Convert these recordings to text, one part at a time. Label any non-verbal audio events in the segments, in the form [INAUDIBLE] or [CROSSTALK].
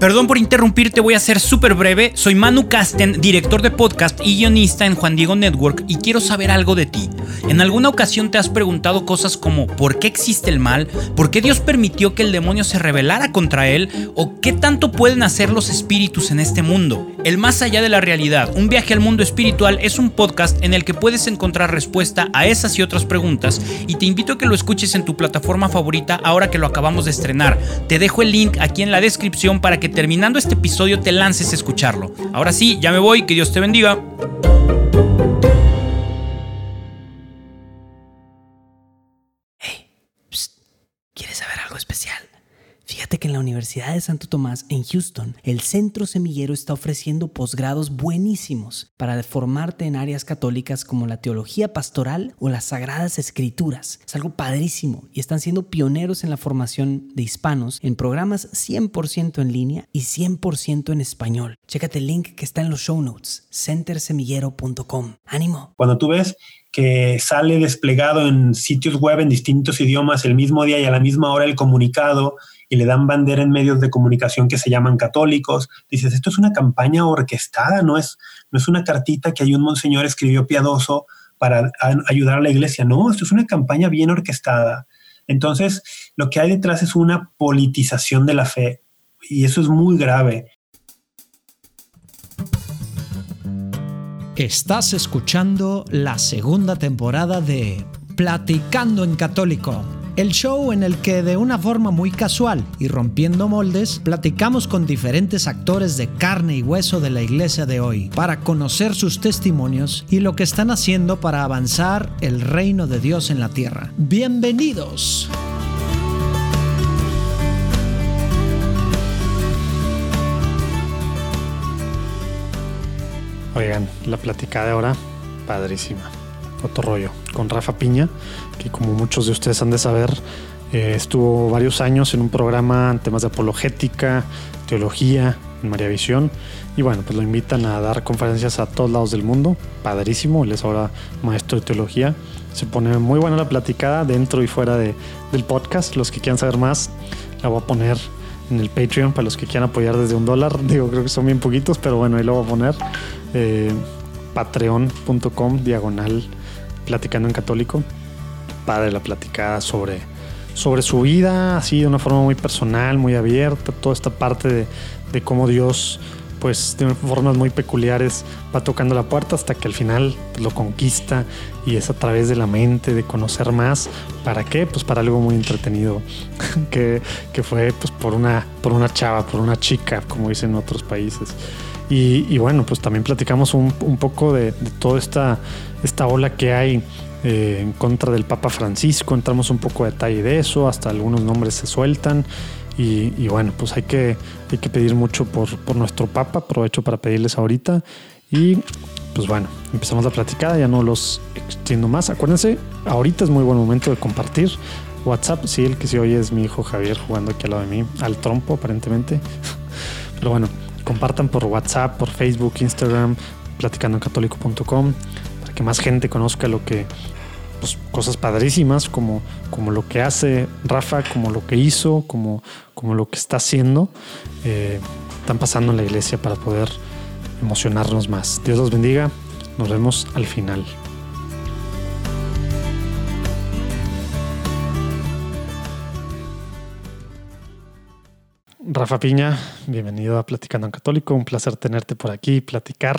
Perdón por interrumpirte, voy a ser súper breve. Soy Manu Casten, director de podcast y guionista en Juan Diego Network y quiero saber algo de ti. ¿En alguna ocasión te has preguntado cosas como ¿por qué existe el mal? ¿Por qué Dios permitió que el demonio se rebelara contra él? ¿O qué tanto pueden hacer los espíritus en este mundo? El más allá de la realidad, un viaje al mundo espiritual es un podcast en el que puedes encontrar respuesta a esas y otras preguntas y te invito a que lo escuches en tu plataforma favorita ahora que lo acabamos de estrenar. Te dejo el link aquí en la descripción para que terminando este episodio te lances a escucharlo. Ahora sí, ya me voy, que Dios te bendiga. Fíjate que en la Universidad de Santo Tomás en Houston, el Centro Semillero está ofreciendo posgrados buenísimos para formarte en áreas católicas como la teología pastoral o las sagradas escrituras. Es algo padrísimo y están siendo pioneros en la formación de hispanos en programas 100% en línea y 100% en español. Chécate el link que está en los show notes, centersemillero.com. ¡Ánimo! Cuando tú ves que sale desplegado en sitios web en distintos idiomas el mismo día y a la misma hora el comunicado y le dan bandera en medios de comunicación que se llaman católicos. Dices, esto es una campaña orquestada, no es, no es una cartita que hay un monseñor escribió piadoso para ayudar a la iglesia. No, esto es una campaña bien orquestada. Entonces, lo que hay detrás es una politización de la fe y eso es muy grave. Estás escuchando la segunda temporada de Platicando en Católico el show en el que de una forma muy casual y rompiendo moldes, platicamos con diferentes actores de carne y hueso de la iglesia de hoy para conocer sus testimonios y lo que están haciendo para avanzar el reino de Dios en la tierra. Bienvenidos. Oigan, la platicada de ahora, padrísima otro rollo, con Rafa Piña, que como muchos de ustedes han de saber, eh, estuvo varios años en un programa en temas de apologética, teología, en María Visión. Y bueno, pues lo invitan a dar conferencias a todos lados del mundo. Padrísimo, él es ahora maestro de teología. Se pone muy buena la platicada dentro y fuera de, del podcast. Los que quieran saber más, la voy a poner en el Patreon para los que quieran apoyar desde un dólar. [LAUGHS] Digo, creo que son bien poquitos, pero bueno, ahí lo voy a poner. Eh, Patreon.com diagonal platicando en católico. Padre la platicada sobre, sobre su vida, así de una forma muy personal, muy abierta, toda esta parte de, de cómo Dios, pues de formas muy peculiares, va tocando la puerta hasta que al final pues, lo conquista y es a través de la mente, de conocer más. ¿Para qué? Pues para algo muy entretenido, [LAUGHS] que, que fue pues por una, por una chava, por una chica, como dicen en otros países. Y, bueno, pues también platicamos un, un poco de, de, toda esta, esta ola que hay eh, en contra del Papa Francisco. Entramos un poco de detalle de eso, hasta algunos nombres se sueltan. Y, bueno, pues hay que, hay que pedir mucho por, por nuestro Papa. Aprovecho para pedirles ahorita. Y pues bueno, empezamos la platicada, ya no los extiendo más. Acuérdense, ahorita es muy buen momento de compartir. WhatsApp, sí, el que se oye es mi hijo Javier jugando aquí al lado de mí, al trompo aparentemente. [LAUGHS] Pero bueno, compartan por WhatsApp, por Facebook, Instagram, para que más gente conozca lo que, pues, cosas padrísimas como, como lo que hace Rafa, como lo que hizo, como, como lo que está haciendo, eh, están pasando en la iglesia para poder emocionarnos más. Dios los bendiga, nos vemos al final. Rafa Piña, bienvenido a Platicando en Católico. Un placer tenerte por aquí platicar.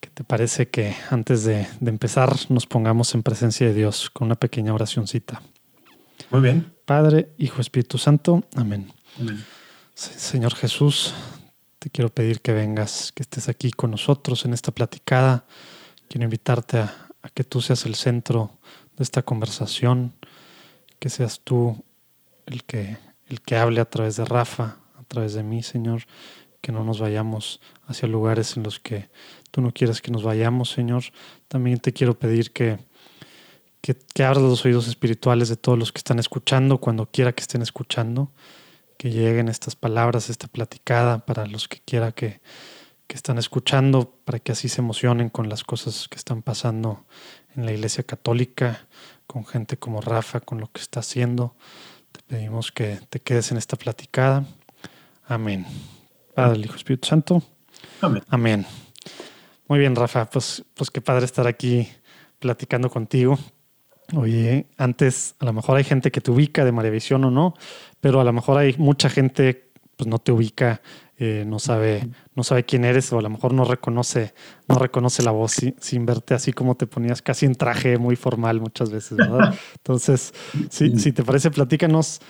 ¿Qué te parece que antes de, de, empezar nos pongamos en presencia de Dios con una pequeña oracióncita? Muy bien. Padre, Hijo, Espíritu Santo. Amén. Amén. Señor Jesús, te quiero pedir que vengas, que estés aquí con nosotros en esta platicada. Quiero invitarte a, a que tú seas el centro de esta conversación, que seas tú el que el que hable a través de Rafa, a través de mí, Señor, que no nos vayamos hacia lugares en los que tú no quieres que nos vayamos, Señor. También te quiero pedir que, que, que abras los oídos espirituales de todos los que están escuchando, cuando quiera que estén escuchando, que lleguen estas palabras, esta platicada para los que quiera que, que están escuchando, para que así se emocionen con las cosas que están pasando en la Iglesia Católica, con gente como Rafa, con lo que está haciendo. Te pedimos que te quedes en esta platicada. Amén. Padre, Hijo, Espíritu Santo. Amén. Amén. Muy bien, Rafa. Pues, pues qué padre estar aquí platicando contigo. Oye, antes a lo mejor hay gente que te ubica de María Visión o no, pero a lo mejor hay mucha gente pues no te ubica, eh, no sabe, no sabe quién eres o a lo mejor no reconoce, no reconoce la voz sin, sin verte así como te ponías casi en traje muy formal muchas veces, ¿verdad? [LAUGHS] Entonces, si, si te parece, platícanos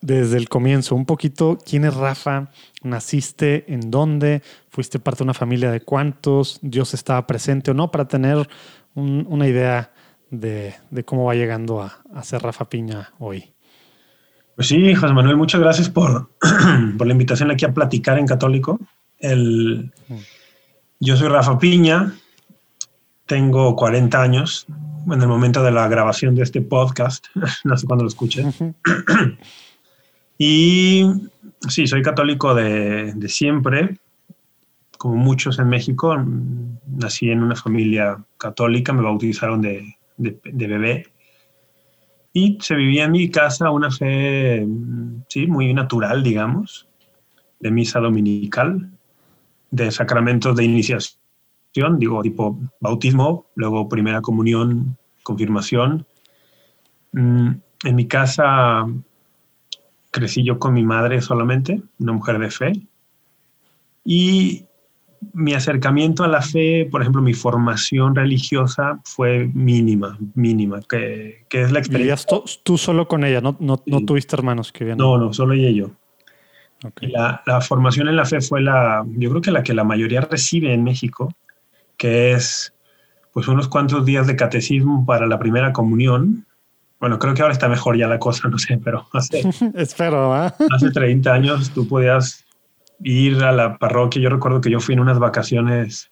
desde el comienzo un poquito quién es Rafa, naciste, en dónde, fuiste parte de una familia de cuántos, Dios estaba presente o no, para tener un- una idea de, de cómo va llegando a, a ser Rafa Piña hoy. Pues sí, José Manuel, muchas gracias por, [CLEARS THROAT] por la invitación aquí a platicar en Católico. El, yo soy Rafa Piña, tengo 40 años en el momento de la grabación de este podcast, [LAUGHS] no sé cuándo lo escuché. [CLEARS THROAT] Y sí, soy católico de, de siempre, como muchos en México. Nací en una familia católica, me bautizaron de, de, de bebé. Y se vivía en mi casa una fe, mm, sí, muy natural, digamos, de misa dominical, de sacramentos de iniciación, digo, tipo bautismo, luego primera comunión, confirmación. Mm, En mi casa crecí yo con mi madre solamente, una mujer de fe. Y mi acercamiento a la fe, por ejemplo, mi formación religiosa fue mínima, mínima, que, que es la experiencia. Vivías tú, solo con ella, no, no, no tuviste hermanos que vivían. No, no, solo ella y yo. Ok. Y La, la formación en la fe fue la, yo creo que la que la mayoría recibe en México, que es pues unos cuantos días de catecismo para la primera comunión. Bueno, creo que ahora está mejor ya la cosa, no sé, pero hace, [LAUGHS] Espero, ¿ah? hace 30 años tú podías ir a la parroquia. Yo recuerdo que yo fui en unas vacaciones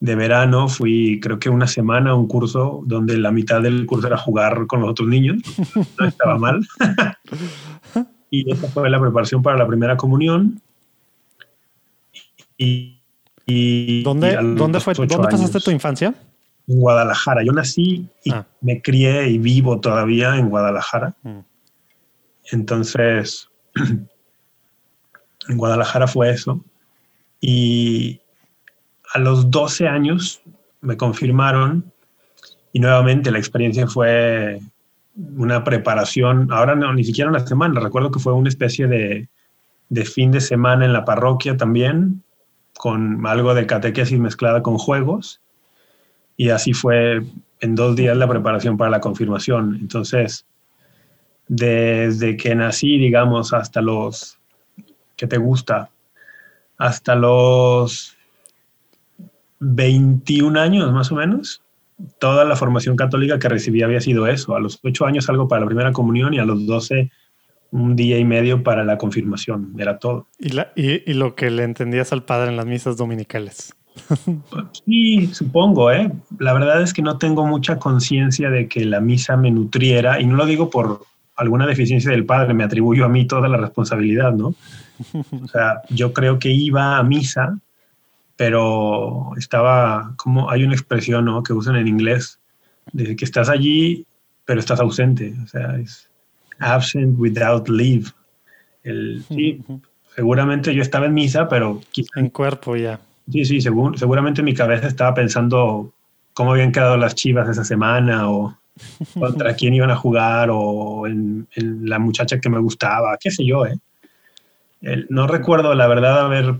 de verano, fui creo que una semana a un curso donde la mitad del curso era jugar con los otros niños. No estaba mal. [LAUGHS] y esa fue la preparación para la primera comunión. Y, y- ¿Dónde, y ¿dónde, fue, ¿dónde pasaste años tu infancia? En Guadalajara. Yo nací y Ah. me crié y vivo todavía en Guadalajara. Mm. Entonces, [CLEARS THROAT] en Guadalajara fue eso. Y a los 12 años me confirmaron y nuevamente la experiencia fue una preparación, ahora no, ni siquiera una semana, recuerdo que fue una especie de, de fin de semana en la parroquia también, con algo de catequesis mezclada con juegos. Y así fue en dos días la preparación para la confirmación. Entonces, desde que nací, digamos, hasta los que te gusta, hasta los 21 años más o menos, toda la formación católica que recibí había sido eso. A los 8 años algo para la primera comunión y a los 12 un día y medio para la confirmación. Era todo. Y, la- y- y lo que le entendías al padre en las misas dominicales. Sí, supongo, ¿eh? La verdad es que no tengo mucha conciencia de que la misa me nutriera, y no lo digo por alguna deficiencia del padre, me atribuyo a mí toda la responsabilidad, ¿no? O sea, yo creo que iba a misa, pero estaba, como hay una expresión, ¿no? Que usan en inglés, de que estás allí, pero estás ausente, o sea, es absent without leave. El, sí, seguramente yo estaba en misa, pero quizá En cuerpo ya. Sí, sí, según, seguramente mi cabeza estaba pensando cómo habían quedado las chivas esa semana o [LAUGHS] contra quién iban a jugar o en, en la muchacha que me gustaba, qué sé yo, ¿eh? El- no recuerdo, la verdad, haber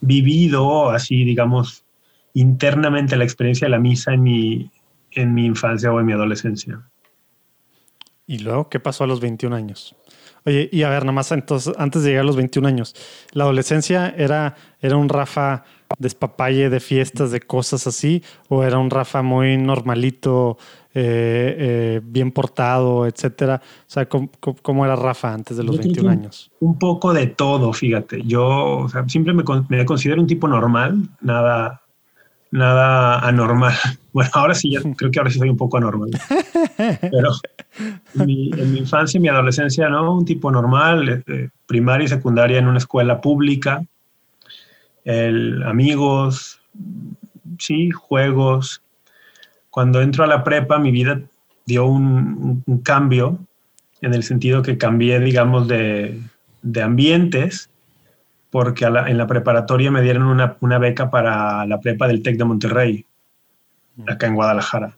vivido así, digamos, internamente la experiencia de la misa en mi, en mi infancia o en mi adolescencia. ¿Y luego qué pasó a los 21 años? Oye, y a ver, nada más entonces, antes de llegar a los 21 años, ¿la adolescencia era, era un Rafa despapalle de fiestas, de cosas así? ¿O era un Rafa muy normalito, eh, eh, bien portado, etcétera? O sea, ¿cómo, cómo- era Rafa antes de los Yo creo 21 que años? Un poco de todo, fíjate. Yo o sea, siempre me, con- me considero un tipo normal, nada, nada anormal. [LAUGHS] Bueno, ahora sí, ya, creo que ahora sí soy un poco anormal. [LAUGHS] Pero en mi, en mi infancia y mi adolescencia, ¿no? Un tipo normal, eh, primaria y secundaria en una escuela pública, el, amigos, sí, juegos. Cuando entro a la prepa, mi vida dio un, cambio en el sentido que cambié, digamos, de, de ambientes porque en la preparatoria me dieron una, una, beca para la prepa del TEC de Monterrey, acá en Guadalajara.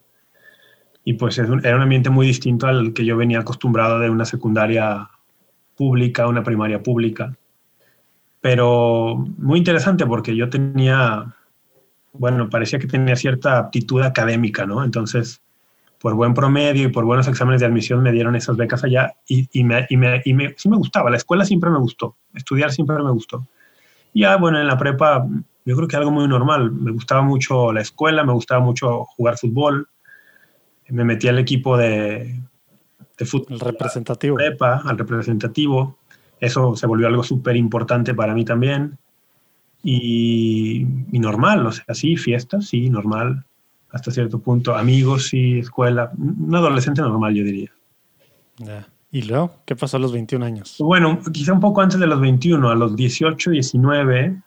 Y pues era un ambiente muy distinto al que yo venía acostumbrado de una secundaria pública, una primaria pública. Pero muy interesante porque yo tenía, bueno, parecía que tenía cierta aptitud académica, ¿no? Entonces, por buen promedio y por buenos exámenes de admisión me dieron esas becas allá y, y, me, y, me, y me, sí me gustaba, la escuela siempre me gustó, estudiar siempre me gustó. Y ya, bueno, en la prepa yo creo que algo muy normal, me gustaba mucho la escuela, me gustaba mucho jugar fútbol, me metí al equipo de, de fútbol. El representativo. Prepa, al representativo. Eso se volvió algo súper importante para mí también. Y, y, normal, o sea, sí, fiestas, sí, normal hasta cierto punto. Amigos, sí, escuela. Un adolescente normal, yo diría. ¿Y luego? ¿Qué pasó a los 21 años? Bueno, quizá un poco antes de los 21, a los 18, 19,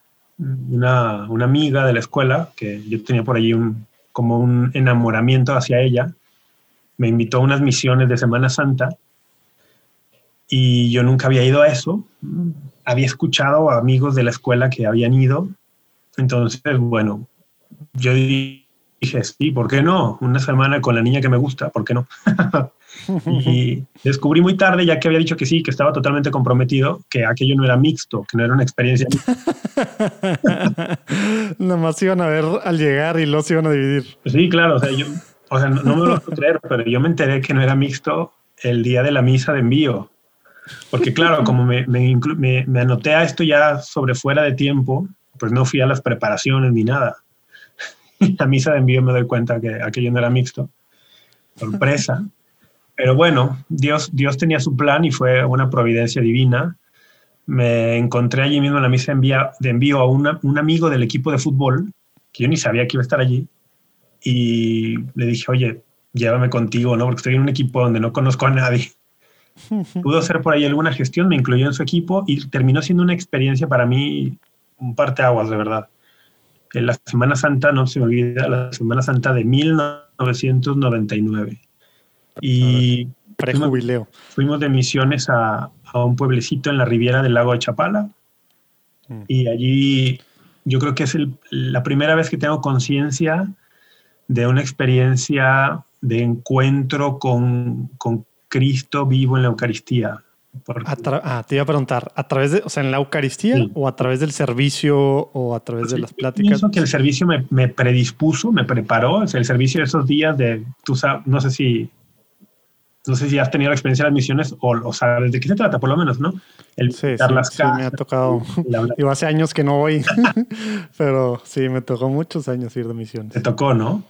una, una amiga de la escuela, que yo tenía por allí un, como un enamoramiento hacia ella, me invitó a unas misiones de Semana Santa y yo nunca había ido a eso. Había escuchado a amigos de la escuela que habían ido. Entonces, bueno, yo dije, sí, ¿por qué no? Una semana con la niña que me gusta, ¿por qué no? [LAUGHS] y descubrí muy tarde, ya que había dicho que sí, que estaba totalmente comprometido, que aquello no era mixto, que no era una experiencia. [LAUGHS] Nomás iban a ver al llegar y los iban a dividir. Sí, claro, o sea, yo, o sea, no, me lo puedo creer, pero yo me enteré que no era mixto el día de la misa de envío. Porque claro, como me, anoté a esto ya sobre fuera de tiempo, pues no fui a las preparaciones ni nada [LAUGHS] la misa de envío me doy cuenta que aquello no era mixto. Sorpresa. Pero bueno, Dios, Dios tenía su plan y fue una providencia divina. Me encontré allí mismo en la misa de envío, de envío a un amigo del equipo de fútbol, que yo ni sabía que iba a estar allí, y le dije, oye, llévame contigo, ¿no? Porque estoy en un equipo donde no conozco a nadie. Pudo hacer por ahí alguna gestión, me incluyó en su equipo y terminó siendo una experiencia para mí un parteaguas, de verdad la Semana Santa, no se me olvida, la Semana Santa de 1999. Y prejubileo. Fuimos, de misiones a, a, un pueblecito en la riviera del lago de Chapala. Mm. Y allí yo creo que es el, la primera vez que tengo conciencia de una experiencia de encuentro con, con Cristo vivo en la Eucaristía. Ah, te iba a preguntar, ¿a través de, o sea, en la Eucaristía o a través del servicio o a través de las pláticas? Pienso que el servicio me, me predispuso, me preparó, o sea, el servicio de esos días de, tú sabes, no sé si, no sé si has tenido la experiencia de las misiones o, o sabes de qué se trata, por lo menos, ¿no? El sí, dar las sí, me ha tocado. [LAUGHS] Digo, hace años que no voy, [LAUGHS] [LAUGHS] pero sí, me tocó muchos años ir de misiones. Te tocó, ¿no?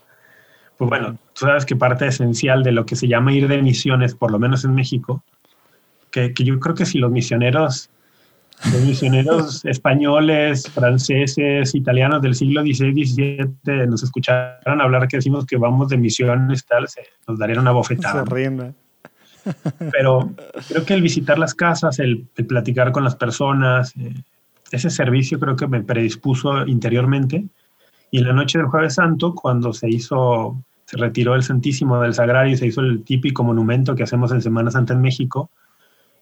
Pues bueno, tú sabes que parte esencial de lo que se llama ir de misiones, por lo menos en México, que, yo creo que si los misioneros, los misioneros [LAUGHS] españoles, franceses, italianos del siglo XVI, XVII nos escucharan hablar que decimos que vamos de misiones tal, se, nos darían una bofetada. Pero [LAUGHS] creo que el visitar las casas, el, platicar con las personas, eh, ese servicio creo que me predispuso interiormente. Y en la noche del Jueves Santo, cuando se hizo, se retiró el Santísimo del Sagrario y se hizo el típico monumento que hacemos en Semana Santa en México,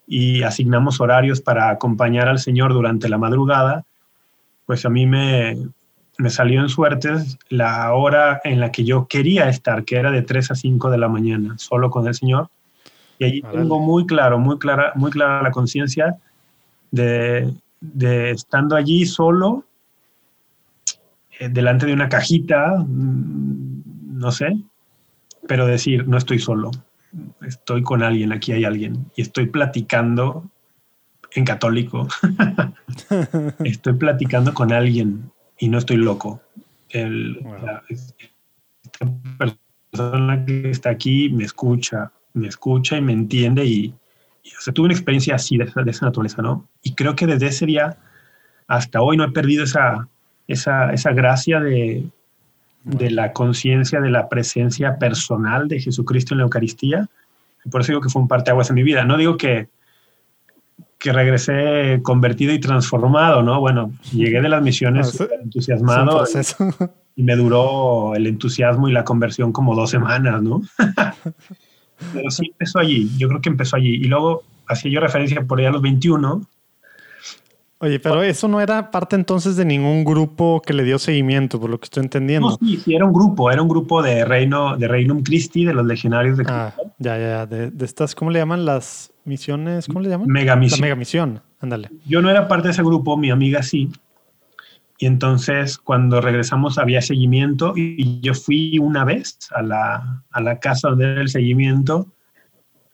y asignamos horarios para acompañar al Señor durante la madrugada, pues a mí me, me salió en suertes la hora en la que yo quería estar, que era de 3 a 5 de la mañana, solo con el Señor. Y allí tengo muy claro, muy clara, muy clara la conciencia de, de, estando allí solo, eh, delante de una cajita, mm, no sé, pero decir, no estoy solo, estoy con alguien, aquí hay alguien, y estoy platicando en católico. [LAUGHS] estoy platicando con alguien y no estoy loco. El, esta persona que está aquí me escucha, me escucha y me entiende y, tuve una experiencia así de, de, esa naturaleza, ¿no? Y creo que desde ese día hasta hoy no he perdido esa, esa, esa gracia de, de la conciencia de la presencia personal de Jesucristo en la Eucaristía. Por eso digo que fue un parteaguas en mi vida. No digo que, que regresé convertido y transformado, ¿no? Bueno, llegué de las misiones entusiasmado [LAUGHS] y me duró el entusiasmo y la conversión como dos semanas, ¿no? [LAUGHS] Pero sí empezó allí, yo creo que empezó allí. Y luego hacía yo referencia por allá a los 21. Oye, pero eso no era parte entonces de ningún grupo que le dio seguimiento, por lo que estoy entendiendo. No, sí, sí, era un grupo, era un grupo de Reino, de Reinum Christi, de los legionarios de Ah, Cristo. ya, ya, ya. De, de estas, ¿cómo le llaman las misiones? ¿Cómo le llaman? Mega misión. La mega misión. Ándale. Yo no era parte de ese grupo, mi amiga sí. Y entonces cuando regresamos había seguimiento y yo fui una vez a la, a la casa donde era el seguimiento,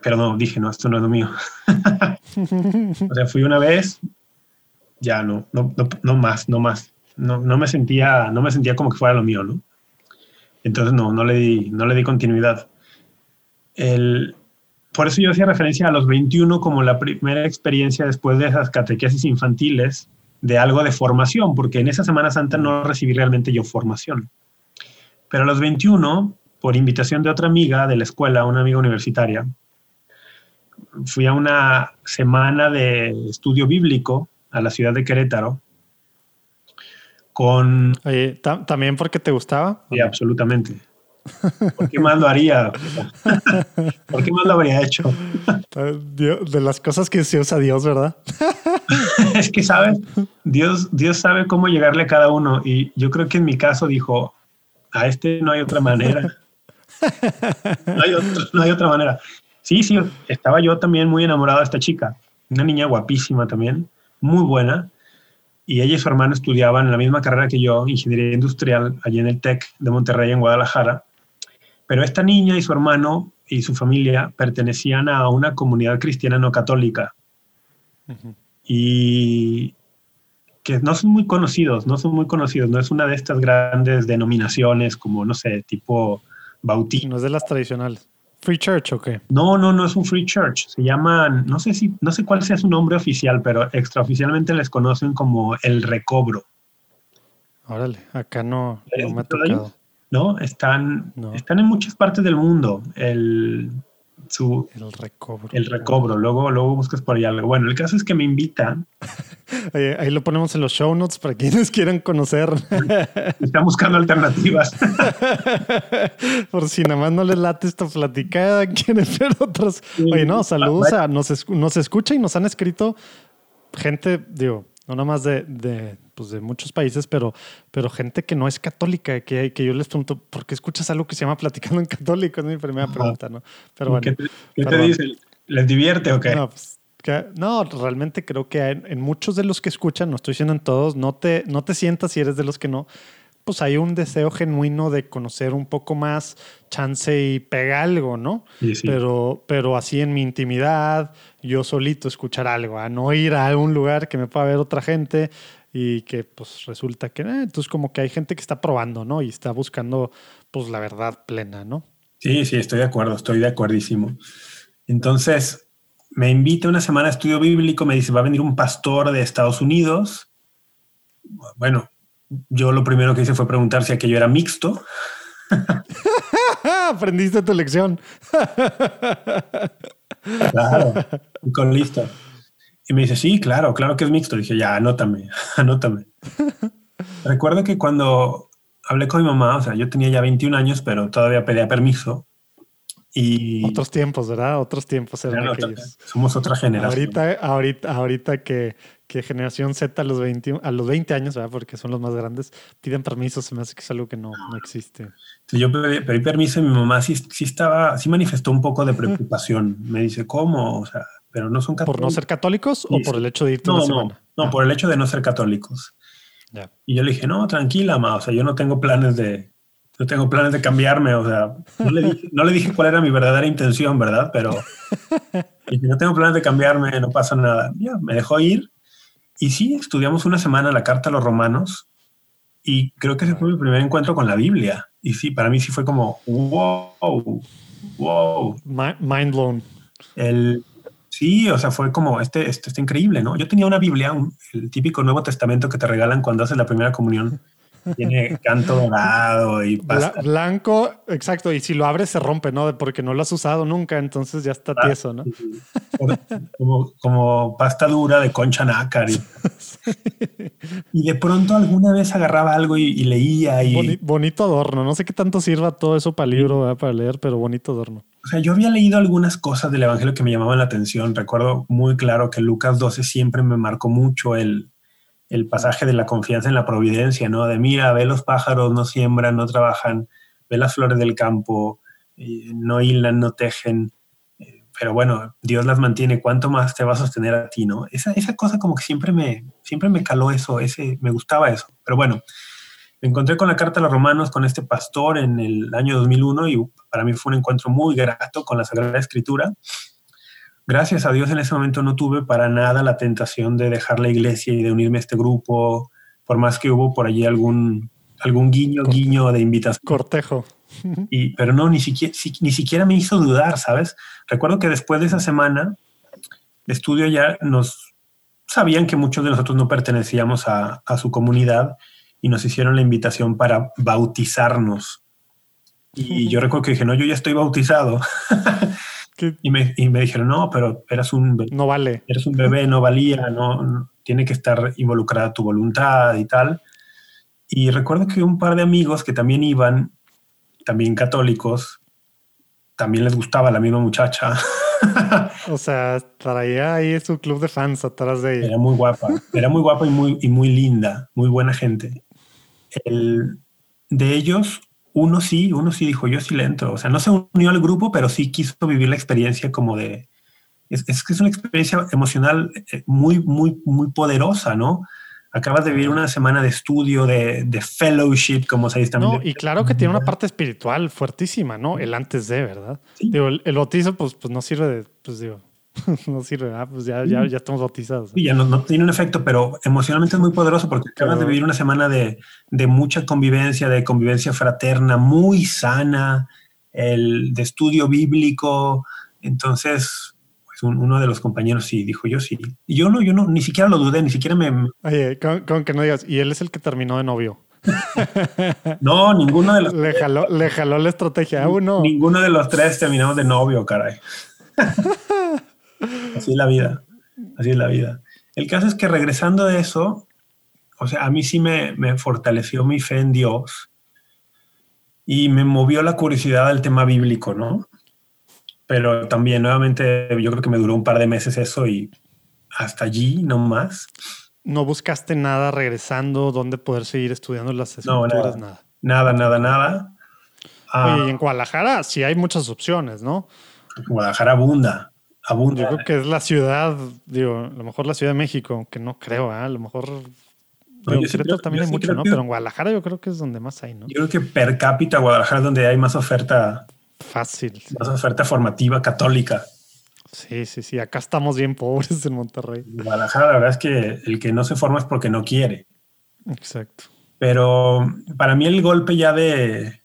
pero no, dije, no, esto no es lo mío. [LAUGHS] o sea, fui una vez, ya no, no, no, no más, no más. No, no, me sentía, no me sentía como que fuera lo mío, ¿no? Entonces no, no le di, no le di continuidad. El, por eso yo hacía referencia a los 21 como la primera experiencia después de esas catequesis infantiles de algo de formación, porque en esa Semana Santa no recibí realmente yo formación. Pero a los 21, por invitación de otra amiga de la escuela, una amiga universitaria, fui a una semana de estudio bíblico a la ciudad de Querétaro con... Oye, ¿ta- ¿también porque te gustaba? Sí, absolutamente. ¿Por qué más lo haría? [LAUGHS] ¿Por qué más lo habría hecho? Dios- De las cosas que se usa Dios, ¿verdad? [LAUGHS] es que, ¿sabes? Dios, Dios sabe cómo llegarle a cada uno. Y yo creo que en mi caso dijo, a este no hay otra manera. No hay, otro- no hay otra manera. Sí, sí, estaba yo también muy enamorado de esta chica. Una niña guapísima también, muy buena. Y ella y su hermano estudiaban en la misma carrera que yo, ingeniería industrial, allí en el TEC de Monterrey, en Guadalajara. Pero esta niña y su hermano y su familia pertenecían a una comunidad cristiana no católica y que no son muy conocidos, no son muy conocidos, no es una de estas grandes denominaciones como, no sé, tipo bautismo. No es de las tradicionales. Free Church, ¿o qué? No, no, no es un free church. Se llaman, no sé si, no sé cuál sea su nombre oficial, pero extraoficialmente les conocen como el recobro. Órale, acá no, ¿Eres no me ha tocado. ¿no? Están, No. están en muchas partes del mundo. El, su, El recobro. el recobro. Luego, luego buscas por ahí algo. Bueno, el caso es que me invitan. [LAUGHS] Ahí lo ponemos en los show notes para quienes [LAUGHS] quieran conocer. [LAUGHS] Están buscando alternativas. Por si nada más no les late esta platicada, quieren ver otros. Oye, no, saludos a nos, nos escucha y nos han escrito gente, digo, no nada más de, de, pues de muchos países, pero, pero gente que no es católica, que, que yo les pregunto, ¿por qué escuchas algo que se llama Platicando en Católico? Es mi primera Ajá. pregunta, ¿no? Pero bueno. ¿Qué te, qué te dicen? ¿Les divierte o qué? No, pues, que- no, realmente creo que en, en muchos de los que escuchan, no estoy diciendo en todos, no te, no te sientas si eres de los que no, pues hay un deseo genuino de conocer un poco más, chance y pega algo, ¿no? Sí, sí. Pero, pero así en mi intimidad, yo solito escuchar algo, a no ir a un lugar que me pueda ver otra gente y que pues resulta que, eh, entonces como que hay gente que está probando, ¿no? Y está buscando pues la verdad plena, ¿no? Sí, sí, estoy de acuerdo, estoy de acuerdísimo. Entonces, me invita a una semana de estudio bíblico, me dice, va a venir un pastor de Estados Unidos. Bueno, yo lo primero que hice fue preguntar si aquello era mixto. [LAUGHS] Aprendiste tu lección. Claro, con listo. Y me dice, sí, claro, claro que es mixto. Dije, ya, anótame, [LAUGHS] anótame. Recuerdo que cuando hablé con mi mamá, o sea, yo tenía ya 21 años, pero todavía pedía permiso. Y Otros tiempos, ¿verdad? Otros tiempos eran Claro, aquellos. somos otra generación. Ahorita, ahorita, ahorita que, que generación Z a los 20, a los 20 años, ¿verdad? Porque son los más grandes, piden permiso, se me hace que es algo que no, no existe. Entonces, yo pedí, pedí permiso y mi mamá sí, sí estaba, sí manifestó un poco de preocupación. Me dice, ¿cómo? O sea, pero no son ¿Por católicos. no ser católicos o por el hecho de irte no, una no, semana? no, Ah, por el hecho de no ser católicos. ya. Y yo le dije, no, tranquila, ma, o sea, yo no tengo planes de, no tengo planes de cambiarme, o sea, no le dije, no le dije cuál era mi verdadera intención, ¿verdad? Pero [LAUGHS] dije, no tengo planes de cambiarme, no pasa nada. Ya, me dejó ir. Y sí, estudiamos una semana la carta a los romanos y creo que ese fue mi primer encuentro con la Biblia. Y sí, para mí sí fue como, wow, wow. Mi- Mind blown. El, sí, o sea, fue como, este, este está increíble, ¿no? Yo tenía una Biblia, un- el típico Nuevo Testamento que te regalan cuando haces la primera comunión. Tiene canto dorado y pasta. blanco, exacto. Y si lo abres se rompe, ¿no? Porque no lo has usado nunca, entonces ya está Ah, tieso, ¿no? como, como pasta dura de concha nácar. Y, [LAUGHS] y de pronto alguna vez agarraba algo y, y leía. Y, Boni- bonito adorno. No sé qué tanto sirva todo eso para libro, ¿verdad? para leer, pero bonito adorno. O sea, yo había leído algunas cosas del Evangelio que me llamaban la atención. Recuerdo muy claro que Lucas 12 siempre me marcó mucho el, el pasaje de la confianza en la providencia, ¿no? De mira, ve los pájaros, no siembran, no trabajan, ve las flores del campo, eh, no hilan, no tejen, eh, pero bueno, Dios las mantiene, ¿cuánto más te va a sostener a ti, no? Esa, esa cosa como que siempre me, siempre me caló eso, ese, me gustaba eso, pero bueno, me encontré con la Carta a los Romanos, con este pastor en el año 2001 y para mí fue un encuentro muy grato con la Sagrada Escritura gracias a Dios en ese momento no tuve para nada la tentación de dejar la iglesia y de unirme a este grupo, por más que hubo por allí algún, algún guiño, guiño de invitación. Cortejo. Y, pero no, ni siquiera, ni siquiera me hizo dudar, ¿sabes? Recuerdo que después de esa semana de estudio ya nos sabían que muchos de nosotros no pertenecíamos a, a su comunidad y nos hicieron la invitación para bautizarnos. Y yo [LAUGHS] recuerdo que dije, no, yo ya estoy bautizado. [LAUGHS] Y me, y me, dijeron, no, pero eras un bebé. No vale. Eres un bebé, no valía, no, tiene que estar involucrada tu voluntad y tal. Y recuerdo que un par de amigos que también iban, también católicos, también les gustaba la misma muchacha. o sea, traía ahí su club de fans atrás de ella. Era muy guapa, era muy guapa y muy, y muy linda, muy buena gente. El, de ellos, uno sí, uno sí dijo, yo sí le entro. O sea, no se unió al grupo, pero sí quiso vivir la experiencia como de... Es, que es una experiencia emocional eh, muy, muy, muy poderosa, ¿no? Acabas de vivir una semana de estudio, de, de fellowship, como se dice también. No, y claro que tiene una parte espiritual fuertísima, ¿no? El antes de, ¿verdad? Digo, el, el, bautizo, pues, pues no sirve de, pues digo, [LAUGHS] no sirve, ah, pues ya, ya, ya estamos bautizados. Sí, ya no, no, tiene un efecto, pero emocionalmente es muy poderoso porque acabas de vivir una semana de, de, mucha convivencia, de convivencia fraterna, muy sana, el, de estudio bíblico. Entonces, pues uno de los compañeros sí dijo yo sí. Y yo no, yo no, ni siquiera lo dudé, ni siquiera me. Oye, con, que no digas, y él es el que terminó de novio. [LAUGHS] no, ninguno de los. Le jaló, le jaló la estrategia a uno. Ninguno de los tres terminamos de novio, caray. [LAUGHS] Así es la vida. Así es la vida. El caso es que regresando de eso, o sea, a mí sí me, me fortaleció mi fe en Dios y me movió la curiosidad al tema bíblico, ¿no? Pero también, nuevamente, yo creo que me duró un par de meses eso y hasta allí, no más. ¿No buscaste nada regresando donde poder seguir estudiando las escrituras? No, nada. Nada, nada, nada. Oye, y en Guadalajara sí hay muchas opciones, ¿no? Guadalajara abunda. Yo creo que es la ciudad, digo, a lo mejor la Ciudad de México, que no creo, ¿eh? a lo mejor. también hay mucho, ¿no? Pero en Guadalajara yo creo que es donde más hay, ¿no? Yo creo que per cápita Guadalajara es donde hay más oferta. Fácil. Más oferta formativa católica. Sí, sí, sí. Acá estamos bien pobres en Monterrey. Guadalajara, la verdad es que el que no se forma es porque no quiere. Exacto. Pero para mí el golpe ya de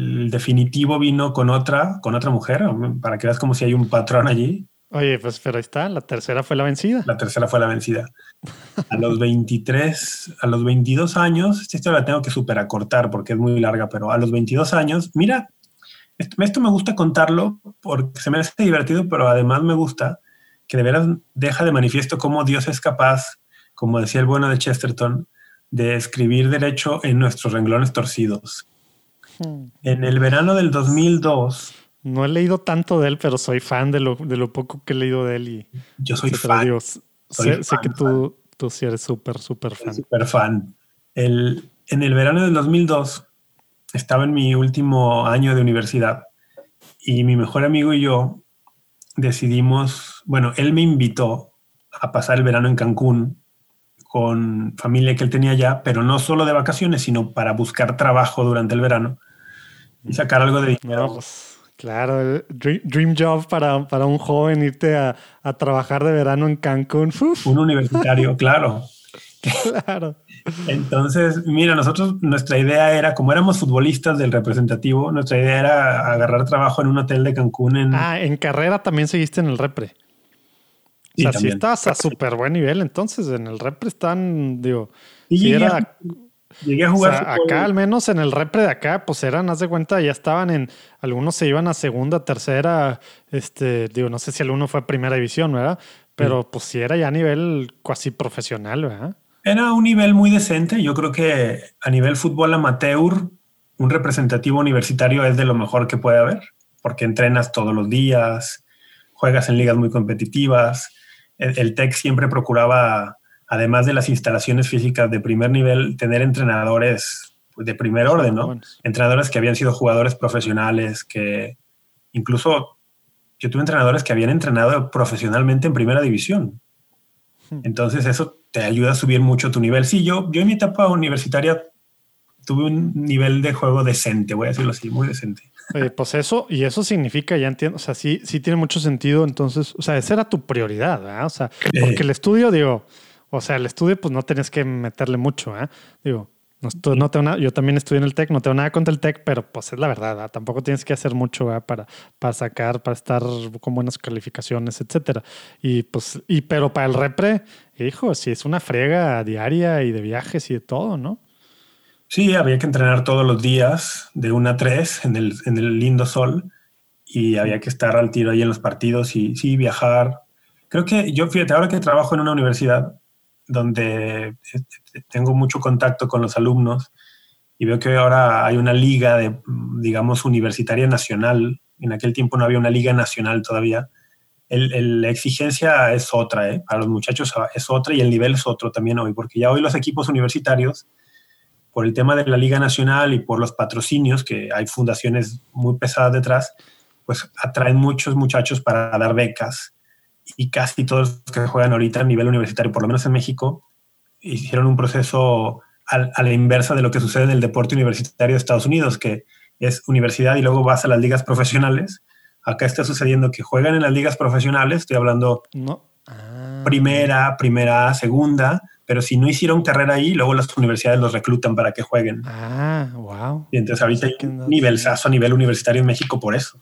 el definitivo vino con otra, con otra mujer, para que veas como si hay un patrón allí. Oye, pues pero ahí está, la tercera fue la vencida. La tercera fue la vencida. A los 23, a los 22 años, historia la tengo que super acortar porque es muy larga, pero a los 22 años, mira, esto, me gusta contarlo porque se me hace divertido, pero además me gusta que de veras deja de manifiesto cómo Dios es capaz, como decía el bueno de Chesterton, de escribir derecho en nuestros renglones torcidos. En el verano del 2002, no he leído tanto de él, pero soy fan de lo, de lo poco que he leído de él. Y Yo soy fan. sé, que tú, tú sí eres súper, súper fan. Súper fan. El, en el verano del 2002 estaba en mi último año de universidad y mi mejor amigo y yo decidimos, bueno, él me invitó a pasar el verano en Cancún con familia que él tenía ya, pero no solo de vacaciones, sino para buscar trabajo durante el verano y sacar algo de dinero. Pues, Claro, el dream, job para, para, un joven irte a, a, trabajar de verano en Cancún. Un universitario, [LAUGHS] claro. Claro. Entonces, mira, nosotros, nuestra idea era, como éramos futbolistas del representativo, nuestra idea era agarrar trabajo en un hotel de Cancún. En... Ah, en carrera también seguiste en el repre. O sea, estás a súper buen nivel, entonces en el repre están, digo, si era Llegué a jugar. acá, al menos en el repre de acá, pues eran, haz de cuenta, ya estaban en. Algunos se iban a segunda, tercera. Este, digo, no sé si alguno fue a primera división, ¿verdad? Pero pues sí era ya a nivel cuasi profesional, ¿verdad? Era un nivel muy decente. Yo creo que a nivel fútbol amateur, un representativo universitario es de lo mejor que puede haber, porque entrenas todos los días, juegas en ligas muy competitivas. El, el TEC siempre procuraba además de las instalaciones físicas de primer nivel, tener entrenadores pues, de primer orden, ¿no? Entrenadores que habían sido jugadores profesionales, que incluso yo tuve entrenadores que habían entrenado profesionalmente en primera división. Hmm. Entonces eso te ayuda a subir mucho tu nivel. Sí, yo, yo en mi etapa universitaria tuve un nivel de juego decente, voy a decirlo así, muy decente. pues eso, y eso significa, ya entiendo, o sea, sí, sí tiene mucho sentido, entonces, o sea, esa era tu prioridad, ¿verdad? O sea, porque el estudio, digo, o sea, el estudio, pues no tenías que meterle mucho, ¿eh? Digo, no, no tengo nada, yo también estudié en el TEC, no tengo nada contra el TEC, pero pues es la verdad, tampoco tienes que hacer mucho para, para sacar, para estar con buenas calificaciones, etcétera. Y pues, y pero para el repre, hijo, si es una frega diaria y de viajes y de todo, ¿no? Sí, había que entrenar todos los días de una a tres en el, en el lindo sol y había que estar al tiro ahí en los partidos y sí, viajar. Creo que yo, fíjate, ahora que trabajo en una universidad donde tengo mucho contacto con los alumnos y veo que ahora hay una liga de, digamos, universitaria nacional. En aquel tiempo no había una liga nacional todavía. La exigencia es otra, ¿eh? para los muchachos es otra y el nivel es otro también hoy, porque ya hoy los equipos universitarios por el tema de la Liga Nacional y por los patrocinios, que hay fundaciones muy pesadas detrás, pues atraen muchos muchachos para dar becas y casi todos los que juegan ahorita a nivel universitario, por lo menos en México, hicieron un proceso a, la inversa de lo que sucede en el deporte universitario de Estados Unidos, que es universidad y luego vas a las ligas profesionales. Acá está sucediendo que juegan en las ligas profesionales, estoy hablando no. Ah. primera, primera, segunda, pero si no hicieron carrera ahí, luego las universidades los reclutan para que jueguen. Ah, wow. Y entonces ahorita hay un nivelzazo a nivel universitario en México por eso.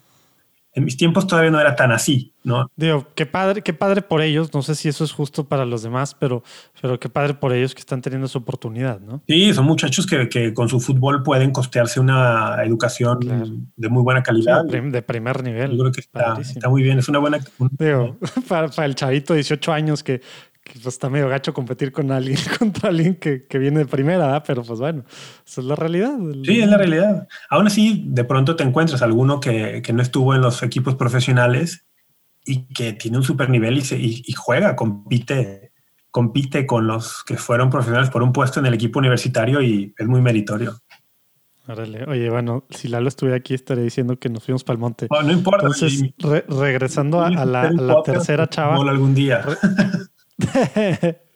En mis tiempos todavía no era tan así, ¿no? Digo, qué padre, qué padre por ellos. No sé si eso es justo para los demás, pero, pero qué padre por ellos que están teniendo esa oportunidad, ¿no? Sí, son muchachos que, que con su fútbol pueden costearse una educación de muy buena calidad. de primer nivel. Yo creo que está, está, muy bien. Es una buena. Digo, [LAUGHS] [LAUGHS] para, para, el chavito de 18 años que, pues está medio gacho competir con alguien [LAUGHS] contra alguien que, que viene de primera, pero pues bueno, esa es la realidad. Sí, es la realidad. Aún así, de pronto te encuentras alguno que, que no estuvo en los equipos profesionales y que tiene un super nivel y, se, y, juega, compite, compite con los que fueron profesionales por un puesto en el equipo universitario y es muy meritorio. Órale. Oye, bueno, si Lalo estuviera aquí estaría diciendo que nos fuimos para el monte. No, no importa. Entonces, regresando a, la, a la tercera chava. algún día. [LAUGHS] [LAUGHS]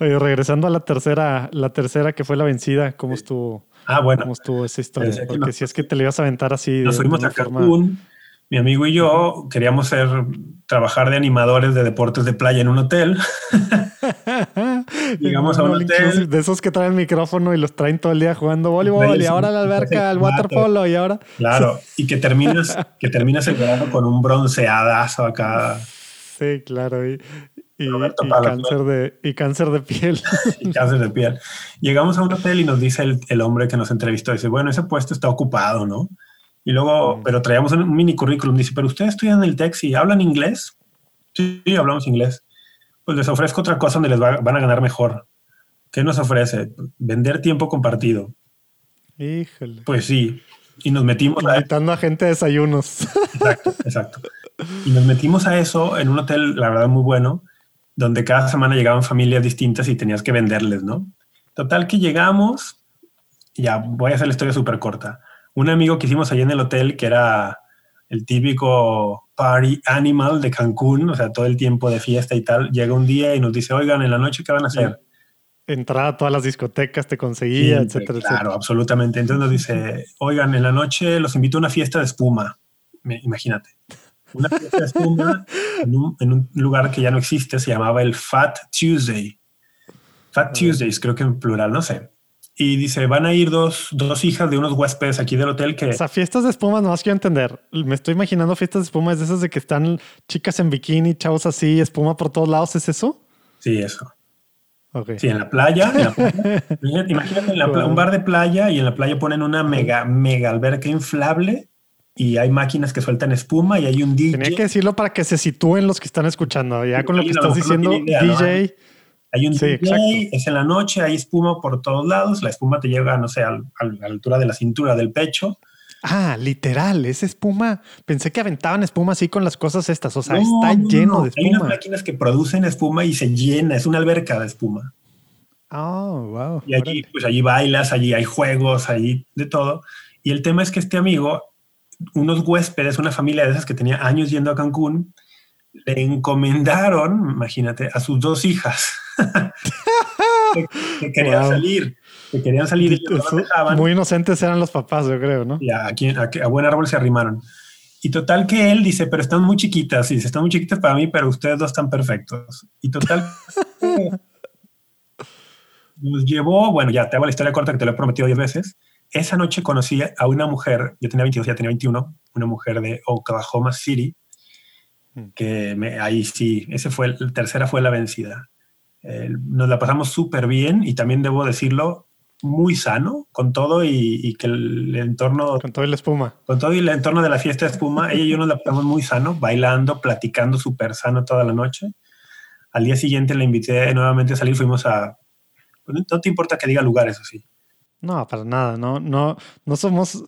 Oye, regresando a la tercera, la tercera que fue la vencida, ¿cómo estuvo? Ah, bueno. ¿Cómo estuvo esa historia? Porque si es que te le ibas a aventar así. Nos fuimos a Cancún. Mi amigo y yo queríamos ser, trabajar de animadores de deportes de playa en un hotel. [LAUGHS] Llegamos a un hotel. De esos que traen el micrófono y los traen todo el día jugando voleibol y ahora la alberca, el waterpolo y ahora. Claro, y que terminas, que terminas el verano con un bronceadazo acá. [LAUGHS] Sí, claro. Y, y, cáncer de, y cáncer de piel. [LAUGHS] y cáncer de piel. Llegamos a un hotel y nos dice el, el, hombre que nos entrevistó, dice, bueno, ese puesto está ocupado, ¿no? Y luego, mm. pero traíamos un mini currículum, dice, pero ustedes estudian el TEC y hablan inglés. Sí, hablamos inglés. Pues les ofrezco otra cosa donde les van a ganar mejor. ¿Qué nos ofrece? Vender tiempo compartido. Híjole. Pues sí. Y nos metimos Invitando a, a gente a desayunos. Exacto, exacto. Y nos metimos a eso en un hotel, la verdad, muy bueno donde cada semana llegaban familias distintas y tenías que venderles, ¿no? Total que llegamos, ya voy a hacer la historia súper corta. Un amigo que hicimos allá en el hotel, que era el típico party animal de Cancún, o sea, todo el tiempo de fiesta y tal, llega un día y nos dice, oigan, en la noche, ¿qué van a hacer? Entrada a todas las discotecas, te conseguía, etcétera, Claro, absolutamente. Entonces nos dice, oigan, en la noche los invito a una fiesta de espuma. Imagínate una fiesta de espuma en un, lugar que ya no existe, se llamaba el Fat Tuesday. Fat Tuesdays, creo que en plural, no sé. Y dice, van a ir dos, dos hijas de unos huéspedes aquí del hotel que... O sea, fiestas de espuma, no más quiero entender. Me estoy imaginando fiestas de espuma, es de esas de que están chicas en bikini, chavos así, espuma por todos lados, ¿es eso? Sí, eso. Okay. Sí, en la playa. [LAUGHS] imagínate un bar de playa y en la playa ponen una mega, mega alberca inflable y hay máquinas que sueltan espuma y hay un DJ. Tenía que decirlo para que se sitúen los que están escuchando. Ya con lo que estás diciendo, DJ. Hay un DJ, es en la noche, hay espuma por todos lados. La espuma te llega, no sé, a, la altura de la cintura del pecho. Ah, literal, es espuma. Pensé que aventaban espuma así con las cosas estas. O sea, está lleno de espuma. Hay unas máquinas que producen espuma y se llena. Es una alberca de espuma. Oh, wow. Y allí, pues allí bailas, allí hay juegos, allí de todo. Y el tema es que este amigo, unos huéspedes, una familia de esas que tenía años yendo a Cancún, le encomendaron, imagínate, a sus dos hijas [LAUGHS] que, querían salir. Que querían salir y Muy inocentes eran los papás, yo creo, ¿no? Y a, a, buen árbol se arrimaron. Y total que él dice, pero están muy chiquitas. Y dice, están muy chiquitas para mí, pero ustedes dos están perfectos. Y total [LAUGHS] nos llevó, bueno, ya te hago la historia corta que te lo he prometido diez veces. Esa noche conocí a una mujer, yo tenía 22, ya tenía 21, una mujer de Oklahoma City, mm. que me, ahí sí, ese fue, la tercera fue la vencida. nos la pasamos súper bien y también debo decirlo, muy sano con todo y, que el, entorno... Con todo y la espuma. Con todo y el entorno de la fiesta de espuma, ella y yo nos la pasamos muy sano, bailando, platicando súper sano toda la noche. Al día siguiente la invité nuevamente a salir, fuimos a pues, no te importa que diga lugares así. No, para nada. No, no, no somos.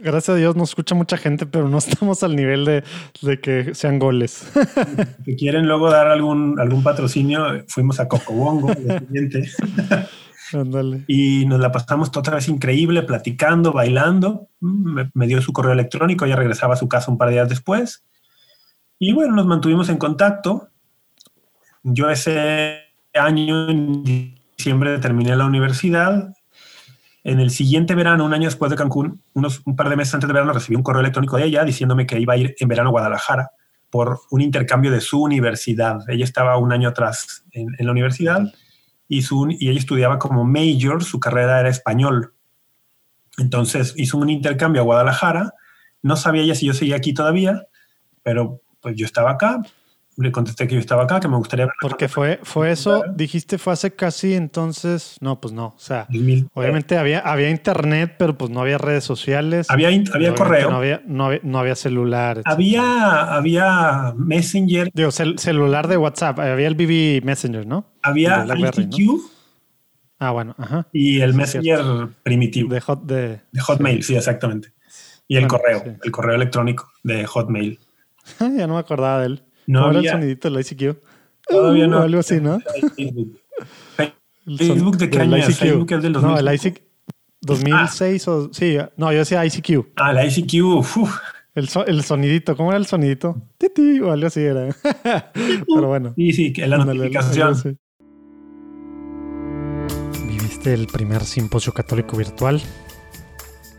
Gracias a Dios nos escucha mucha gente, pero no [LAUGHS] estamos al nivel de, que sean goles. [LAUGHS] Si quieren luego dar algún, algún patrocinio, fuimos a Cocobongo el siguiente. [LAUGHS] Y nos la pasamos otra vez increíble, platicando, bailando. Me, me, dio su correo electrónico, ella regresaba a su casa un par de días después. Y bueno, nos mantuvimos en contacto. Yo ese año diciembre terminé la universidad. En el siguiente verano, un año después de Cancún, unos, un par de meses antes de verano, recibí un correo electrónico de ella diciéndome que iba a ir en verano a Guadalajara por un intercambio de su universidad. Ella estaba un año atrás en, la universidad y, su, y ella estudiaba como major, su carrera era español. Entonces hizo un intercambio a Guadalajara. No sabía ella si yo seguía aquí todavía, pero pues yo estaba acá, le contesté que yo estaba acá, que me gustaría Porque fue, fue eso, dijiste, fue hace casi entonces, no, pues no, o sea, obviamente había, había internet, pero pues no había redes sociales. Había, había correo. No había, no había, celular. Había, había Messenger. Digo, celular de WhatsApp, había el BB Messenger, ¿no? Había ICQ. Ah, bueno, ajá. Y el Messenger primitivo. De, hot, de, Hotmail, sí, exactamente. Y el correo, el correo electrónico de Hotmail. [LAUGHS] ya no me acordaba de él. No había, el sonidito del ICQ? Todavía no. Algo así, ¿no? [LAUGHS] Facebook. de es? Facebook es del 2000. No, el ICQ. 2006 o... Sí, no, yo decía ICQ. Ah, la ICQ, uf. El, el, sonidito, ¿cómo era el sonidito? Titi, o algo así era. [LAUGHS] Pero bueno. Sí, sí, que la notificación. Viviste el primer simposio católico virtual.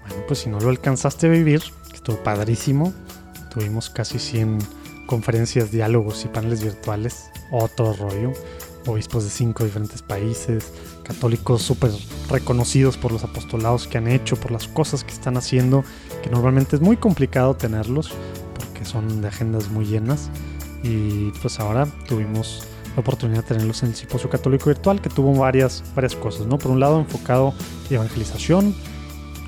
Bueno, pues si no lo alcanzaste a vivir, estuvo padrísimo. Tuvimos casi 100 conferencias, diálogos y paneles virtuales, otro rollo. Obispos de cinco diferentes países, católicos súper reconocidos por los apostolados que han hecho, por las cosas que están haciendo, que normalmente es muy complicado tenerlos porque son de agendas muy llenas. Y pues ahora tuvimos la oportunidad de tenerlos en el Simposio Católico Virtual, que tuvo varias, varias cosas, ¿no? Por un lado, enfocado en evangelización,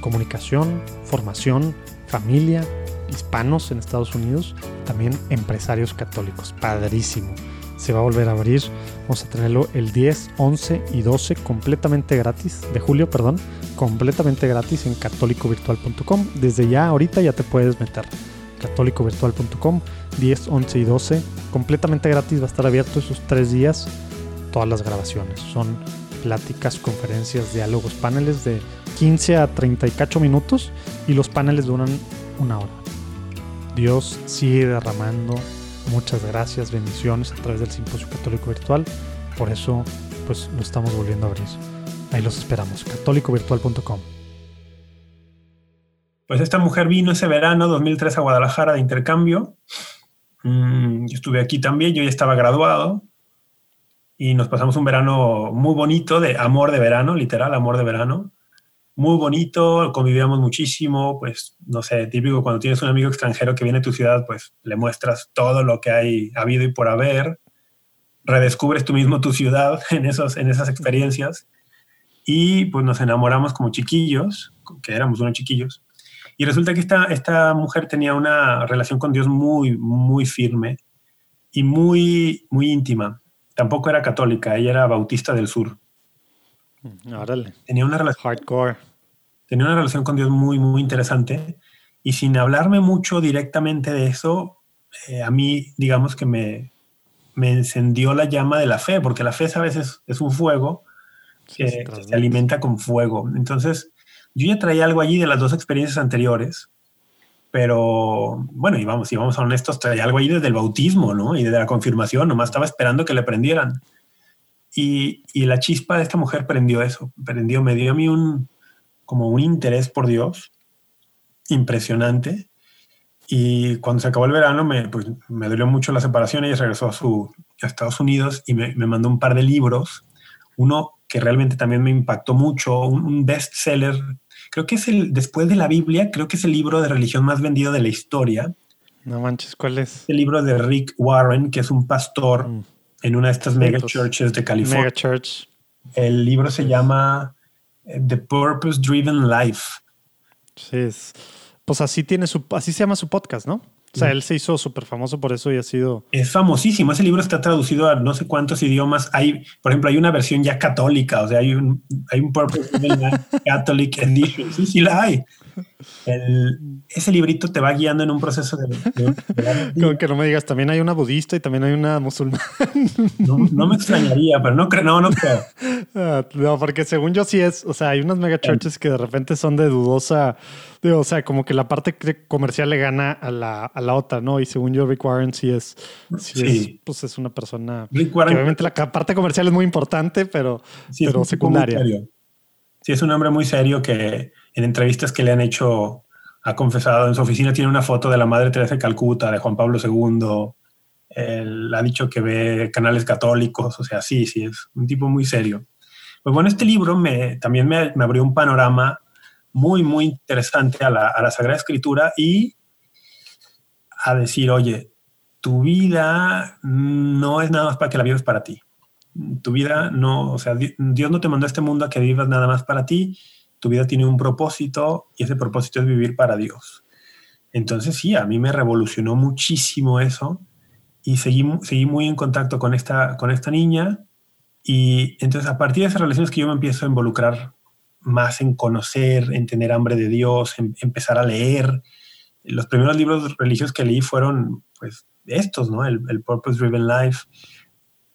comunicación, formación, familia, hispanos en Estados Unidos, también empresarios católicos. Padrísimo. Se va a volver a abrir. Vamos a tenerlo el 10, 11 y 12 completamente gratis, de julio, perdón, completamente gratis en católicovirtual.com. Desde ya, ahorita ya te puedes meter. católicovirtual.com, 10, 11 y 12, completamente gratis. Va a estar abierto esos tres días. Todas las grabaciones son pláticas, conferencias, diálogos, paneles de 15 a 38 minutos y los paneles duran una hora. Dios sigue derramando muchas gracias, bendiciones a través del Simposio Católico Virtual. Por eso, pues lo estamos volviendo a abrir. Ahí los esperamos, católicovirtual.com. Pues esta mujer vino ese verano 2003 a Guadalajara de intercambio. Mm, yo estuve aquí también, yo ya estaba graduado y nos pasamos un verano muy bonito de amor de verano, literal, amor de verano muy bonito, convivíamos muchísimo, pues no sé, típico cuando tienes un amigo extranjero que viene a tu ciudad, pues le muestras todo lo que hay habido y por haber, redescubres tú mismo tu ciudad [LAUGHS] en, esos, en esas experiencias y pues nos enamoramos como chiquillos, que éramos unos chiquillos, y resulta que esta, esta mujer tenía una relación con Dios muy, muy firme y muy, muy íntima. Tampoco era católica, ella era bautista del sur. Mm, órale. Tenía una relación. Hardcore tenía una relación con Dios muy, muy interesante y sin hablarme mucho directamente de eso, eh, a mí, digamos que me, me encendió la llama de la fe, porque la fe a veces es un fuego que, se alimenta con fuego. Entonces, yo ya traía algo allí de las dos experiencias anteriores, pero bueno, y vamos, y vamos a honestos, traía algo allí desde el bautismo, ¿no? Y desde la confirmación, nomás estaba esperando que le prendieran. Y, y la chispa de esta mujer prendió eso, prendió, me dio a mí un, como un interés por Dios impresionante. Y cuando se acabó el verano, me, pues, me dolió mucho la separación. Ella regresó a, su, a Estados Unidos y me, me, mandó un par de libros. Uno que realmente también me impactó mucho, un, un bestseller. Creo que es el, después de la Biblia, creo que es el libro de religión más vendido de la historia. No manches, ¿cuál es? El libro de Rick Warren, que es un pastor mm. en una de estas mega churches de California. Mega church. El libro se llama The Purpose Driven Life. Sí, es, pues así tiene su, así se llama su podcast, ¿no? O sea, él se hizo súper famoso por eso y ha sido. Es famosísimo. Ese libro está traducido a no sé cuántos idiomas. Hay, por ejemplo, hay una versión ya católica. O sea, hay un, hay un Purpose [LAUGHS] Catholic Edition. Sí, sí la hay. El, ese librito te va guiando en un proceso de. de, de Como que no me digas, también hay una budista y también hay una musulmana. No, no me extrañaría, pero no creo, no, no creo. Uh, no, porque según yo sí es, o sea, hay unas mega churches que de repente son de dudosa, de, o sea, como que la parte comercial le gana a la, a la otra, ¿no? Y según yo, Rick Warren sí es, sí, sí. Es, pues es una persona. Rick Warren, que obviamente la parte comercial es muy importante, pero, sí, pero secundaria. Sí, es un hombre muy serio que en entrevistas que le han hecho ha confesado en su oficina tiene una foto de la Madre Teresa de Calcuta, de Juan Pablo II. Él ha dicho que ve canales católicos, o sea, sí, sí, es un tipo muy serio. Pues bueno, este libro también me, me abrió un panorama muy, muy interesante a la, a la, Sagrada Escritura y a decir, oye, tu vida no es nada más para que la vivas para ti. Tu vida no, o sea, Dios no te mandó a este mundo a que vivas nada más para ti, tu vida tiene un propósito y ese propósito es vivir para Dios. Entonces sí, a mí me revolucionó muchísimo eso y seguí, muy en contacto con esta, niña y entonces a partir de esas relaciones que yo me empiezo a involucrar más en conocer, en tener hambre de Dios, en empezar a leer. Los primeros libros religiosos que leí fueron pues estos, ¿no? El Purpose Driven Life.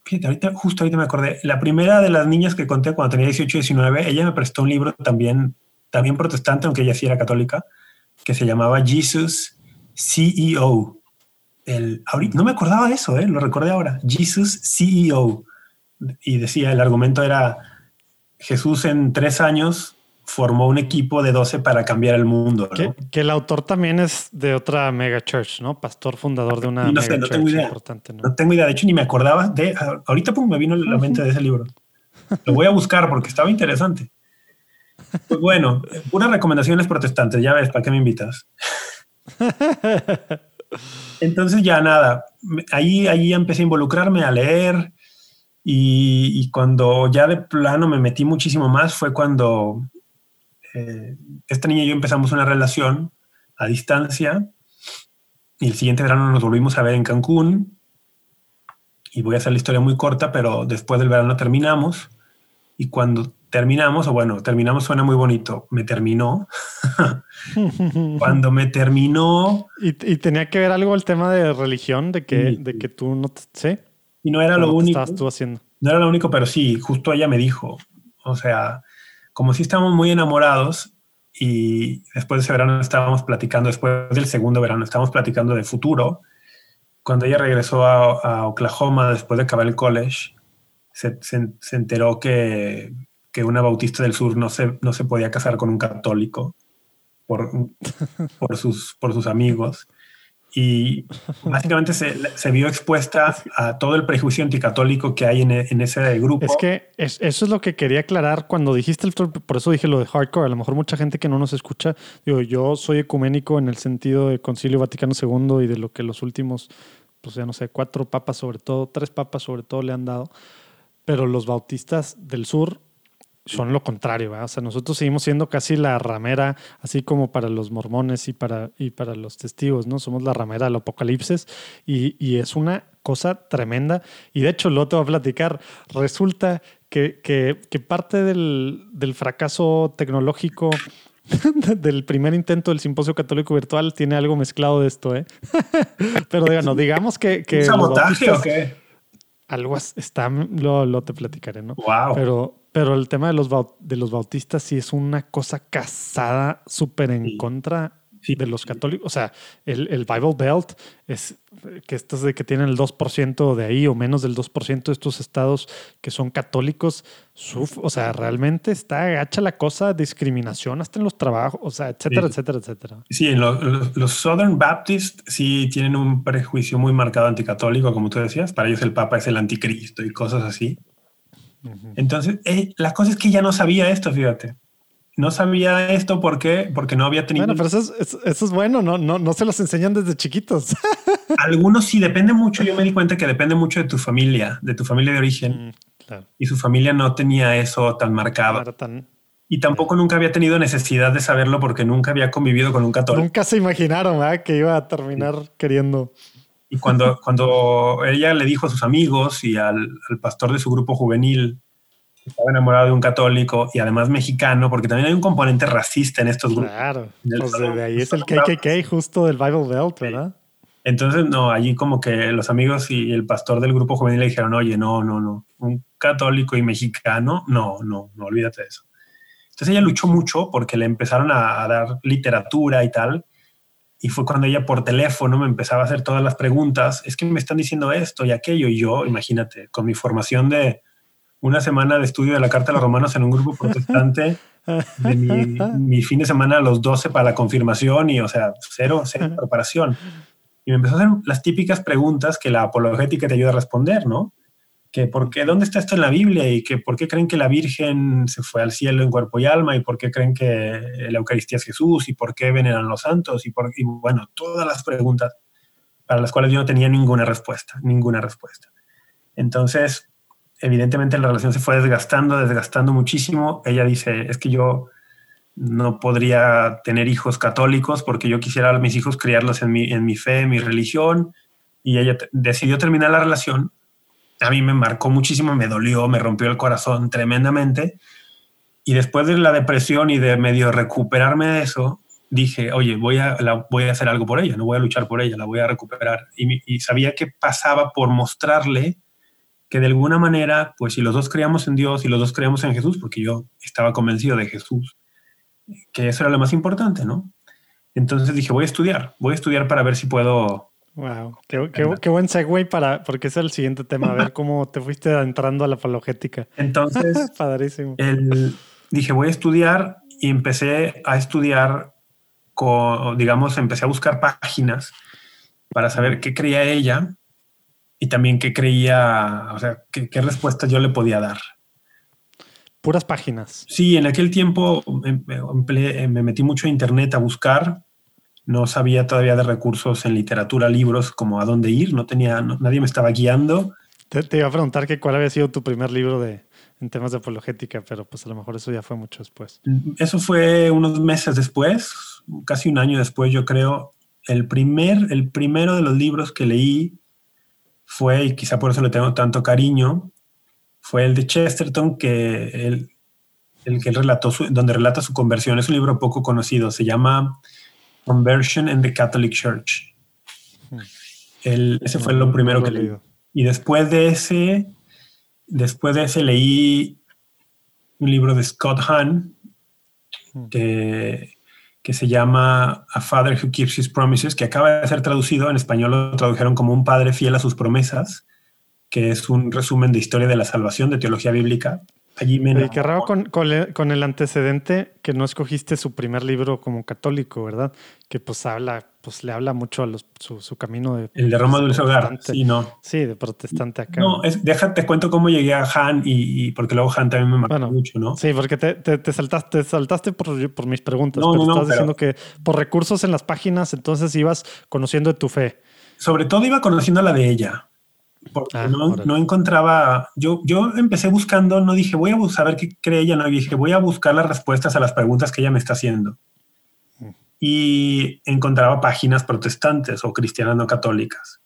Fíjate, ahorita, justo ahorita me acordé. La primera de las niñas que conté cuando tenía 18 y 19, ella me prestó un libro también, también protestante, aunque ella sí era católica, que se llamaba Jesus CEO. El, ahorita, no me acordaba de eso, ¿eh? lo recordé ahora. Jesus CEO. Y decía, el argumento era, Jesús en tres años formó un equipo de 12 para cambiar el mundo. ¿no? Que, que, el autor también es de otra mega church, ¿no? Pastor fundador de una no mega sé, no church tengo idea. importante. ¿no? ¿no? tengo idea. De hecho, ni me acordaba de. Ahorita pues, me vino a la mente de ese libro. Lo voy a buscar porque estaba interesante. Pues bueno, puras recomendaciones protestantes. Ya ves, ¿para qué me invitas? Entonces ya nada, ahí, ahí empecé a involucrarme, a leer y, y, cuando ya de plano me metí muchísimo más fue cuando eh, esta niña y yo empezamos una relación a distancia y el siguiente verano nos volvimos a ver en Cancún y voy a hacer la historia muy corta, pero después del verano terminamos y cuando terminamos, o bueno, terminamos suena muy bonito, me terminó. [LAUGHS] cuando me terminó... ¿Y, ¿Y, tenía que ver algo el tema de religión, de que, de que tú no te... ¿sí? Y no era lo único. estabas tú haciendo? No era lo único, pero sí, justo ella me dijo, o sea, como si estábamos muy enamorados y después de ese verano estábamos platicando, después del segundo verano estábamos platicando de futuro, cuando ella regresó a, Oklahoma después de acabar el college, se, se, se enteró que, que, una bautista del sur no se, no se podía casar con un católico por, por, sus, por sus amigos y básicamente se, vio expuesta a todo el prejuicio anticatólico que hay en, en ese grupo. Es que es, eso es lo que quería aclarar cuando dijiste, el, por eso dije lo de hardcore, a lo mejor mucha gente que no nos escucha, digo, yo soy ecuménico en el sentido de Concilio Vaticano II y de lo que los últimos, pues ya no sé, cuatro papas sobre todo, tres papas sobre todo le han dado, pero los bautistas del sur son lo contrario, ¿verdad? o sea, nosotros seguimos siendo casi la ramera, así como para los mormones y para, y para los testigos, ¿no? Somos la ramera del apocalipsis y, y es una cosa tremenda. Y de hecho, lo te voy a platicar, resulta que, que, que parte del, del, fracaso tecnológico [LAUGHS] del primer intento del simposio católico virtual tiene algo mezclado de esto, ¿eh? [LAUGHS] Pero digamos, digamos que... que ¿Un sabotaje o qué? Algo está, lo, lo, te platicaré, ¿no? Wow. Pero, pero el tema de los, de los bautistas sí es una cosa casada súper en Sí. contra Sí. de los católicos. O sea, el, el Bible Belt es que estos de que tienen el 2% de ahí o menos del 2% de estos estados que son católicos, suf- o sea, realmente está agacha la cosa, discriminación hasta en los trabajos, o sea, etcétera, Sí. etcétera, etcétera. Sí, los, los Southern Baptists sí tienen un prejuicio muy marcado anticatólico, como tú decías. Para ellos el Papa es el anticristo y cosas así. Entonces, eh, la cosa es que ya no sabía esto, fíjate. No sabía esto ¿por qué? porque no había tenido... Bueno, pero eso es, eso- eso es bueno, ¿no? No, no se los enseñan desde chiquitos. [LAUGHS] Algunos sí, depende mucho. Yo me di cuenta que depende mucho de tu familia, de tu familia de origen. Mm, claro. Y su familia no tenía eso tan marcado. tan- Y tampoco nunca había tenido necesidad de saberlo porque nunca había convivido con un católico. Nunca se imaginaron que iba a terminar queriendo. Y cuando, cuando ella le dijo a sus amigos y al, al pastor de su grupo juvenil que estaba enamorado de un católico y además mexicano, porque también hay un componente racista en estos grupos. Claro. Pues de ahí es el KKK, justo del Bible Belt, ¿verdad? Entonces, no, allí como que los amigos y el pastor del grupo juvenil le dijeron, oye, no, no, no, un católico y mexicano, no, no, no, olvídate de eso. Entonces ella luchó mucho porque le empezaron a, a dar literatura y tal. Y fue cuando ella por teléfono me empezaba a hacer todas las preguntas. Es que me están diciendo esto y aquello. Y yo, imagínate, con mi formación de una semana de estudio de la Carta de los Romanos en un grupo protestante, mi, mi fin de semana a los 12 para la confirmación y, o sea, cero, cero preparación. Y me empezó a hacer las típicas preguntas que la apologética te ayuda a responder, ¿no? Que por qué, ¿dónde está esto en la Biblia? Y que por qué creen que la Virgen se fue al cielo en cuerpo y alma? Y por qué creen que la Eucaristía es Jesús? Y por qué veneran los santos? Y, por, y bueno, todas las preguntas para las cuales yo no tenía ninguna respuesta, ninguna respuesta. Entonces, evidentemente la relación se fue desgastando, desgastando muchísimo. Ella dice, es que yo no podría tener hijos católicos porque yo quisiera a mis hijos criarlos en mi, en mi fe, en mi religión. Y ella decidió terminar la relación. A mí me marcó muchísimo, me dolió, me rompió el corazón tremendamente. Y después de la depresión y de medio recuperarme de eso, dije, oye, voy a, voy a hacer algo por ella, no voy a luchar por ella, la voy a recuperar. Y sabía que pasaba por mostrarle que de alguna manera, pues si los dos creíamos en Dios y los dos creíamos en Jesús, porque yo estaba convencido de Jesús, que eso era lo más importante, ¿no? Entonces dije, voy a estudiar, voy a estudiar para ver si puedo... Wow, qué, qué- qué buen segue para, porque es el siguiente tema, a ver [LAUGHS] cómo te fuiste entrando a la apologética. Entonces [LAUGHS] Padrísimo. el- dije, voy a estudiar y empecé a estudiar, con, digamos, empecé a buscar páginas para saber qué creía ella y también qué creía, o sea, qué, qué respuesta yo le podía dar. Puras páginas. Sí, en aquel tiempo em- empleé- me metí mucho a internet a buscar. No sabía todavía de recursos en literatura, libros, como a dónde ir. No tenía, no- nadie me estaba guiando. Te, te iba a preguntar que cuál había sido tu primer libro de, en temas de apologética, pero pues a lo mejor eso ya fue mucho después. Eso fue unos meses después, casi un año después, yo creo. El primer, el primero de los libros que leí fue, y quizá por eso le tengo tanto cariño, fue el de Chesterton, que él, el que él relató, su- donde relata su conversión. Es un libro poco conocido, se llama Conversion in the Catholic Church. El- ese fue lo primero que leí. Y después de ese, después de ese leí un libro de Scott Hahn Mm. que, que se llama A Father Who Keeps His Promises, que acaba de ser traducido, en español lo tradujeron como Un Padre Fiel a sus Promesas, que es un resumen de historia de la salvación, de teología bíblica. Allí me Y qué raro con, con el, con el antecedente que no escogiste su primer libro como católico, ¿verdad? Que pues habla, pues le habla mucho a los, su, su camino de... El de Roma Dulce Hogar, sí, no. Sí, de protestante acá. No, es, déjate cuento cómo llegué a Han y, y porque luego Han también me marcó Bueno, mucho, ¿no? Sí, porque te, te, te saltaste, te saltaste por, por mis preguntas, No, pero no, no, estás pero- diciendo que por recursos en las páginas entonces ibas conociendo de tu fe. sobre todo iba conociendo la de ella. Porque Ah, no, encontraba. Yo, yo empecé buscando, no dije voy a saber qué cree ella, no dije voy a buscar las respuestas a las preguntas que ella me está haciendo. Mm. Y encontraba páginas protestantes o cristianas no católicas.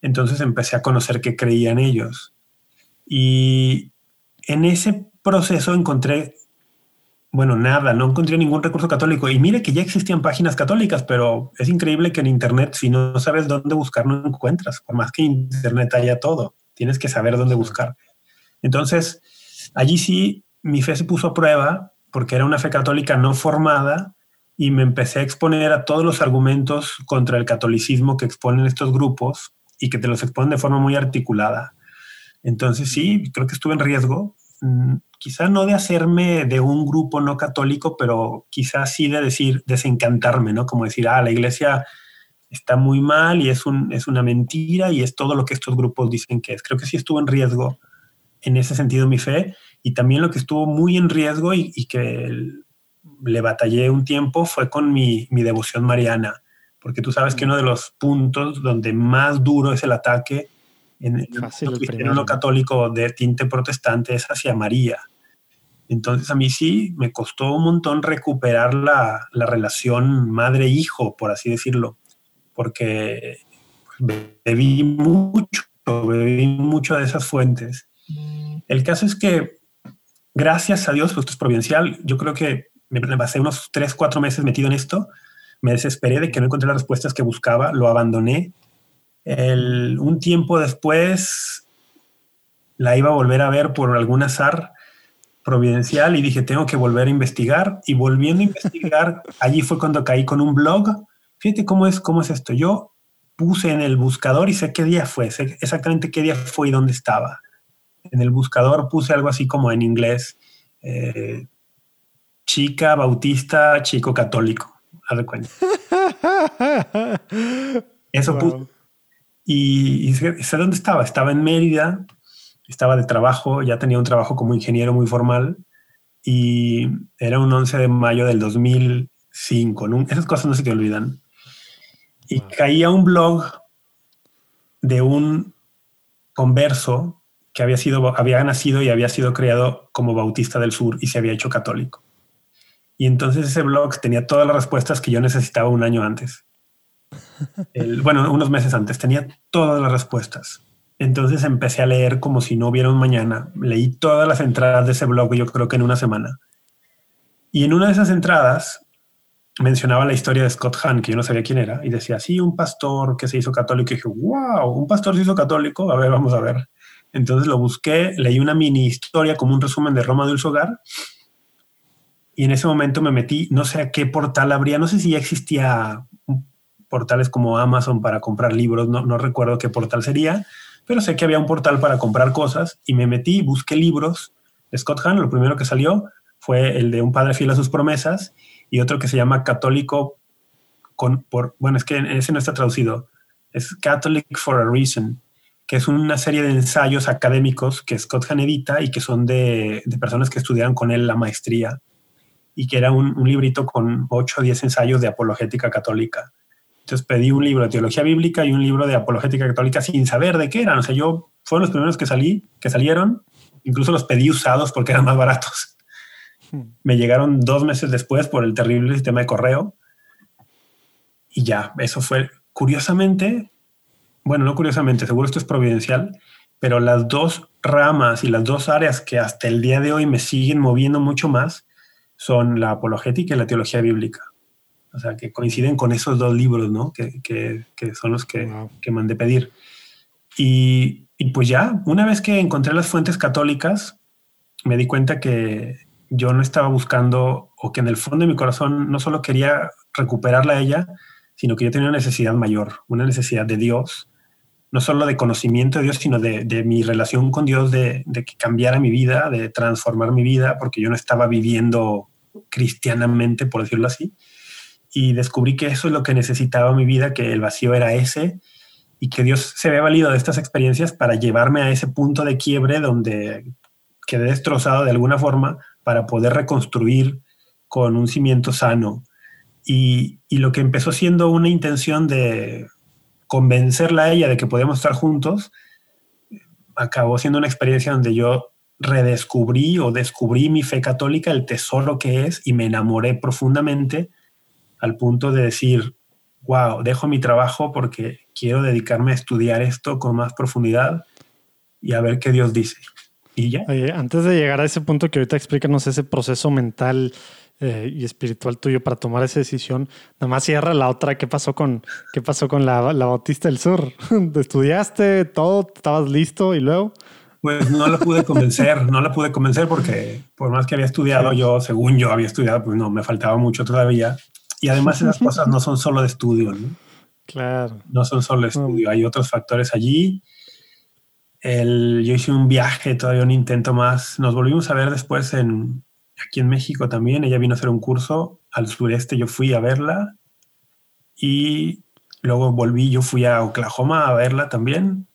Entonces empecé a conocer qué creían ellos. Y en ese proceso encontré bueno, nada, no encontré ningún recurso católico. Y mire que ya existían páginas católicas, pero es increíble que en Internet, si no sabes dónde buscar, no encuentras. Por más que Internet haya todo, tienes que saber dónde buscar. Entonces, allí sí, mi fe se puso a prueba porque era una fe católica no formada y me empecé a exponer a todos los argumentos contra el catolicismo que exponen estos grupos y que te los exponen de forma muy articulada. Entonces sí, creo que estuve en riesgo, mm, quizá no de hacerme de un grupo no católico, pero quizá sí de decir, desencantarme, ¿no? Como decir, ah, la iglesia está muy mal y es, un, es una mentira y es todo lo que estos grupos dicen que es. Creo que sí estuvo en riesgo en ese sentido mi fe y también lo que estuvo muy en riesgo y, que le batallé un tiempo fue con mi, mi devoción mariana, porque tú sabes que uno de los puntos donde más duro es el ataque en el cristiano católico de tinte protestante es hacia María. Entonces a mí sí me costó un montón recuperar la, la relación madre-hijo, por así decirlo, porque bebí mucho, bebí mucho de esas fuentes. El caso es que, gracias a Dios, pues esto es provincial, yo creo que me pasé unos tres, cuatro meses metido en esto, me desesperé de que no encontré las respuestas que buscaba, lo abandoné. Un tiempo después la iba a volver a ver por algún azar providencial y dije, tengo que volver a investigar. Y volviendo a investigar, [LAUGHS] allí fue cuando caí con un blog. Fíjate cómo es, cómo es esto. Yo puse en el buscador y sé qué día fue, sé exactamente qué día fue y dónde estaba. En el buscador puse algo así como en inglés, eh, chica bautista, chico católico. Haz de cuenta. [LAUGHS] Eso puse. Y, y sé dónde estaba. Estaba en Mérida estaba de trabajo, ya tenía un trabajo como ingeniero muy formal y era un 11 de mayo del 2005. Esas cosas no se te olvidan. Y caía un blog de un converso que había, sido, había nacido y había sido creado como bautista del sur y se había hecho católico. Y entonces ese blog tenía todas las respuestas que yo necesitaba un año antes. Bueno, unos meses antes, tenía todas las respuestas. Entonces empecé a leer como si no hubiera un mañana. Leí todas las entradas de ese blog, yo creo que en una semana. Y en una de esas entradas mencionaba la historia de Scott Hahn, que yo no sabía quién era, y decía, sí, un pastor que se hizo católico. Y dije, wow, un pastor se hizo católico. A ver, vamos a ver. Entonces lo busqué, leí una mini historia como un resumen de Roma del Hogar. Y en ese momento me metí, no sé a qué portal habría, no sé si ya existía portales como Amazon para comprar libros, no, no recuerdo qué portal sería, pero sé que había un portal para comprar cosas y me metí, busqué libros Scott Hahn. Lo primero que salió fue el de Un padre fiel a sus promesas y otro que se llama Católico con, por, bueno, es que ese no está traducido, es Catholic for a Reason, que es una serie de ensayos académicos que Scott Hahn edita y que son de, de personas que estudiaron con él la maestría y que era un, un librito con 8 o 10 ensayos de apologética católica. Entonces pedí un libro de teología bíblica y un libro de apologética católica sin saber de qué eran. O sea, yo fueron los primeros que salí, que salieron. Incluso los pedí usados porque eran más baratos. Hmm. Me llegaron dos meses después por el terrible sistema de correo. Y ya, eso fue curiosamente, bueno, no curiosamente, seguro esto es providencial, pero las dos ramas y las dos áreas que hasta el día de hoy me siguen moviendo mucho más son la apologética y la teología bíblica. O sea, que coinciden con esos dos libros, ¿no? Que, que, que son los que, que mandé pedir. Y, y, pues ya, una vez que encontré las fuentes católicas, me di cuenta que yo no estaba buscando, o que en el fondo de mi corazón no solo quería recuperarla a ella, sino que yo tenía una necesidad mayor, una necesidad de Dios, no solo de conocimiento de Dios, sino de, de mi relación con Dios, de, de que cambiara mi vida, de transformar mi vida, porque yo no estaba viviendo cristianamente, por decirlo así y descubrí que eso es lo que necesitaba mi vida, que el vacío era ese y que Dios se ve valido de estas experiencias para llevarme a ese punto de quiebre donde quedé destrozado de alguna forma para poder reconstruir con un cimiento sano. Y, y lo que empezó siendo una intención de convencerla a ella de que podíamos estar juntos, acabó siendo una experiencia donde yo redescubrí o descubrí mi fe católica, el tesoro que es, y me enamoré profundamente al punto de decir, wow, dejo mi trabajo porque quiero dedicarme a estudiar esto con más profundidad y a ver qué Dios dice. y ya. Oye, antes de llegar a ese punto que ahorita explícanos ese proceso mental eh, y espiritual tuyo para tomar esa decisión, nada más cierra la otra. ¿Qué pasó con, qué pasó con la, la Bautista del Sur? [LAUGHS] ¿Estudiaste todo? ¿Estabas listo y luego? Pues no la pude convencer, no la pude convencer porque por más que había estudiado yo, según yo había estudiado, pues no, me faltaba mucho todavía. Y además esas [LAUGHS] cosas no son solo de estudio, ¿no? Claro. No son solo de estudio, hay otros factores allí. El, yo hice un viaje, todavía un intento más. Nos volvimos a ver después en, aquí en México también. Ella vino a hacer un curso al sureste, yo fui a verla y luego volví, yo fui a Oklahoma a verla también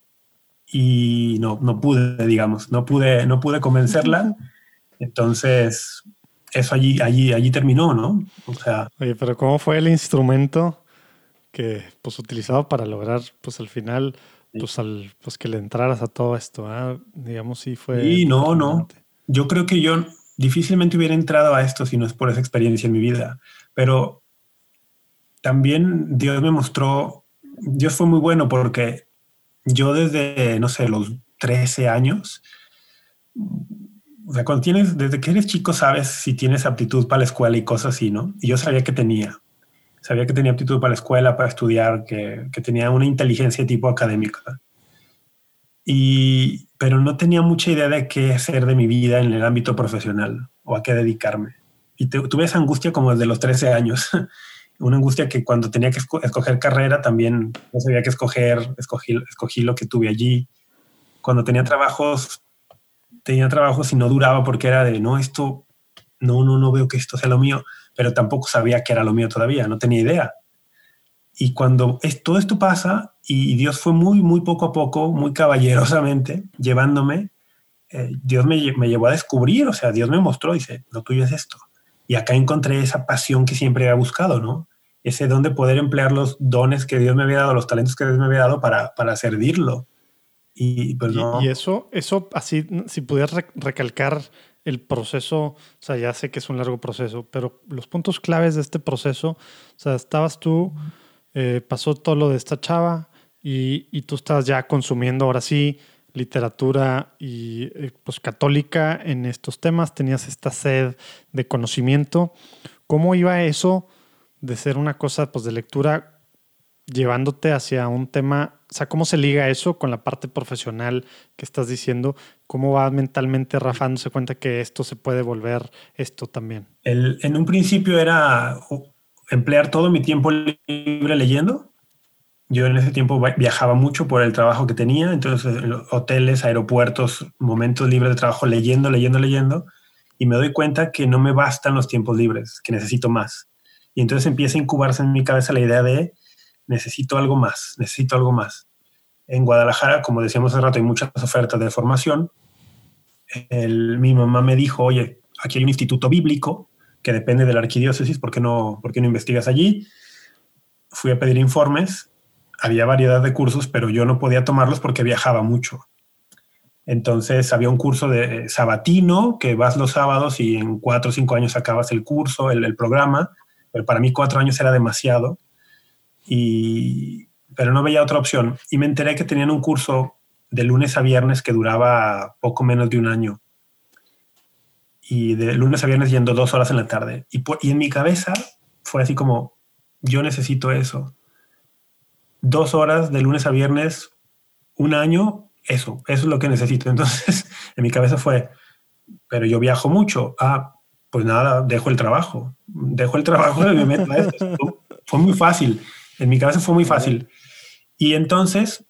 y no, no pude, digamos, no pude, no pude convencerla. [LAUGHS] Entonces, eso allí, allí, allí terminó, ¿no? O sea. Oye, pero ¿cómo fue el instrumento que pues utilizado para lograr, pues al final, pues al, pues que le entraras a todo esto, ¿ah? digamos, sí fue. Y no, no. Yo creo que yo difícilmente hubiera entrado a esto si no es por esa experiencia en mi vida. Pero también Dios me mostró, Dios fue muy bueno porque yo desde, no sé, los 13 años, o sea, cuando tienes, desde que eres chico sabes si tienes aptitud para la escuela y cosas así, ¿no? Y yo sabía que tenía. Sabía que tenía aptitud para la escuela, para estudiar, que, que tenía una inteligencia tipo académica. Y, pero no tenía mucha idea de qué hacer de mi vida en el ámbito profesional o a qué dedicarme. Y tuve esa angustia como desde los 13 años. [LAUGHS] Una angustia que cuando tenía que escoger carrera también no sabía qué escoger, escogí, escogí lo que tuve allí. Cuando tenía trabajos, tenía trabajos y no duraba porque era de, no, esto, no, no, no veo que esto sea lo mío, pero tampoco sabía que era lo mío todavía, no tenía idea. Y cuando todo esto pasa, y Dios fue muy, muy poco a poco, muy caballerosamente, llevándome, eh, Dios me, me, llevó a descubrir, o sea, Dios me mostró, dice, lo tuyo es esto. Y acá encontré esa pasión que siempre había buscado, ¿no? Ese don de poder emplear los dones que Dios me había dado, los talentos que Dios me había dado para, para servirlo. Y, pues no. y, eso, eso, así, si pudieras recalcar el proceso, o sea, ya sé que es un largo proceso, pero los puntos claves de este proceso, o sea, estabas tú eh, pasó todo lo de esta chava y, tú estás ya consumiendo ahora sí literatura y eh, pues católica en estos temas, tenías esta sed de conocimiento. ¿Cómo iba eso de ser una cosa pues de lectura llevándote hacia un tema, o sea, cómo se liga eso con la parte profesional que estás diciendo? ¿Cómo va mentalmente Rafa dándose cuenta que esto se puede volver esto también? En un principio era emplear todo mi tiempo libre leyendo. Yo en ese tiempo viajaba mucho por el trabajo que tenía, entonces hoteles, aeropuertos, momentos libres de trabajo leyendo, leyendo, leyendo, y me doy cuenta que no me bastan los tiempos libres, que necesito más. Y entonces empieza a incubarse en mi cabeza la idea de necesito algo más, necesito algo más. En Guadalajara, como decíamos hace rato, hay muchas ofertas de formación. mi mamá me dijo, oye, aquí hay un instituto bíblico que depende de la arquidiócesis, ¿por qué no, por qué no investigas allí? Fui a pedir informes, había variedad de cursos, pero yo no podía tomarlos porque viajaba mucho. Entonces había un curso de sabatino que vas los sábados y en cuatro o cinco años acabas el curso, el, programa, pero para mí cuatro años era demasiado, y, pero no veía otra opción. Y me enteré que tenían un curso de lunes a viernes que duraba poco menos de un año y de lunes a viernes yendo dos horas en la tarde. Y, y en mi cabeza fue así como, yo necesito eso. Dos horas de lunes a viernes, un año, eso, eso es lo que necesito. [LAUGHS] Entonces, en mi cabeza fue, pero yo viajo mucho. Ah, pues nada, dejo el trabajo. Dejo el trabajo y me meto a esto. Fue muy fácil. En mi cabeza fue muy fácil. Y entonces,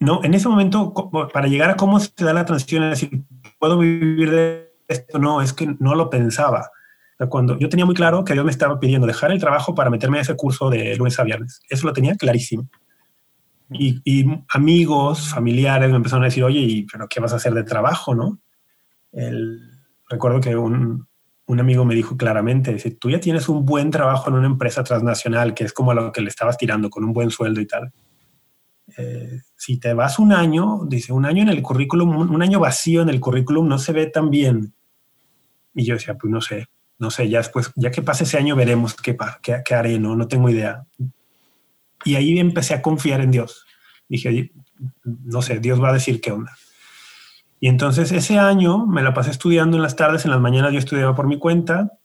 no, en ese momento, para llegar a cómo se da la transición, es decir, puedo vivir de esto no, es que no lo pensaba. Cuando yo tenía muy claro que Dios me estaba pidiendo dejar el trabajo para meterme a ese curso de lunes a viernes. Eso lo tenía clarísimo. Y, amigos, familiares me empezaron a decir, oye, ¿y, ¿pero qué vas a hacer de trabajo, no? recuerdo que un, un, amigo me dijo claramente, dice, tú ya tienes un buen trabajo en una empresa transnacional, que es como a lo que le estabas tirando, con un buen sueldo y tal. Eh, si te vas un año, dice, un año en el currículum, un año vacío en el currículum no se ve tan bien. Y yo decía, pues no sé, no sé, ya después, ya que pase ese año veremos qué, qué, qué haré, no, no tengo idea. Y ahí empecé a confiar en Dios. Dije, no sé, Dios va a decir qué onda. Y entonces ese año me la pasé estudiando en las tardes, en las mañanas yo estudiaba por mi cuenta,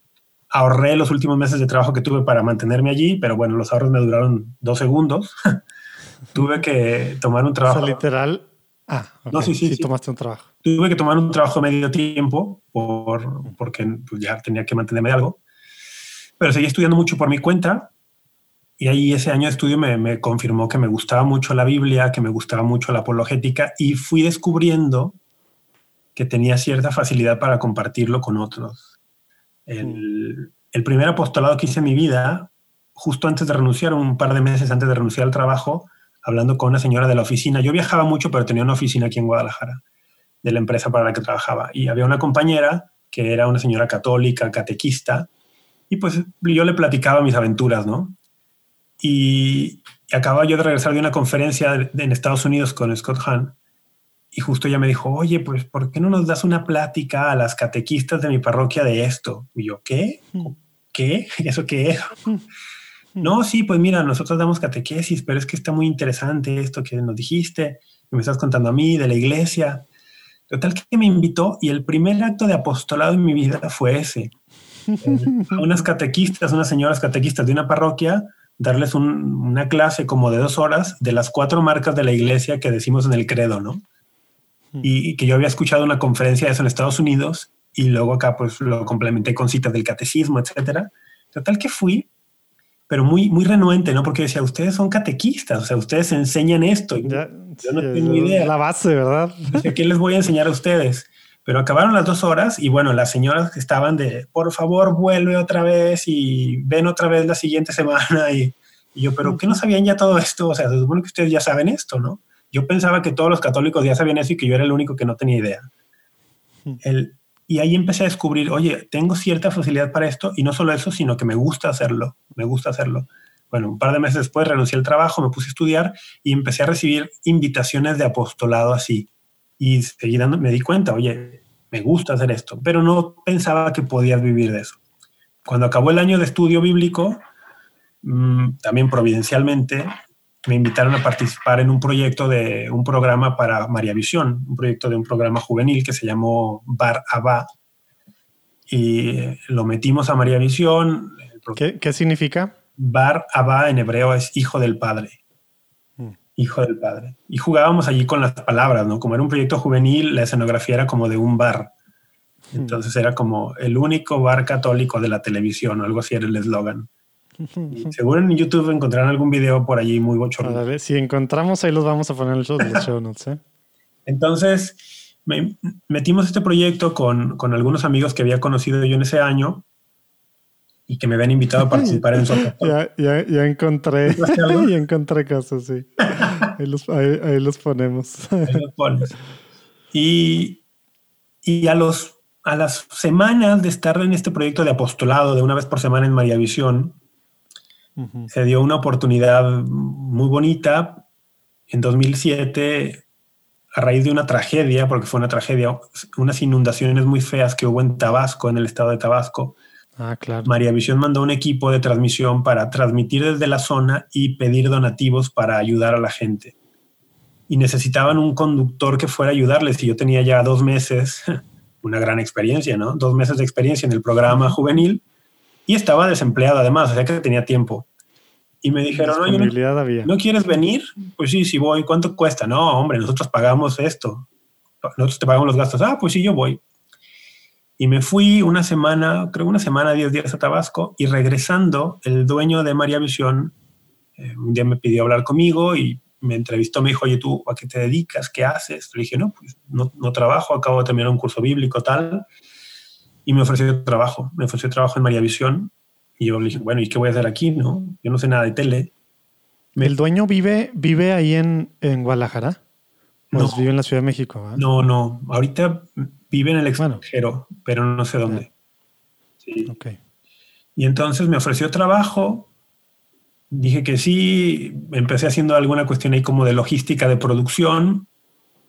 ahorré los últimos meses de trabajo que tuve para mantenerme allí, pero bueno, los ahorros me duraron dos segundos. [LAUGHS] tuve que tomar un trabajo. literal. Ah, no, sí, sí, sí, tomaste un trabajo. Tuve que tomar un trabajo medio tiempo por, porque pues, ya tenía que mantenerme de algo. Pero seguí estudiando mucho por mi cuenta y ahí ese año de estudio me, me, confirmó que me gustaba mucho la Biblia, que me gustaba mucho la apologética y fui descubriendo que tenía cierta facilidad para compartirlo con otros. El, el, primer apostolado que hice en mi vida, justo antes de renunciar, un par de meses antes de renunciar al trabajo, hablando con una señora de la oficina. Yo viajaba mucho, pero tenía una oficina aquí en Guadalajara, de la empresa para la que trabajaba. Y había una compañera que era una señora católica, catequista, y pues yo le platicaba mis aventuras, ¿no? Y, acababa yo de regresar de una conferencia en Estados Unidos con Scott Hahn y justo ella me dijo, oye, pues, ¿por qué no nos das una plática a las catequistas de mi parroquia de esto? Y yo, ¿qué? Hmm. ¿Qué? [LAUGHS] ¿Eso qué es? Hmm. No, sí, pues mira, nosotros damos catequesis, pero es que está muy interesante esto que nos dijiste, que me estás contando a mí de la iglesia. Total que me invitó y el primer acto de apostolado en mi vida fue ese. a unas catequistas, unas señoras catequistas de una parroquia, darles una clase como de dos horas de las cuatro marcas de la iglesia que decimos en el credo, ¿no? Y, que yo había escuchado una conferencia de eso en Estados Unidos y luego acá pues lo complementé con citas del catecismo, etcétera. Total que fui, pero muy, muy renuente, ¿no? Porque decía, ustedes son catequistas, o sea, ustedes enseñan esto. yo no tengo idea. La base, ¿verdad? ¿Qué les voy a enseñar a ustedes? Pero acabaron las dos horas y bueno, las señoras que estaban de, por favor, vuelve otra vez y ven otra vez la siguiente semana. [LAUGHS] Y, yo, pero ¿qué no sabían ya todo esto? O sea, se supone que ustedes ya saben esto, ¿no? Yo pensaba que todos los católicos ya sabían eso y que yo era el único que no tenía idea. El, y ahí empecé a descubrir, oye, tengo cierta facilidad para esto y no solo eso, sino que me gusta hacerlo, me gusta hacerlo. Bueno, un par de meses después renuncié al trabajo, me puse a estudiar y empecé a recibir invitaciones de apostolado así y seguí dando, me di cuenta, oye, me gusta hacer esto, pero no pensaba que podías vivir de eso. Cuando acabó el año de estudio bíblico, mm, también providencialmente, me invitaron a participar en un proyecto de un programa para María Visión, un proyecto de un programa juvenil que se llamó Bar Abba. Y lo metimos a María Visión. ¿Qué, ¿Qué, significa? Bar Abba en hebreo es hijo del padre hijo del padre. Y jugábamos allí con las palabras, ¿no? Como era un proyecto juvenil, la escenografía era como de un bar. Hmm. Entonces era como el único bar católico de la televisión, o algo así era el eslogan. [LAUGHS] seguro en YouTube encontrarán algún video por allí muy. A ver, si encontramos ahí los vamos a poner en los [LAUGHS] show notes. ¿eh? Entonces metimos este proyecto con, con algunos amigos que había conocido yo en ese año y que me habían invitado a participar en su [LAUGHS] ya, ya, ya, encontré, ya encontré casos, sí. Ahí los, ahí, los ponemos. Ahí los pones. Y, y a, los, a las semanas de estar en este proyecto de apostolado de una vez por semana en María Visión, se dio una oportunidad muy bonita en 2007 a raíz de una tragedia, porque fue una tragedia, unas inundaciones muy feas que hubo en Tabasco, en el estado de Tabasco, Ah, claro. María Visión mandó un equipo de transmisión para transmitir desde la zona y pedir donativos para ayudar a la gente. Y necesitaban un conductor que fuera a ayudarles. Y yo tenía ya dos meses, [LAUGHS] una gran experiencia, ¿no? Dos meses de experiencia en el programa juvenil y estaba desempleado además, o sea que tenía tiempo. Y me dijeron, no, no, ¿no quieres venir? Pues sí, sí voy. ¿Cuánto cuesta? No, hombre, nosotros pagamos esto. Nosotros te pagamos los gastos. Ah, pues sí, yo voy. Y me fui una semana, creo una semana, diez días a Tabasco y regresando, el dueño de María Visión eh, un día me pidió hablar conmigo y me entrevistó, me dijo, oye, ¿tú a qué te dedicas? ¿Qué haces? Le dije, no, pues no, no trabajo, acabo de terminar un curso bíblico, tal. Y me ofreció trabajo, me ofreció trabajo en María Visión. Y yo le dije, bueno, ¿y qué voy a hacer aquí? No, yo no sé nada de tele. ¿El dueño vive, vive ahí en, en Guadalajara? No. vive en la Ciudad de México? No, no. Ahorita Vive en el extranjero, pero no sé dónde. Sí. Y entonces me ofreció trabajo. Dije que sí. Empecé haciendo alguna cuestión ahí como de logística de producción,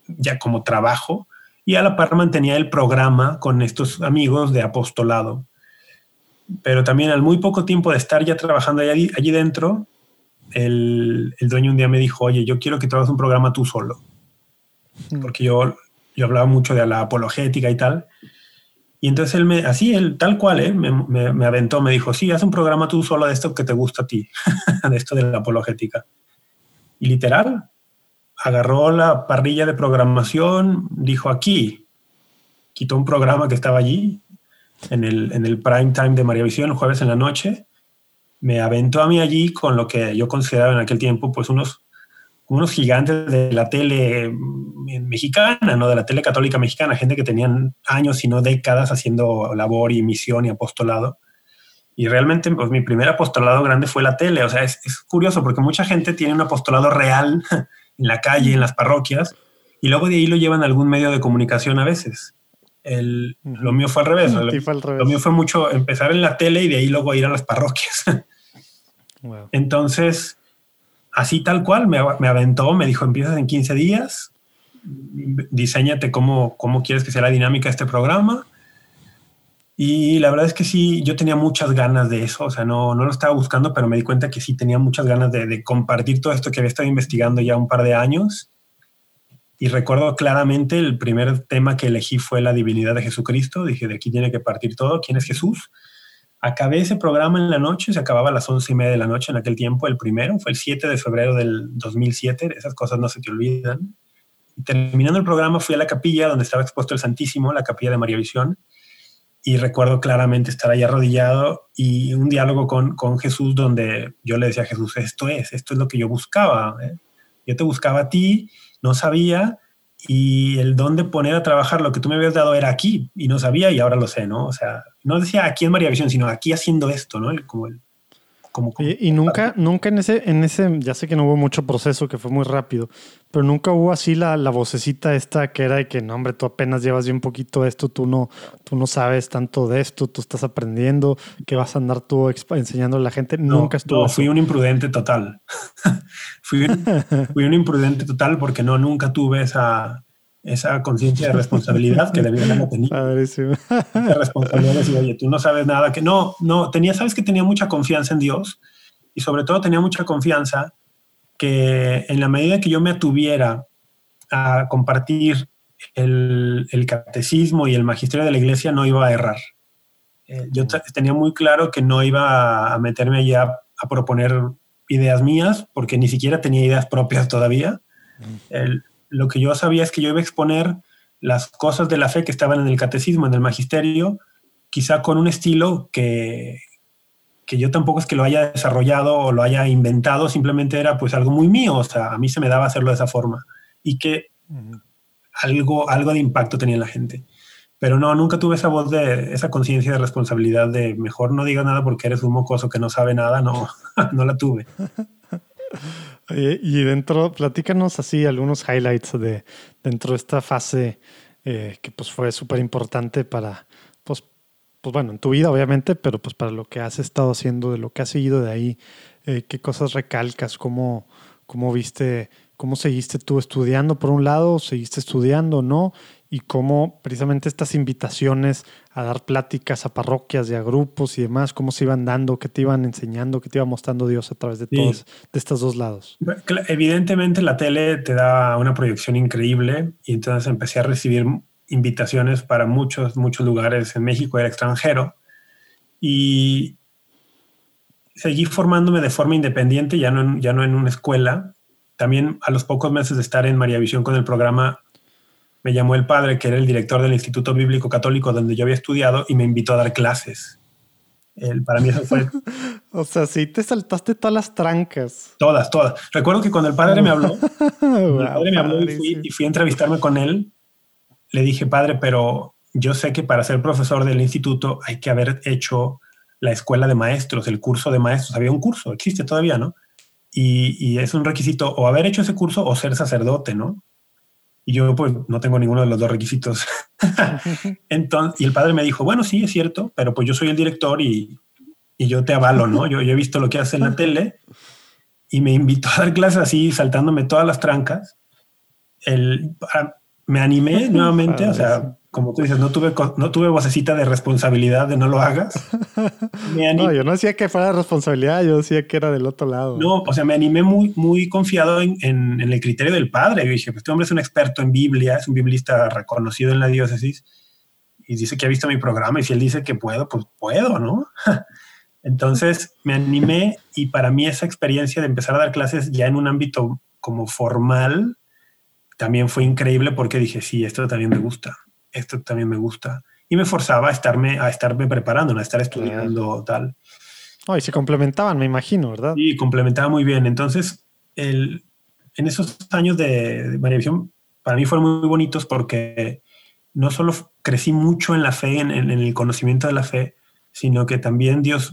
ya como trabajo. Y a la par mantenía el programa con estos amigos de apostolado. Pero también al muy poco tiempo de estar ya trabajando allí, allí dentro, el, el, dueño un día me dijo, oye, yo quiero que trabajes un programa tú solo. Porque yo yo hablaba mucho de la apologética y tal. Y entonces él me, así, él tal cual, ¿eh? me, me, aventó, me dijo, sí, haz un programa tú solo de esto que te gusta a ti, [LAUGHS] de esto de la apologética. Y literal, agarró la parrilla de programación, dijo aquí, quitó un programa que estaba allí en el, en el prime time de María Visión, jueves en la noche, me aventó a mí allí con lo que yo consideraba en aquel tiempo, pues unos unos gigantes de la tele mm, mexicana, ¿no? De la tele católica mexicana, gente que tenían años, y no décadas haciendo labor y misión y apostolado. Y realmente, pues mi primer apostolado grande fue la tele. O sea, es, curioso porque mucha gente tiene un apostolado real [LAUGHS] en la calle, en las parroquias, y luego de ahí lo llevan a algún medio de comunicación a veces. El, lo mío fue al revés. [LAUGHS] Lo, lo, mío fue mucho empezar en la tele y de ahí luego ir a las parroquias. [LAUGHS] Entonces, así tal cual, me, aventó, me dijo, empiezas en 15 días, diseñate cómo, cómo quieres que sea la dinámica de este programa. Y la verdad es que sí, yo tenía muchas ganas de eso, o sea, no, no lo estaba buscando, pero me di cuenta que sí tenía muchas ganas de, compartir todo esto que había estado investigando ya un par de años. Y recuerdo claramente el primer tema que elegí fue la divinidad de Jesucristo. Dije, de aquí tiene que partir todo. ¿Quién es Jesús? Acabé ese programa en la noche, se acababa a las once y media de la noche en aquel tiempo, el primero, fue el 7 de febrero del 2007, esas cosas no se te olvidan. Y terminando el programa fui a la capilla donde estaba expuesto el Santísimo, la capilla de María Visión, y recuerdo claramente estar ahí arrodillado y un diálogo con, con Jesús donde yo le decía a Jesús, esto es, esto es lo que yo buscaba. ¿eh? Yo te buscaba a ti, no sabía, y el don de poner a trabajar lo que tú me habías dado era aquí y no sabía y ahora lo sé, ¿no? O sea, no decía aquí en María Visión, sino aquí haciendo esto, ¿no? como el, y, nunca, nunca en ese, en ese, ya sé que no hubo mucho proceso, que fue muy rápido, pero nunca hubo así la, la vocecita esta que era de que, no, hombre, tú apenas llevas bien poquito de esto, tú no, tú no sabes tanto de esto, tú estás aprendiendo, que vas a andar tú enseñando a la gente. nunca estuvo. No, fui un imprudente total. [LAUGHS] fui, fui un imprudente total porque no, nunca tuve esa, esa conciencia de responsabilidad que debía haber tenido. Esa responsabilidad de decir, oye, tú no sabes nada, que no, no, tenía, sabes que tenía mucha confianza en Dios y sobre todo tenía mucha confianza que en la medida que yo me atuviera a compartir el, el catecismo y el magisterio de la iglesia, no iba a errar. Eh, yo tenía muy claro que no iba a meterme allá a proponer ideas mías, porque ni siquiera tenía ideas propias todavía. El, lo que yo sabía es que yo iba a exponer las cosas de la fe que estaban en el catecismo, en el magisterio, quizá con un estilo que, que yo tampoco es que lo haya desarrollado o lo haya inventado, simplemente era pues algo muy mío, o sea, a mí se me daba hacerlo de esa forma y que algo, algo de impacto tenía en la gente. Pero no, nunca tuve esa voz de, esa conciencia de responsabilidad de mejor no digas nada porque eres un mocoso que no sabe nada, no, [LAUGHS] no la tuve. [LAUGHS] y dentro, platícanos así algunos highlights de dentro de esta fase eh, que pues fue súper importante para, pues, pues bueno, en tu vida obviamente, pero pues para lo que has estado haciendo, de lo que has seguido de ahí, eh, qué cosas recalcas, cómo, cómo viste, cómo seguiste tú estudiando por un lado, seguiste estudiando, ¿no? Y cómo precisamente estas invitaciones a dar pláticas a parroquias y a grupos y demás, cómo se iban dando, qué te iban enseñando, qué te iba mostrando Dios a través de todos de estos dos lados. Evidentemente la tele te da una proyección increíble y entonces empecé a recibir invitaciones para muchos, muchos lugares en México y el extranjero y seguí formándome de forma independiente, ya no en, ya no en una escuela. También a los pocos meses de estar en María Visión con el programa, me llamó el padre, que era el director del Instituto Bíblico Católico donde yo había estudiado, y me invitó a dar clases. para mí eso fue... [LAUGHS] o sea, sí, te saltaste todas las trancas. Todas, todas. Recuerdo que cuando el padre me habló, [LAUGHS] el padre me habló y fui, a entrevistarme con él, le dije, padre, pero yo sé que para ser profesor del instituto hay que haber hecho la escuela de maestros, el curso de maestros. Había un curso, existe todavía, ¿no? Y, y es un requisito o haber hecho ese curso o ser sacerdote, ¿no? Y yo pues no tengo ninguno de los dos requisitos. [LAUGHS] Entonces, y el padre me dijo, bueno, sí, es cierto, pero pues yo soy el director y, y yo te avalo, ¿no? Yo, yo, he visto lo que hace en la tele y me invitó a dar clases así, saltándome todas las trancas. El, me animé nuevamente, o sea, como tú dices, no tuve, no tuve vocecita de responsabilidad de no lo hagas. [LAUGHS] no, yo no decía que fuera responsabilidad, yo decía que era del otro lado. No, o sea, me animé muy, muy confiado en, en, el criterio del padre. Yo dije, pues este hombre es un experto en Biblia, es un biblista reconocido en la diócesis y dice que ha visto mi programa y si él dice que puedo, pues puedo, ¿no? [LAUGHS] Entonces me animé y para mí esa experiencia de empezar a dar clases ya en un ámbito como formal también fue increíble porque dije, sí, esto también me gusta esto también me gusta. Y me forzaba a estarme, a estarme preparando, a estar estudiando tal. Oh, y se complementaban, me imagino, ¿verdad? Sí, complementaba muy bien. Entonces, el, en esos años de, María Visión, para mí fueron muy bonitos porque no solo crecí mucho en la fe, en, el conocimiento de la fe, sino que también Dios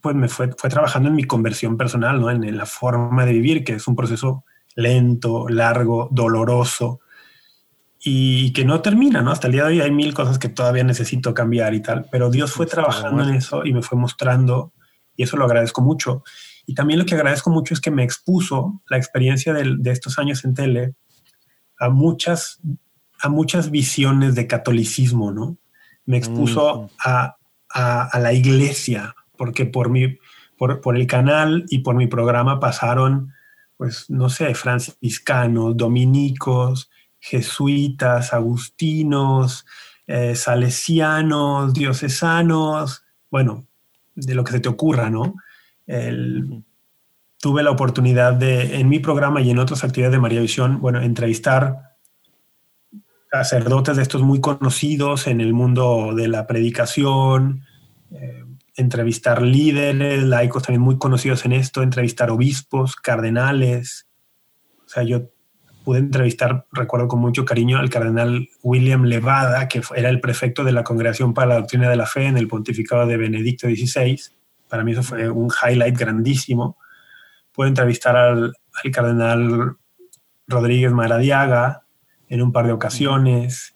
pues me fue, fue trabajando en mi conversión personal, ¿no? en, la forma de vivir, que es un proceso lento, largo, doloroso, y que no termina, ¿no? Hasta el día de hoy hay mil cosas que todavía necesito cambiar y tal, pero Dios fue trabajando en eso y me fue mostrando y eso lo agradezco mucho. Y también lo que agradezco mucho es que me expuso la experiencia de, estos años en tele a muchas, a muchas visiones de catolicismo, ¿no? Me expuso a, a, la iglesia, porque por, mi, por, por el canal y por mi programa pasaron, pues, no sé, franciscanos, dominicos, jesuitas, agustinos, eh, salesianos, diocesanos, bueno, de lo que se te ocurra, ¿no? tuve la oportunidad de, en mi programa y en otras actividades de María Visión, bueno, entrevistar sacerdotes de estos muy conocidos en el mundo de la predicación, eh, entrevistar líderes, laicos también muy conocidos en esto, entrevistar obispos, cardenales. O sea, yo pude entrevistar, recuerdo con mucho cariño, al cardenal William Levada, que era el prefecto de la Congregación para la Doctrina de la Fe en el pontificado de Benedicto XVI. Para mí eso fue un highlight grandísimo. Pude entrevistar al, cardenal Rodríguez Maradiaga en un par de ocasiones.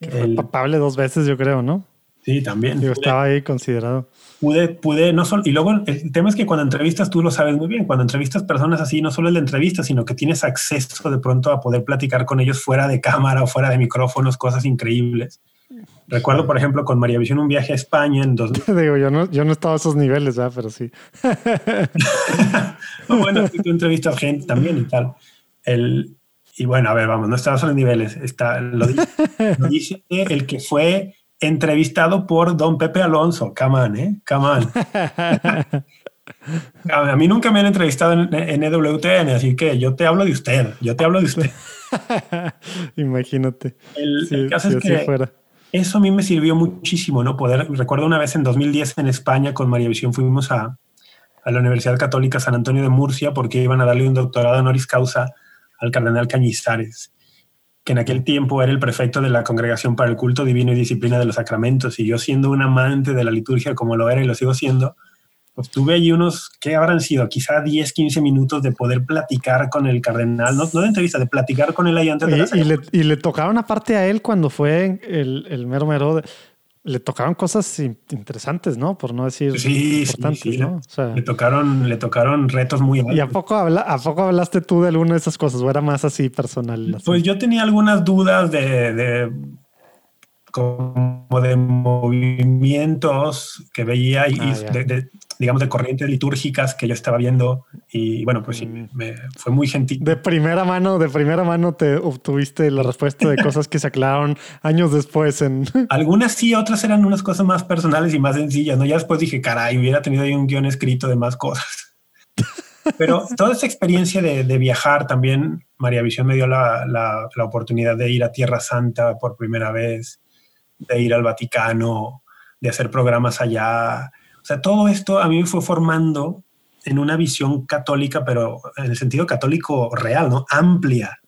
El, papable dos veces, yo creo, ¿no? Sí, también. Yo estaba ahí considerado pude, pude, no solo, y luego el tema es que cuando entrevistas tú lo sabes muy bien, cuando entrevistas personas así, no solo es la entrevista, sino que tienes acceso de pronto a poder platicar con ellos fuera de cámara o fuera de micrófonos, cosas increíbles. Recuerdo, por ejemplo, con María Visión un viaje a España en dos... [LAUGHS] Digo, yo no, yo no estaba a esos niveles, pero sí. [LAUGHS] bueno, tú entrevistas gente también y tal. El, y bueno, a ver, vamos, no estaba a esos niveles. Está, lo dice el que fue entrevistado por don Pepe Alonso. Come on, ¿eh? Come on. [LAUGHS] A mí nunca me han entrevistado en, en, EWTN, así que yo te hablo de usted. Yo te hablo de usted. [LAUGHS] Imagínate. El, caso es que eso a mí me sirvió muchísimo, ¿no? Poder, recuerdo una vez en 2010 en España con María Visión fuimos a, a la Universidad Católica San Antonio de Murcia porque iban a darle un doctorado honoris causa al cardenal Cañizares que en aquel tiempo era el prefecto de la Congregación para el Culto Divino y Disciplina de los Sacramentos, y yo siendo un amante de la liturgia como lo era y lo sigo siendo, pues tuve allí unos, ¿qué habrán sido? Quizá 10, 15 minutos de poder platicar con el cardenal, no, no de entrevista, de platicar con él ahí antes de y, y, le, y le tocaron aparte a él cuando fue el, el mero mero le tocaron cosas interesantes, ¿no? Por no decir sí, importantes, ¿no? le tocaron, le tocaron retos muy ¿Y a poco, habla, a poco hablaste tú de alguna de esas cosas o era más así personal? Pues yo tenía algunas dudas de, de como de movimientos que veía y, ah, de, digamos, de corrientes litúrgicas que yo estaba viendo. Y bueno, pues sí, mm. me, fue muy gentil. De primera mano, de primera mano te obtuviste la respuesta de cosas que se aclararon años después. En... [LAUGHS] Algunas sí, otras eran unas cosas más personales y más sencillas. ¿no? Ya después dije, caray, hubiera tenido ahí un guion escrito de más cosas. [LAUGHS] Pero toda esa experiencia de, de, viajar también, María Visión me dio la, la, la oportunidad de ir a Tierra Santa por primera vez de ir al Vaticano, de hacer programas allá. O sea, todo esto a mí me fue formando en una visión católica, pero en el sentido católico real, ¿no? Amplia.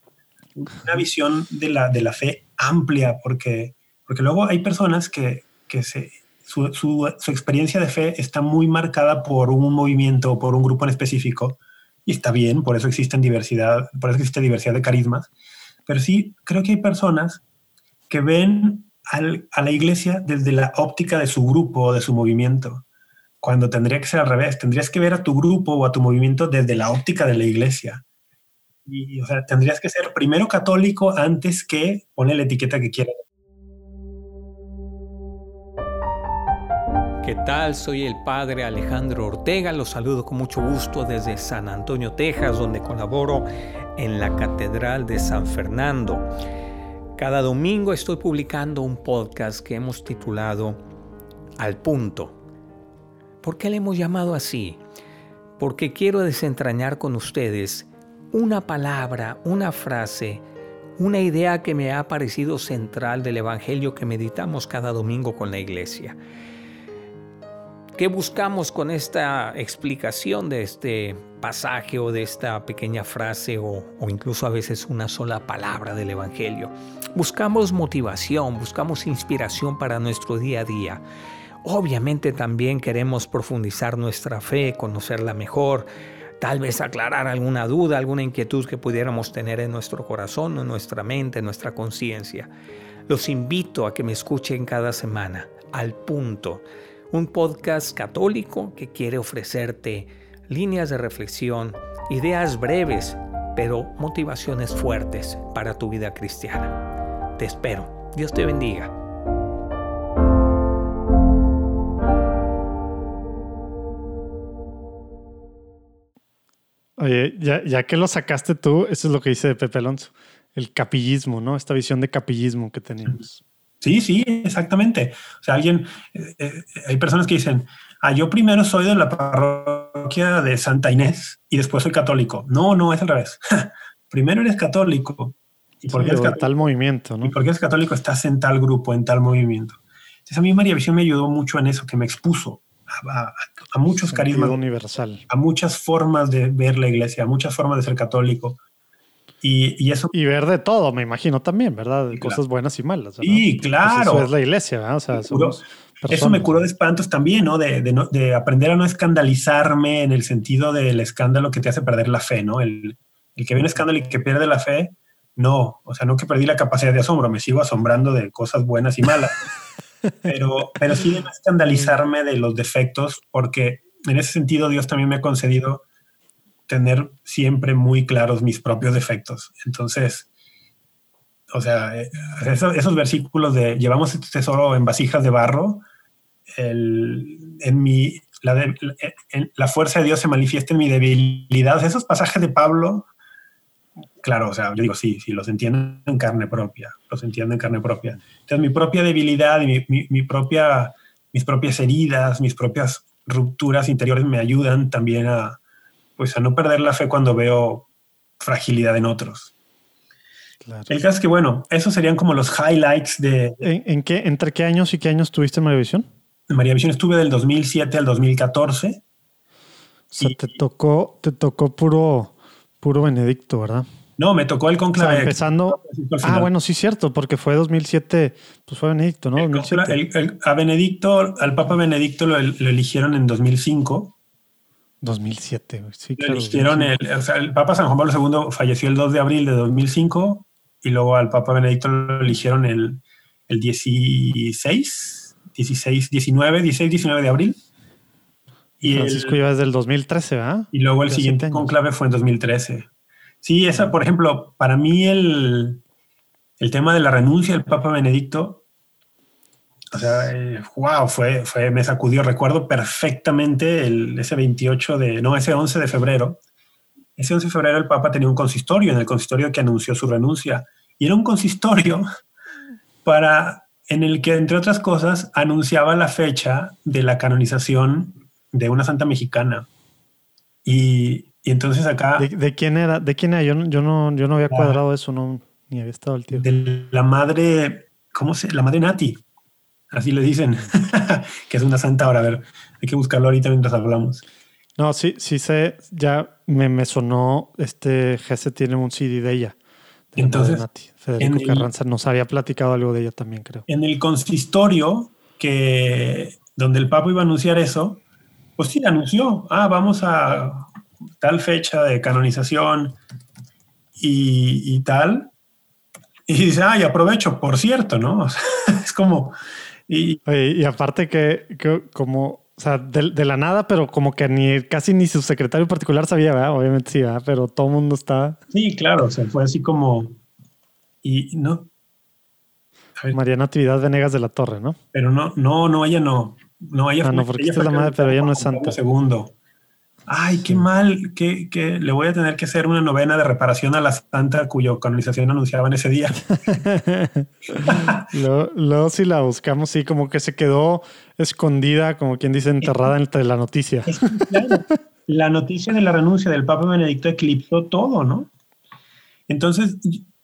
Una visión de la, de la fe amplia, porque, porque luego hay personas que, que se, su, su, su, experiencia de fe está muy marcada por un movimiento o por un grupo en específico, y está bien, por eso existen diversidad, por eso existe diversidad de carismas, pero sí creo que hay personas que ven a la iglesia desde la óptica de su grupo o de su movimiento, cuando tendría que ser al revés, tendrías que ver a tu grupo o a tu movimiento desde la óptica de la iglesia. Y, o sea, tendrías que ser primero católico antes que poner la etiqueta que quieras. ¿Qué tal? Soy el padre Alejandro Ortega. Los saludo con mucho gusto desde San Antonio, Texas, donde colaboro en la Catedral de San Fernando. Cada domingo estoy publicando un podcast que hemos titulado Al Punto ¿Por qué le hemos llamado así? Porque quiero desentrañar con ustedes una palabra, una frase, una idea que me ha parecido central del Evangelio que meditamos cada domingo con la iglesia. ¿Qué buscamos con esta explicación de este pasaje o de esta pequeña frase o, o, incluso a veces una sola palabra del Evangelio? Buscamos motivación, buscamos inspiración para nuestro día a día. Obviamente también queremos profundizar nuestra fe, conocerla mejor, tal vez aclarar alguna duda, alguna inquietud que pudiéramos tener en nuestro corazón, en nuestra mente, en nuestra conciencia. Los invito a que me escuchen cada semana, al punto un podcast católico que quiere ofrecerte líneas de reflexión, ideas breves, pero motivaciones fuertes para tu vida cristiana. Te espero. Dios te bendiga. Oye, ya, ya, que lo sacaste tú, eso es lo que dice Pepe Alonso, el capillismo, ¿no? Esta visión de capillismo que tenemos. Sí, sí, exactamente. O sea, alguien, eh, eh, hay personas que dicen, ah, yo primero soy de la parroquia de Santa Inés y después soy católico. No, no, es al revés. [LAUGHS] primero eres católico. ¿Y por qué sí, tal movimiento, ¿no? Y porque eres católico estás en tal grupo, en tal movimiento. Entonces a mí María Visión me ayudó mucho en eso, que me expuso a, a, a muchos carismas. universal. A muchas formas de ver la iglesia, a muchas formas de ser católico. Y, y, eso. Y ver de todo, me imagino también, ¿verdad? Cosas buenas y malas. Y ¿no? claro. Pues eso es la iglesia, ¿verdad? O sea, somos eso me curó de espantos también, ¿no? De, de, ¿no? de, aprender a no escandalizarme en el sentido del escándalo que te hace perder la fe, ¿no? El, el que ve un escándalo y que pierde la fe, no. O sea, no que perdí la capacidad de asombro, me sigo asombrando de cosas buenas y malas. [LAUGHS] pero, pero sí de no escandalizarme de los defectos, porque en ese sentido Dios también me ha concedido tener siempre muy claros mis propios defectos. Entonces, o sea, esos, esos versículos de llevamos este tesoro en vasijas de barro, el, en mi, la, de, la fuerza de Dios se manifiesta en mi debilidad. Esos pasajes de Pablo, claro, o sea, yo digo, sí, sí, los entiendo en carne propia, los entiendo en carne propia. Entonces, mi propia debilidad y mi, mi, mi propia, mis propias heridas, mis propias rupturas interiores me ayudan también a, pues a no perder la fe cuando veo fragilidad en otros. Claro. El caso es que, bueno, esos serían como los highlights de... ¿En, en qué, ¿Entre qué años y qué años tuviste en María Visión? En María Visión estuve del 2007 al 2014. O sea, y, te tocó, te tocó puro, puro Benedicto, ¿verdad? No, me tocó el conclave. O sea, empezando. Ah, bueno, sí, cierto, porque fue 2007, pues fue Benedicto, ¿no? El 2007. El, el, a Benedicto, al Papa Benedicto lo, lo eligieron en 2005. 2007, sí, claro. Eligieron o sea, el Papa San Juan Pablo II falleció el 2 de abril de 2005 y luego al Papa Benedicto lo eligieron el, el 16, 16, 19, 16, 19 de abril. Y Francisco el, iba desde el 2013, ¿verdad? Y luego el siguiente conclave fue en 2013. Sí, esa, por ejemplo, para mí el, el tema de la renuncia del Papa Benedicto o sea, eh, wow, fue, fue, me sacudió. Recuerdo perfectamente el, ese 28 de, no, ese 11 de febrero. Ese 11 de febrero el Papa tenía un consistorio, en el consistorio que anunció su renuncia. Y era un consistorio [LAUGHS] para, en el que, entre otras cosas, anunciaba la fecha de la canonización de una santa mexicana. Y, y entonces acá... ¿De, ¿De, quién era? ¿De quién era? Yo, yo, no, yo no había cuadrado eso, no, ni había estado el tío. De la madre, ¿cómo se? La madre Nati. Así le dicen, [LAUGHS] que es una santa ahora. A ver, hay que buscarlo ahorita mientras hablamos. No, sí, sí sé, ya me, me sonó, este Jesse tiene un CD de ella. De Entonces, Nati. Federico Carranza nos había platicado algo de ella también, creo. En el consistorio, que donde el Papa iba a anunciar eso, pues sí, anunció, ah, vamos a tal fecha de canonización y, y tal. Y dice, ah, y aprovecho, por cierto, ¿no? [LAUGHS] es como, y, Oye, y aparte que, que, como, o sea, de, de, la nada, pero como que ni casi ni su secretario particular sabía, ¿verdad? Obviamente sí, ¿verdad? Pero todo el mundo está. Sí, claro, o sea, fue así como. Y no. María Natividad Venegas de la Torre, ¿no? Pero no, no, no, ella no. No, ella Ah, fue, no, porque ella esta es fue la madre, pero ella no es Juan Pablo santa. Segundo. Ay, qué mal, que, que le voy a tener que hacer una novena de reparación a la santa cuya canonización anunciaban ese día. [LAUGHS] Luego, luego si la buscamos, sí, como que se quedó escondida, como quien dice, enterrada entre la noticia. Claro, la noticia de la renuncia del Papa Benedicto eclipsó todo, ¿no? Entonces,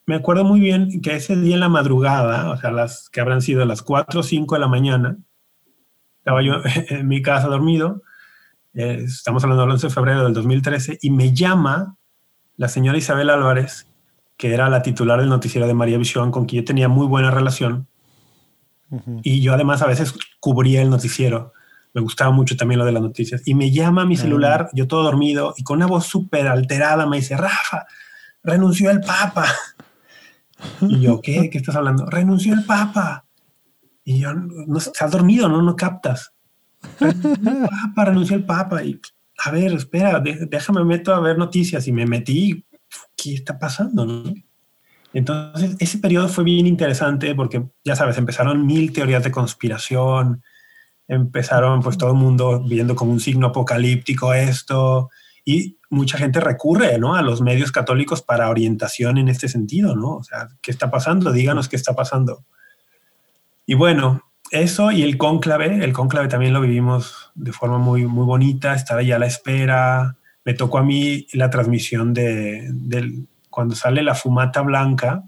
me acuerdo muy bien que ese día en la madrugada, o sea, las que habrán sido las 4 o 5 de la mañana, estaba yo [LAUGHS] en mi casa dormido, eh, estamos hablando del 11 de febrero del 2013, y me llama la señora Isabel Álvarez, que era la titular del noticiero de María Visión, con quien yo tenía muy buena relación, y yo además a veces cubría el noticiero. Me gustaba mucho también lo de las noticias. Y me llama a mi celular, yo todo dormido, y con una voz súper alterada me dice, Rafa, renunció el Papa. [LAUGHS] Y yo, ¿qué? ¿Qué estás hablando? Renunció el Papa. Y yo, no, estás dormido, ¿no? No captas. [LAUGHS] El Papa, renunció el Papa. Y, a ver, espera, déjame meto a ver noticias. Y me metí, ¿qué está pasando? Entonces, ese periodo fue bien interesante porque, ya sabes, empezaron mil teorías de conspiración, empezaron pues todo el mundo viendo como un signo apocalíptico esto, y mucha gente recurre, ¿no? A los medios católicos para orientación en este sentido, ¿no? O sea, ¿qué está pasando? Díganos qué está pasando. Y bueno, eso y el cónclave, el cónclave también lo vivimos de forma muy, muy bonita, estar ahí a la espera. Me tocó a mí la transmisión de, cuando sale la fumata blanca,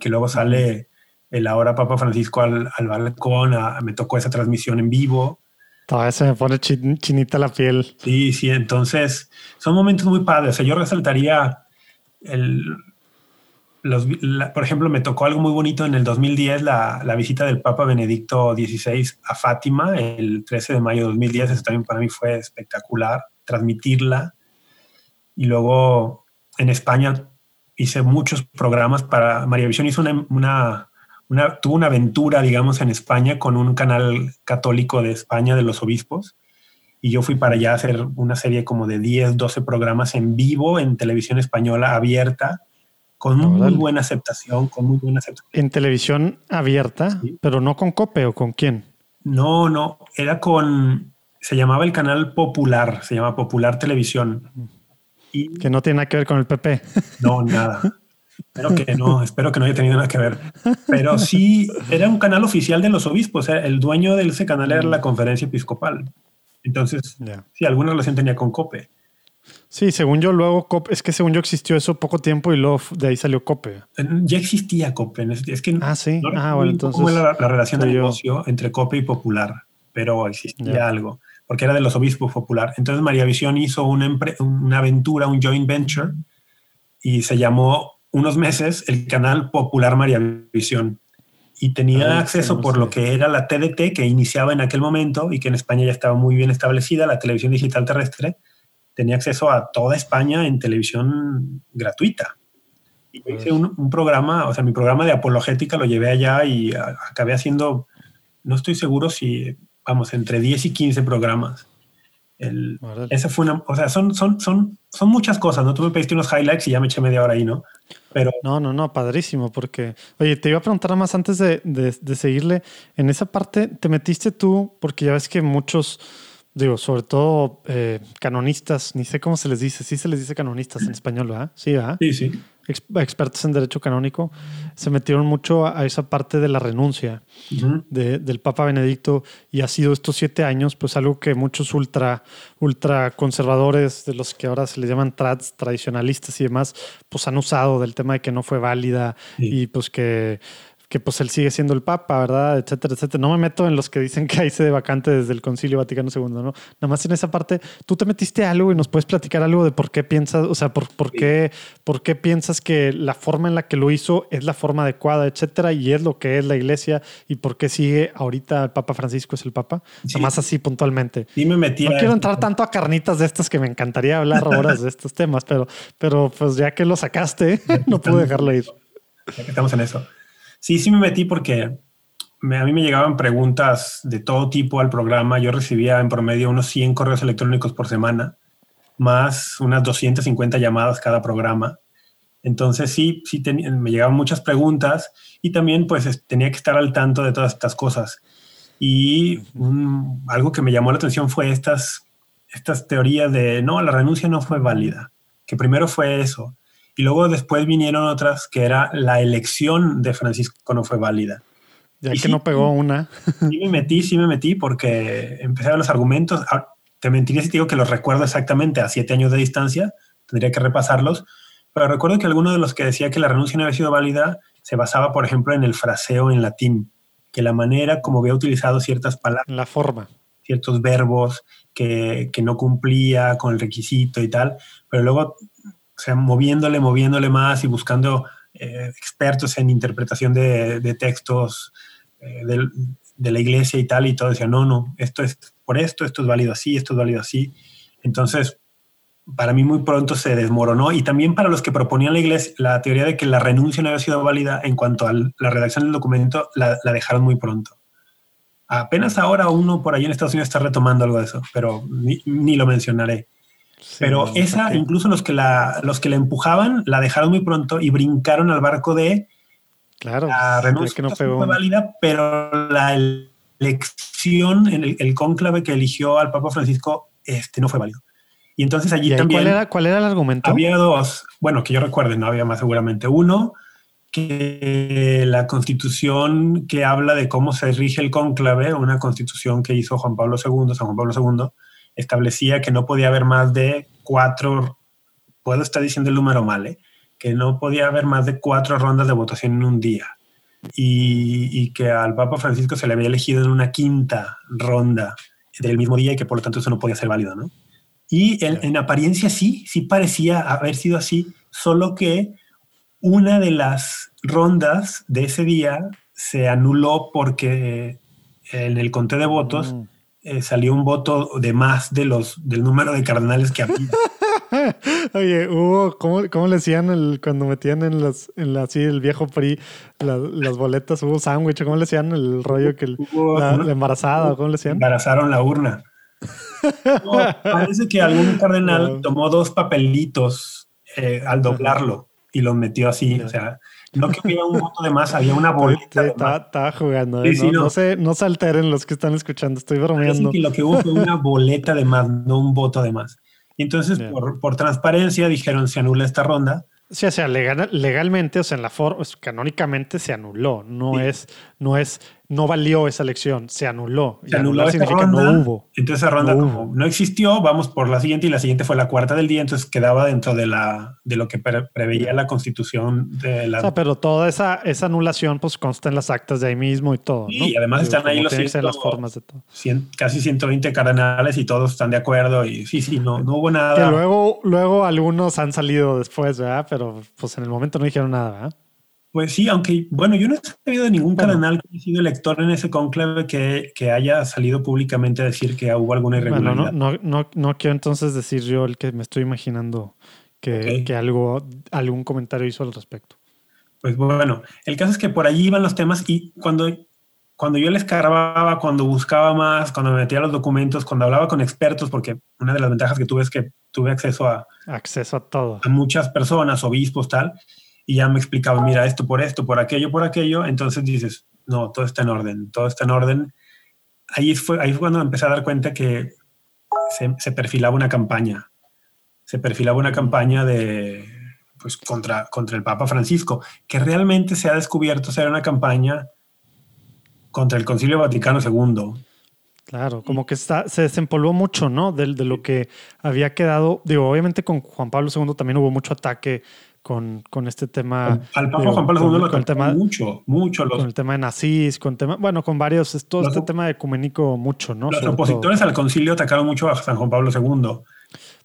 que luego sale el ahora Papa Francisco al, al balcón, a- me tocó esa transmisión en vivo. Todavía se me pone chin- chinita la piel. Sí, sí, entonces son momentos muy padres. O sea, yo resaltaría el, los, la- por ejemplo, me tocó algo muy bonito en el 2010, la, la visita del Papa Benedicto XVI a Fátima, el 13 de mayo de 2010. Eso también para mí fue espectacular, transmitirla. Y luego en España hice muchos programas para María Visión. Hizo una, una, una- tuvo una aventura, digamos, en España con un canal católico de España de los obispos y yo fui para allá a hacer una serie como de 10, 12 programas en vivo en televisión española abierta, con muy buena aceptación, con muy buena aceptación. En televisión abierta, Sí. pero no con Cope o con quién. No, no, era con, se llamaba el canal Popular, se llama Popular Televisión. Y Que no tiene nada que ver con el PP. no, nada. Espero que no, espero que no haya tenido nada que ver. Pero sí, era un canal oficial de los obispos. eh, El dueño de ese canal era la conferencia episcopal. Entonces, Ya. sí, alguna relación tenía con Cope. Sí, según yo, luego Cope, es que según yo existió eso poco tiempo y luego de ahí salió Cope. Ya existía Cope. Es que Ah, sí. no Ah, bueno, entonces. la, la relación de negocio entre Cope y Popular, pero existía algo, porque era de los obispos Popular. Entonces María Visión hizo una, una aventura, un joint venture, y se llamó unos meses el canal Popular María Visión. Y tenía Ah, acceso por lo que era la TDT, que iniciaba en aquel momento y que en España ya estaba muy bien establecida, la televisión digital terrestre. Tenía acceso a toda España en televisión gratuita. Y yo hice un, un programa, o sea, mi programa de apologética lo llevé allá y a- acabé haciendo, no estoy seguro si, vamos, entre 10 y 15 programas. El, esa fue una, o sea, son, son, son, son muchas cosas, ¿no? Tú me pediste unos highlights y ya me eché media hora ahí, ¿no? Pero No, no, no, padrísimo, porque, oye, te iba a preguntar más antes de, de- de seguirle, en esa parte, ¿te metiste tú? Porque ya ves que muchos, digo, sobre todo eh, canonistas, ni sé cómo se les dice, sí se les dice canonistas en español, ¿verdad? Sí, ¿verdad? sí, sí. Ex- expertos en derecho canónico, se metieron mucho a, a esa parte de la renuncia de- del Papa Benedicto y ha sido estos siete años, pues algo que muchos ultra, ultra conservadores, de los que ahora se les llaman tradicionalistas y demás, pues han usado del tema de que no fue válida Sí. y pues que, que pues él sigue siendo el Papa, ¿verdad? Etcétera, etcétera. No me meto en los que dicen que hay sede vacante desde el Concilio Vaticano II, ¿no? Nada más en esa parte, tú te metiste algo y nos puedes platicar algo de por qué piensas, o sea, por, por, Sí. qué, por qué piensas que la forma en la que lo hizo es la forma adecuada, etcétera, y es lo que es la iglesia y por qué sigue ahorita el Papa Francisco es el Papa. Sí. Nada más así puntualmente. Sí me metí No a- quiero entrar tanto a carnitas de estas que me encantaría hablar horas de estos temas, pero, pero pues ya que lo sacaste, [LAUGHS] no pude dejarlo ir. ya que estamos en eso. Sí, sí me metí porque me- a mí me llegaban preguntas de todo tipo al programa. Yo recibía en promedio unos 100 correos electrónicos por semana, más unas 250 llamadas cada programa. Entonces sí, sí me llegaban muchas preguntas y también pues es- tenía que estar al tanto de todas estas cosas. Y algo que me llamó la atención fue estas, estas teorías de, no, la renuncia no fue válida, que primero fue eso. Y luego después vinieron otras que era la elección de Francisco no fue válida. Ya Y que sí. no pegó una. [LAUGHS] Sí me metí, sí me metí porque empecé a ver los argumentos. Ah, Te mentiría si te digo que los recuerdo exactamente a siete años de distancia, tendría que repasarlos, pero recuerdo que alguno de los que decía que la renuncia no había sido válida se basaba, por ejemplo, en el fraseo en latín, que la manera como había utilizado ciertas palabras, La forma. ciertos verbos que, que no cumplía con el requisito y tal, pero luego, sea, moviéndole, moviéndole más y buscando eh, expertos en interpretación de, textos eh, de la iglesia y tal, y todo decía, no, no, esto es por esto, esto es válido así, esto es válido así. Entonces, para mí muy pronto se desmoronó y también para los que proponían la iglesia, la teoría de que la renuncia no había sido válida en cuanto a la redacción del documento, la, dejaron muy pronto. Apenas ahora uno por ahí en Estados Unidos está retomando algo de eso, pero ni lo mencionaré. Sí, Pero no, esa, ok. incluso los que, la, los que la empujaban, la dejaron muy pronto y brincaron al barco de Claro. la renuncia que no pegó fue válida, pero la elección en el, el cónclave que eligió al Papa Francisco este, no fue válido. Y entonces allí ¿Y también cuál, era, cuál era el argumento? había dos, bueno, que yo recuerde, no había más seguramente. Uno, que la constitución que habla de cómo se rige el cónclave, una constitución que hizo Juan Pablo II, San Juan Pablo II, establecía que no podía haber más de cuatro, puedo estar diciendo el número mal, ¿eh? que no podía haber más de cuatro rondas de votación en un día. Y, y que al Papa Francisco se le había elegido en una quinta ronda del mismo día y que por lo tanto eso no podía ser válido, ¿no? Y en, en apariencia sí, sí parecía haber sido así, solo que una de las rondas de ese día se anuló porque en el conteo de votos Mm. Eh, salió un voto de más de los, del número de cardenales que había. [LAUGHS] Oye, hubo, ¿cómo, cómo le decían el, cuando metían en las, en la, así el viejo PRI la- las boletas? Hubo sándwich, ¿cómo le decían el rollo que el- Hubo la, embarazada, ¿cómo le decían? embarazaron la urna. [LAUGHS] No, parece que algún cardenal tomó dos papelitos eh, al doblarlo y los metió así. O sea, no que hubiera un voto de más, había una de estaba, jugando. Sí, ¿eh? sí, no, no. no se, no se alteren los que están escuchando, estoy bromeando. que lo que hubo fue una boleta de más, no un voto de más. Y entonces, por, por transparencia, dijeron se anula esta ronda. Sí, o sea, legal- legalmente, o sea, en la forma, canónicamente se anuló. No Sí. es, no es, no valió esa elección, se anuló. Se Y anuló significa ronda. no hubo. Entonces esa ronda No como no existió, vamos por la siguiente y la siguiente fue la cuarta del día, entonces quedaba dentro de, la, de lo que pre- preveía la constitución de la... O sea, pero toda esa, esa anulación pues consta en las actas de ahí mismo y todo. Sí, ¿no? y además están ahí los tienen que ser las ciento- formas de todo. casi 120 cardenales y todos están de acuerdo y sí, sí, no, no hubo nada. Que luego, luego algunos han salido después, ¿verdad? Pero pues en el momento no dijeron nada, ¿verdad? Pues sí, aunque, bueno, yo no he sabido de ningún Bueno. cardenal que haya sido elector en ese conclave que, que haya salido públicamente a decir que hubo alguna Bueno, irregularidad. no, no, no, no quiero entonces decir yo el que me estoy imaginando que, que algo, algún comentario hizo al respecto. Pues bueno, el caso es que por allí iban los temas y cuando, cuando yo les cargaba, cuando buscaba más, cuando me metía los documentos, cuando hablaba con expertos, porque una de las ventajas que tuve es que tuve acceso a, Acceso a todo. a muchas personas, obispos, tal, y ya me explicaban, mira, esto por esto, por aquello, por aquello, entonces dices, no, todo está en orden, todo está en orden. Ahí fue, ahí fue cuando empecé a dar cuenta que se, se perfilaba una campaña, se perfilaba una campaña de, pues, contra, contra el Papa Francisco, que realmente se ha descubierto ser una campaña contra el Concilio Vaticano II. Claro, como que está, se desempolvó mucho, ¿no? De, de lo que había quedado. Digo, obviamente con Juan Pablo II también hubo mucho ataque con, con este tema. Al Papa digo, Juan Pablo con- II lo con el tema, mucho, mucho. Los, con el tema de nazis, con tema, bueno, con varios, todo Los- este tema ecuménico mucho, ¿no? los todo. opositores al concilio atacaron mucho a San Juan Pablo II.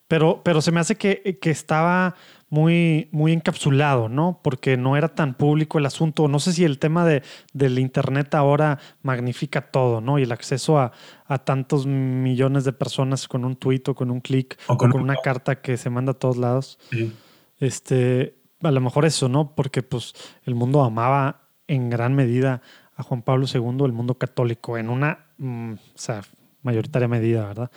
Pero, pero se me hace que, que estaba muy, muy encapsulado, ¿no? Porque no era tan público el asunto. No sé si el tema de, del Internet ahora magnifica todo, ¿no? Y el acceso a, a tantos millones de personas con un tuit o con un clic O o con con, un- una carta que se manda a todos lados. Sí. Este, a lo mejor eso, ¿no? Porque pues el mundo amaba en gran medida a Juan Pablo II, el mundo católico, en una, mm, o sea, mayoritaria medida, ¿verdad?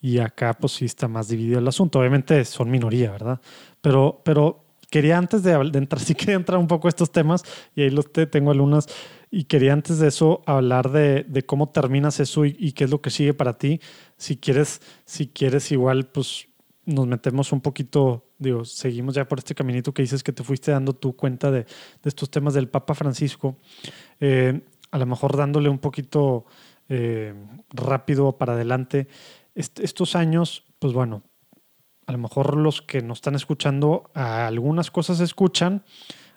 Y acá pues sí está más dividido el asunto. Obviamente son minoría, ¿verdad? Pero, pero quería antes de, entrar, [LAUGHS] sí quería entrar un poco a estos temas y ahí los te, tengo algunas. Y quería antes de eso hablar de, de cómo terminas eso y, y, qué es lo que sigue para ti. Si quieres, si quieres igual, pues nos metemos un poquito, digo, seguimos ya por este caminito que dices que te fuiste dando tu cuenta de, estos temas del Papa Francisco. Eh, a lo mejor dándole un poquito eh, rápido para adelante. Est estos años, pues bueno, a lo mejor los que nos están escuchando, algunas cosas escuchan,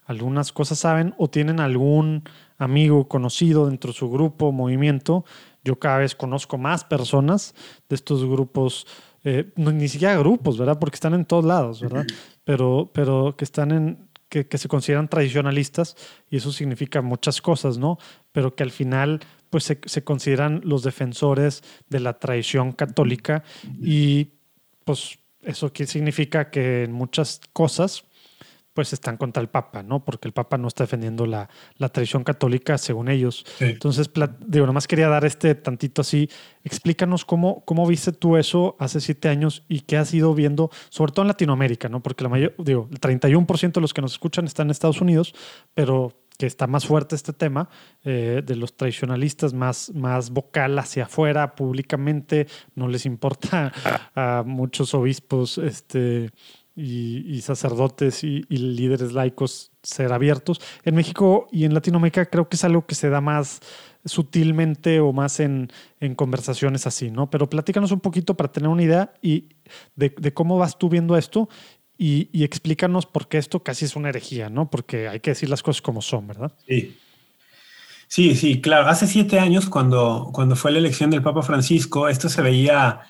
algunas cosas saben o tienen algún amigo conocido dentro de su grupo, movimiento. Yo cada vez conozco más personas de estos grupos, eh, no, ni siquiera grupos, ¿verdad? Porque están en todos lados, ¿verdad? Pero, pero que están en, que, que, se consideran tradicionalistas y eso significa muchas cosas, ¿no? Pero que al final pues se, se consideran los defensores de la tradición católica y pues eso significa que en muchas cosas pues están contra el Papa, ¿no? Porque el Papa no está defendiendo la, la tradición católica según ellos. Sí. Entonces, digo, nomás quería dar este tantito así. Explícanos cómo, cómo viste tú eso hace siete años y qué has ido viendo, sobre todo en Latinoamérica, ¿no? Porque la mayor, digo, el 31% de los que nos escuchan están en Estados Unidos, pero que está más fuerte este tema, eh, de los tradicionalistas más, más vocal hacia afuera, públicamente, no les importa [LAUGHS] a muchos obispos este, y, sacerdotes y, y, líderes laicos ser abiertos. En México y en Latinoamérica creo que es algo que se da más sutilmente o más en, en conversaciones así, ¿no? Pero platícanos un poquito para tener una idea y de, de cómo vas tú viendo esto y, y, explícanos por qué esto casi es una herejía, ¿no? Porque hay que decir las cosas como son, ¿verdad? Sí. Sí, sí, claro. Hace siete años, cuando, cuando fue la elección del Papa Francisco, esto se veía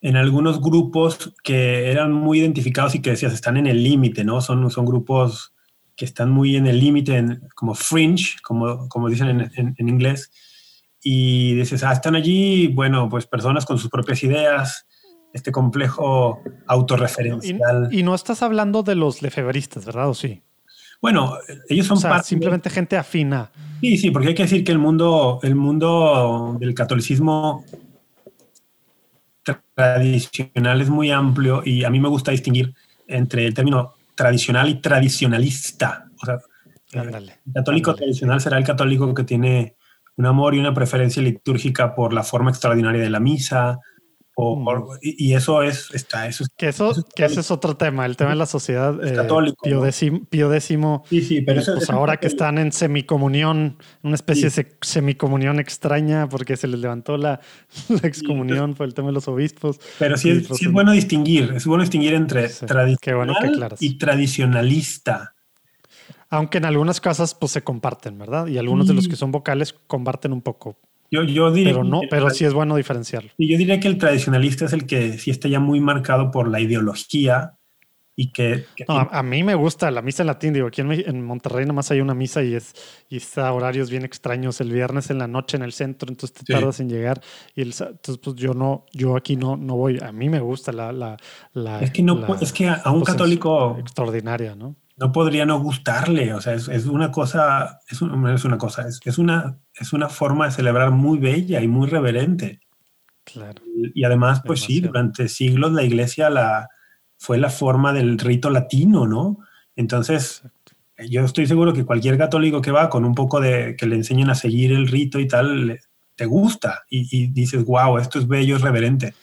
en algunos grupos que eran muy identificados y que decías, están en el límite, ¿no? Son, son grupos que están muy en el límite, como fringe, como, como dicen en, en, en, inglés. Y dices, ah, están allí, bueno, pues personas con sus propias ideas, este complejo autorreferencial. Y, y, no estás hablando de los lefebristas, ¿verdad? ¿O sí? Bueno, ellos son o sea, simplemente de... gente afina. Sí, sí, porque hay que decir que el mundo, el mundo del catolicismo tradicional es muy amplio y a mí me gusta distinguir entre el término tradicional y tradicionalista. O sea, el católico tradicional será el católico que tiene un amor y una preferencia litúrgica por la forma extraordinaria de la misa, o, o, y eso es está eso es, que eso, eso es, que ese es otro tema el tema de la sociedad es católico eh, pío, décimo, pío décimo sí sí pero eso, pues eso ahora que están en semicomunión una especie sí. de semicomunión extraña porque se les levantó la, [LAUGHS] la excomunión sí, por el tema de los obispos pero sí es, sí es bueno distinguir es bueno distinguir entre sí, tradicional bueno y tradicionalista. Aunque en algunas casas pues se comparten verdad y algunos de los que son vocales comparten un poco yo, yo diría pero no, pero sí es bueno diferenciarlo. Y yo diría que el tradicionalista es el que sí está ya muy marcado por la ideología y que... que no, a, a, mí me gusta la misa en latín. Digo, aquí en, en Monterrey nomás hay una misa y es y está a horarios bien extraños. El viernes en la noche en el centro, entonces te sí. tardas en llegar. Y el, entonces, pues yo no, yo aquí no, no voy. A mí me gusta la... la, la es que no, la, es que a un pues católico... Extraordinaria, ¿no? no podría no gustarle. O sea, es, es una cosa, es, un, es una cosa, es, es, una, es una forma de celebrar muy bella y muy reverente. Claro. Y, además, pues Demasiado. sí, durante siglos la iglesia la, fue la forma del rito latino, ¿no? Entonces, Exacto. yo estoy seguro que cualquier católico que va con un poco de que le enseñen a seguir el rito y tal, le, te gusta y, y, dices, wow, esto es bello, es reverente.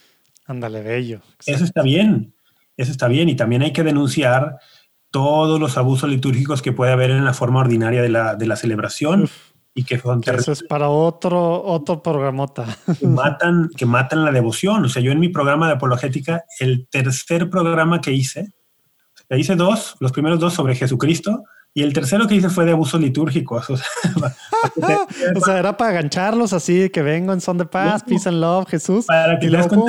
Ándale, bello. Exacto. Eso está bien, eso está bien. Y también hay que denunciar todos los abusos litúrgicos que puede haber en la forma ordinaria de la, de la celebración Uf, y que son Eso es para otro, otro programota. Que matan, que matan la devoción. O sea, yo en mi programa de apologética, el tercer programa que hice, le hice dos, los primeros dos sobre Jesucristo, y el tercero que hice fue de abusos litúrgicos. O sea, [LAUGHS] [LAUGHS] o sea era para agancharlos así, que vengo en son de paz, no, peace and love, Jesús. Para que y luego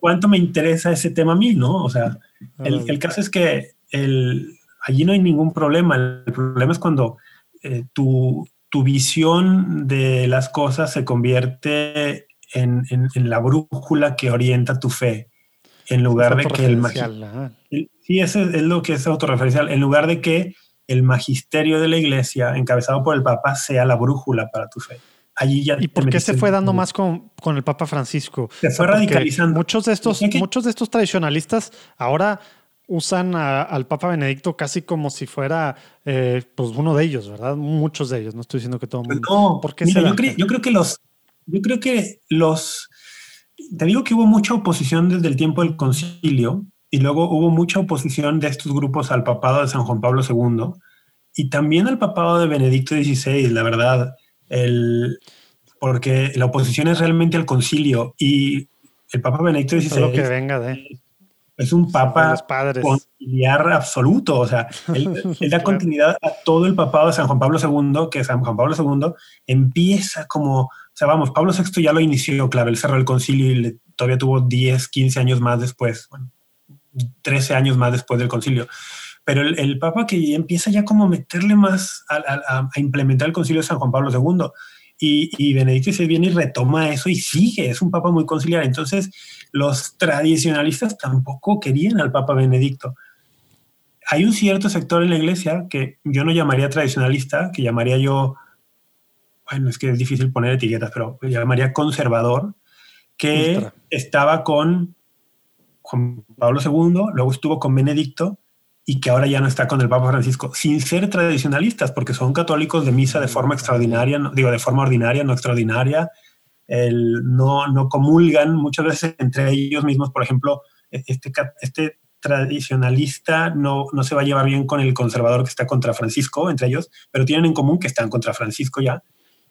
cuánto me interesa ese tema a mí, ¿no? O sea, el, el caso es que el, allí no hay ningún problema. El problema es cuando eh, tu, tu, visión de las cosas se convierte en, en, en, la brújula que orienta tu fe. En lugar de que el, el Sí, eso es lo que es autorreferencial. En lugar de que el magisterio de la iglesia, encabezado por el Papa, sea la brújula para tu fe. Allí ya ¿Y por qué se fue dando más con, con, el Papa Francisco? Se fue radicalizando. Muchos de estos, muchos de estos tradicionalistas ahora usan al Papa Benedicto casi como si fuera eh, pues uno de ellos, ¿verdad? Muchos de ellos, no estoy diciendo que todo el mundo. No, ¿Por yo, creo, yo creo que los, yo creo que los, te digo que hubo mucha oposición desde el tiempo del concilio y luego hubo mucha oposición de estos grupos al papado de San Juan Pablo II y también al papado de Benedicto XVI, la verdad, el, porque la oposición es realmente al concilio y el Papa Benedicto XVI que venga de es un papa conciliar absoluto, o sea, [LAUGHS] él, da continuidad a todo el papado de San Juan Pablo II, que San Juan Pablo II empieza como, o sea, vamos, Pablo VI ya lo inició, claro, él cerró el concilio y todavía tuvo 10, 15 años más después, bueno, 13 años más después del concilio. Pero el, papa que empieza ya como a meterle más a, a implementar el concilio de San Juan Pablo II. Y, y Benedicto se viene y retoma eso y sigue, es un papa muy conciliar. Entonces, los tradicionalistas tampoco querían al papa Benedicto. Hay un cierto sector en la iglesia que yo no llamaría tradicionalista, que llamaría yo, bueno, es que es difícil poner etiquetas, pero llamaría conservador, que estaba con Juan Pablo II, luego estuvo con Benedicto y que ahora ya no está con el Papa Francisco, sin ser tradicionalistas, porque son católicos de misa de forma extraordinaria, digo, de forma ordinaria, no extraordinaria, no, no comulgan muchas veces entre ellos mismos, por ejemplo, este, este tradicionalista no, no se va a llevar bien con el conservador que está contra Francisco, entre ellos, pero tienen en común que están contra Francisco ya.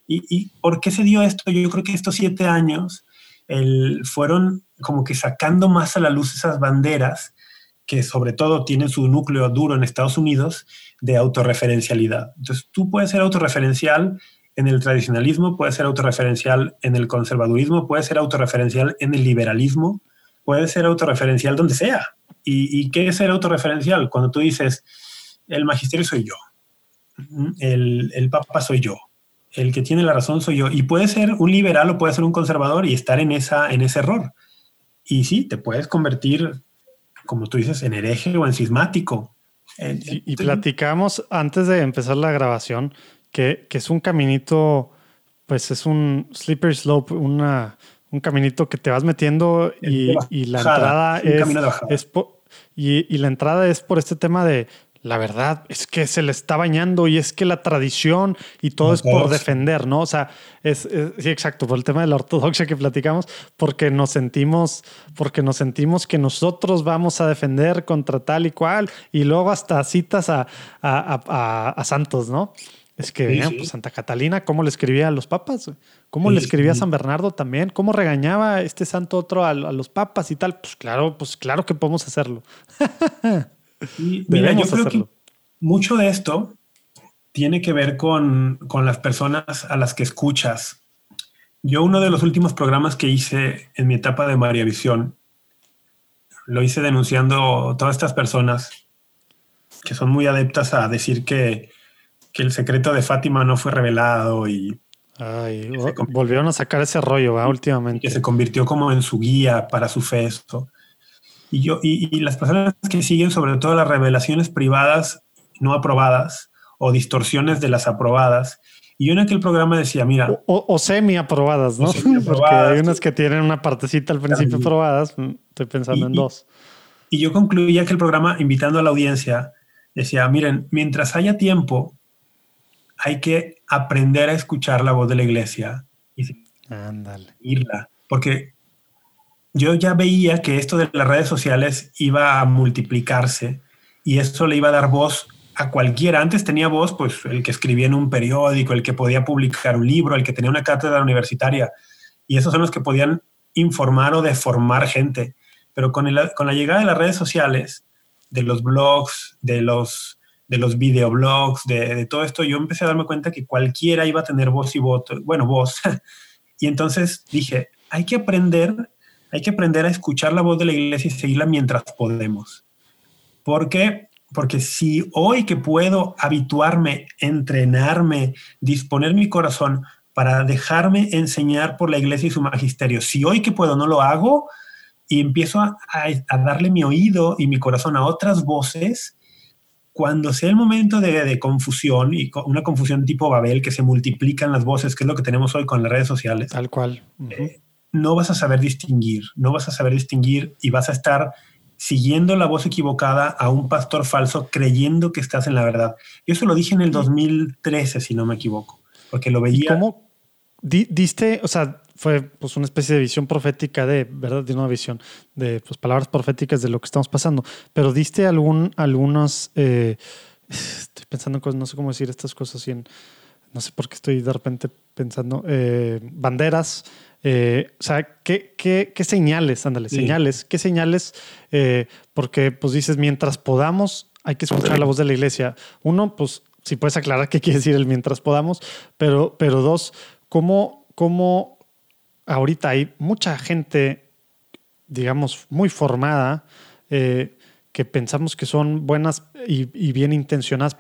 ¿Y, y por qué se dio esto? Yo creo que estos siete años fueron como que sacando más a la luz esas banderas que sobre todo tienen su núcleo duro en Estados Unidos de autorreferencialidad. Entonces, tú puedes ser autorreferencial en el tradicionalismo, puedes ser autorreferencial en el conservadurismo, puedes ser autorreferencial en el liberalismo, puedes ser autorreferencial donde sea. ¿Y, qué es ser autorreferencial? Cuando tú dices, el magisterio soy yo, el, el papa soy yo, el que tiene la razón soy yo. Y puede ser un liberal o puede ser un conservador y estar en, esa, en ese error. Y sí, te puedes convertir como tú dices, en hereje o en cismático. Y, platicamos antes de empezar la grabación que, es un caminito, pues es un slippery slope, una, un caminito que te vas metiendo y, la entrada es, es y, y, la entrada es por este tema de la verdad es que se le está bañando y es que la tradición y todo es por defender, ¿no? O sea, es, sí, exacto, por el tema de la ortodoxia que platicamos, porque nos sentimos, porque nos sentimos que nosotros vamos a defender contra tal y cual, y luego hasta citas a, a, santos, ¿no? Es que pues Santa Catalina, ¿cómo le escribía a los papas? ¿Cómo le escribía a San Bernardo también? ¿Cómo regañaba este santo otro a, a los papas y tal? Pues claro, pues claro que podemos hacerlo. [LAUGHS] mira, yo creo que mucho de esto tiene que ver con, con, las personas a las que escuchas. Yo uno de los últimos programas que hice en mi etapa de María Visión, lo hice denunciando todas estas personas que son muy adeptas a decir que, que el secreto de Fátima no fue revelado y... volvieron a sacar ese rollo últimamente. Que se convirtió como en su guía para su fe. Esto. Y, yo, y, las personas que siguen sobre todo las revelaciones privadas no aprobadas o distorsiones de las aprobadas. Y yo en aquel programa decía, mira... O, semi aprobadas, ¿no? Porque hay unas que tienen una partecita al principio aprobadas. Mm, estoy pensando en dos. Y yo concluía que el programa, invitando a la audiencia, decía, miren, mientras haya tiempo, hay que aprender a escuchar la voz de la iglesia y Ándale. irla. Porque yo ya veía que esto de las redes sociales iba a multiplicarse y esto le iba a dar voz a cualquiera. Antes tenía voz, pues el que escribía en un periódico, el que podía publicar un libro, el que tenía una cátedra universitaria. Y esos son los que podían informar o deformar gente. Pero con, con la llegada de las redes sociales, de los blogs, de los, de los videoblogs, de, de todo esto, yo empecé a darme cuenta que cualquiera iba a tener voz y voto, bueno, voz. [LAUGHS] y entonces dije, hay que aprender hay que aprender a escuchar la voz de la iglesia y seguirla mientras podemos. ¿Por qué? Porque si hoy que puedo habituarme, entrenarme, disponer mi corazón para dejarme enseñar por la iglesia y su magisterio, si hoy que puedo no lo hago y empiezo a, darle mi oído y mi corazón a otras voces, cuando sea el momento de, confusión y una confusión tipo Babel, que se multiplican las voces, que es lo que tenemos hoy con las redes sociales. Tal cual. Eh, no vas a saber distinguir, no vas a saber distinguir y vas a estar siguiendo la voz equivocada a un pastor falso creyendo que estás en la verdad. Yo eso lo dije en el 2013, si no me equivoco, porque lo veía. ¿Cómo diste, o sea, fue pues una especie de visión profética de, ¿verdad? De una visión de pues, palabras proféticas de lo que estamos pasando, pero diste algún, algunos, eh, estoy pensando en cosas, no sé cómo decir estas cosas y en, no sé por qué estoy de repente pensando, eh, banderas, eh, o sea, ¿qué, qué, qué señales, ándale, señales, qué señales, porque pues dices, mientras podamos, hay que escuchar la voz de la iglesia. Uno, pues si puedes aclarar qué quiere decir el mientras podamos, pero, pero dos, ¿cómo, cómo ahorita hay mucha gente, digamos, muy formada, eh, que pensamos que son buenas y, bien intencionadas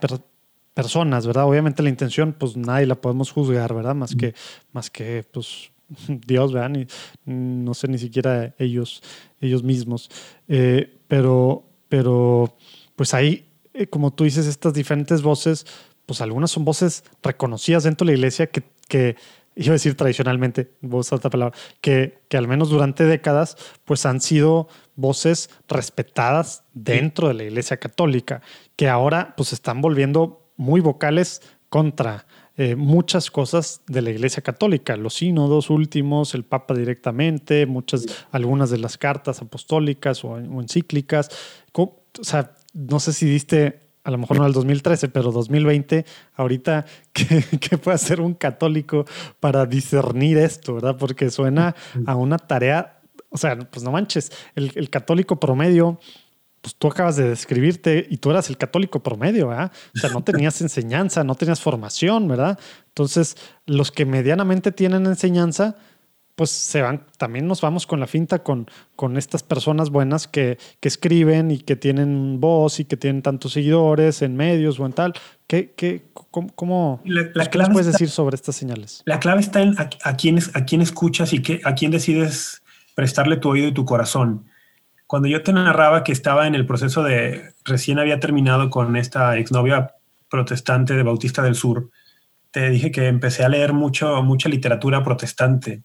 personas, ¿verdad? Obviamente la intención, pues nadie la podemos juzgar, ¿verdad? Más que, más que pues, [LAUGHS] Dios, ¿verdad? Ni, no sé ni siquiera ellos, ellos mismos. Eh, pero, pero, pues ahí, eh, como tú dices, estas diferentes voces, pues algunas son voces reconocidas dentro de la iglesia que, que iba a decir tradicionalmente, voz otra palabra, que, que al menos durante décadas, pues han sido voces respetadas dentro de la Iglesia Católica, que ahora pues están volviendo muy vocales contra eh, muchas cosas de la Iglesia Católica, los sínodos últimos, el Papa directamente, muchas, algunas de las cartas apostólicas o, o encíclicas. O sea, no sé si diste a lo mejor no al 2013, pero 2020, ahorita, [LAUGHS] ¿qué, puede hacer un católico para discernir esto, verdad? Porque suena a una tarea, o sea, pues no manches, el, católico promedio, pues tú acabas de describirte y tú eras el católico promedio, ¿verdad? O sea, no tenías [LAUGHS] enseñanza, no tenías formación, ¿verdad? Entonces, los que medianamente tienen enseñanza, pues se van, también nos vamos con la finta con, con estas personas buenas que, que escriben y que tienen voz y que tienen tantos seguidores en medios o en tal. ¿Qué, qué, cómo, la, pues, puedes decir sobre estas señales? La clave está en a, quién, a quién escuchas y a quién decides prestarle tu oído y tu corazón. Cuando yo te narraba que estaba en el proceso de, recién había terminado con esta exnovia protestante de Bautista del Sur, te dije que empecé a leer mucho, mucha literatura protestante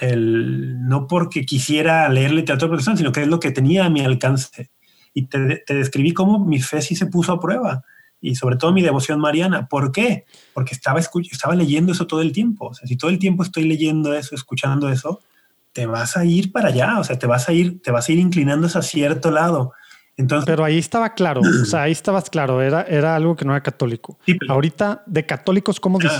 el, no porque quisiera leer literatura protestante, sino que es lo que tenía a mi alcance. Y te, te, describí cómo mi fe sí se puso a prueba y sobre todo mi devoción mariana. ¿Por qué? Porque estaba, estaba leyendo eso todo el tiempo. O sea, si todo el tiempo estoy leyendo eso, escuchando eso, te vas a ir para allá, o sea, te vas a ir, te vas a ir inclinando hacia cierto lado. Entonces, pero ahí estaba claro, o sea, ahí estabas claro, era, era algo que no era católico. Ahorita, de católicos, ¿cómo ah,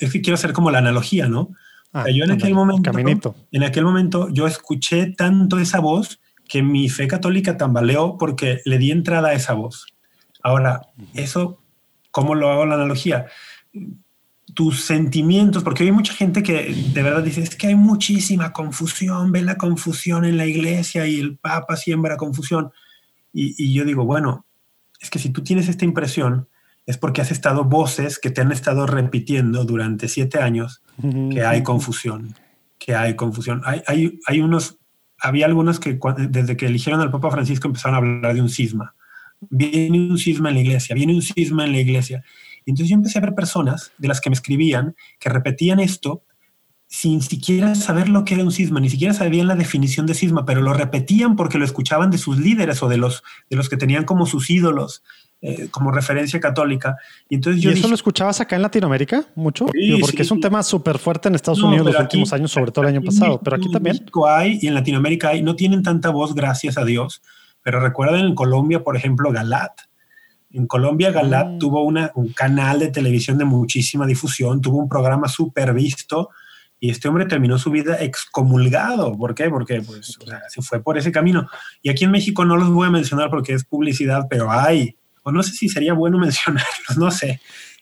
Es que quiero hacer como la analogía, ¿no? Ah, yo en aquel momento, en aquel momento, yo escuché tanto esa voz que mi fe católica tambaleó porque le di entrada a esa voz. Ahora, eso, ¿cómo lo hago la analogía? Tus sentimientos, porque hay mucha gente que de verdad dice, es que hay muchísima confusión, ve la confusión en la iglesia y el Papa siembra confusión. Y, y yo digo, bueno, es que si tú tienes esta impresión, es porque has estado voces que te han estado repitiendo durante siete años que hay confusión, que hay confusión. Hay, hay, hay unos, había algunos que desde que eligieron al Papa Francisco empezaron a hablar de un cisma. Viene un cisma en la iglesia, viene un cisma en la iglesia. Entonces yo empecé a ver personas de las que me escribían que repetían esto sin siquiera saber lo que era un cisma, ni siquiera sabían la definición de cisma, pero lo repetían porque lo escuchaban de sus líderes o de los, de los que tenían como sus ídolos. Eh, como referencia católica. Y, entonces yo eso lo escuchabas acá en Latinoamérica mucho? porque es un tema súper fuerte en Estados Unidos los últimos años, sobre todo el año pasado, pero aquí también. En hay y en Latinoamérica hay, no tienen tanta voz, gracias a Dios, pero recuerden en Colombia, por ejemplo, Galat. En Colombia, Galat mm. tuvo una, un canal de televisión de muchísima difusión, tuvo un programa súper visto y este hombre terminó su vida excomulgado. ¿Por qué? Porque pues, se fue por ese camino. Y aquí en México no los voy a mencionar porque es publicidad, pero hay o no sé si sería bueno [LAUGHS] mencionarlos, no sé.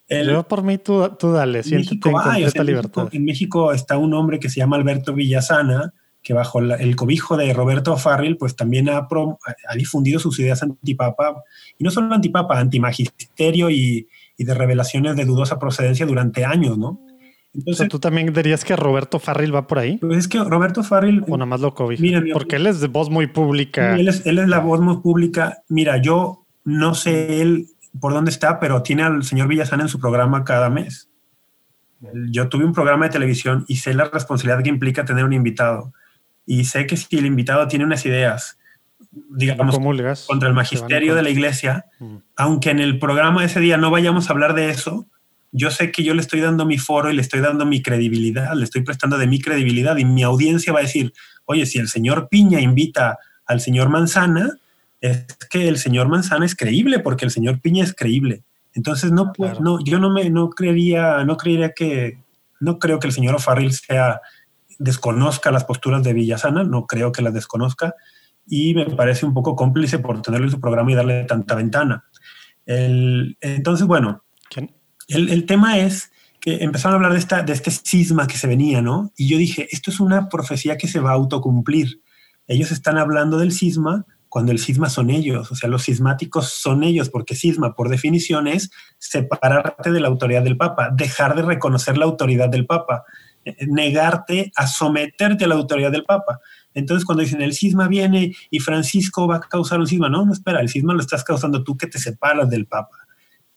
Yo por mí tú, tú dale, siéntete en libertad. en México está un hombre que se llama Alberto Villasana, que bajo el cobijo de Roberto Farrell, pues también ha, ha, difundido sus ideas antipapa, y no solo antipapa, antimagisterio y, y de revelaciones de dudosa procedencia durante años, ¿no? Entonces, ¿tú también dirías que Roberto Farrell va por ahí? Pues es que Roberto Farrell... O nada más lo cobija. Mira, porque él es de voz muy pública. Él es, él es la voz muy pública. Mira, yo no sé él por dónde está, pero tiene al señor Villazana en su programa cada mes. Yo tuve un programa de televisión y sé la responsabilidad que implica tener un invitado. Y sé que si el invitado tiene unas ideas digamos, contra el magisterio de la iglesia, aunque en el programa ese día no vayamos a hablar de eso, yo sé que yo le estoy dando mi foro y le estoy dando mi credibilidad, le estoy prestando de mi credibilidad y mi audiencia va a decir, oye, si el señor Piña invita al señor Manzana, es que el señor Manzana es creíble porque el señor Piña es creíble. Entonces no, no yo no me no creería, no creería que no creo que el señor O'Farrill sea desconozca las posturas de Villasana, no creo que las desconozca y me parece un poco cómplice por tenerlo en su programa y darle tanta ventana. entonces, bueno, el, el, tema es que empezaron a hablar de, esta, de este cisma que se venía, ¿no? Y yo dije, esto es una profecía que se va a autocumplir. Ellos están hablando del cisma cuando el cisma son ellos, o sea, los cismáticos son ellos, porque cisma, por definición, es separarte de la autoridad del Papa, dejar de reconocer la autoridad del Papa, eh, negarte a someterte a la autoridad del Papa. Entonces, cuando dicen el cisma viene y Francisco va a causar un cisma, no, no espera, el cisma lo estás causando tú que te separas del Papa.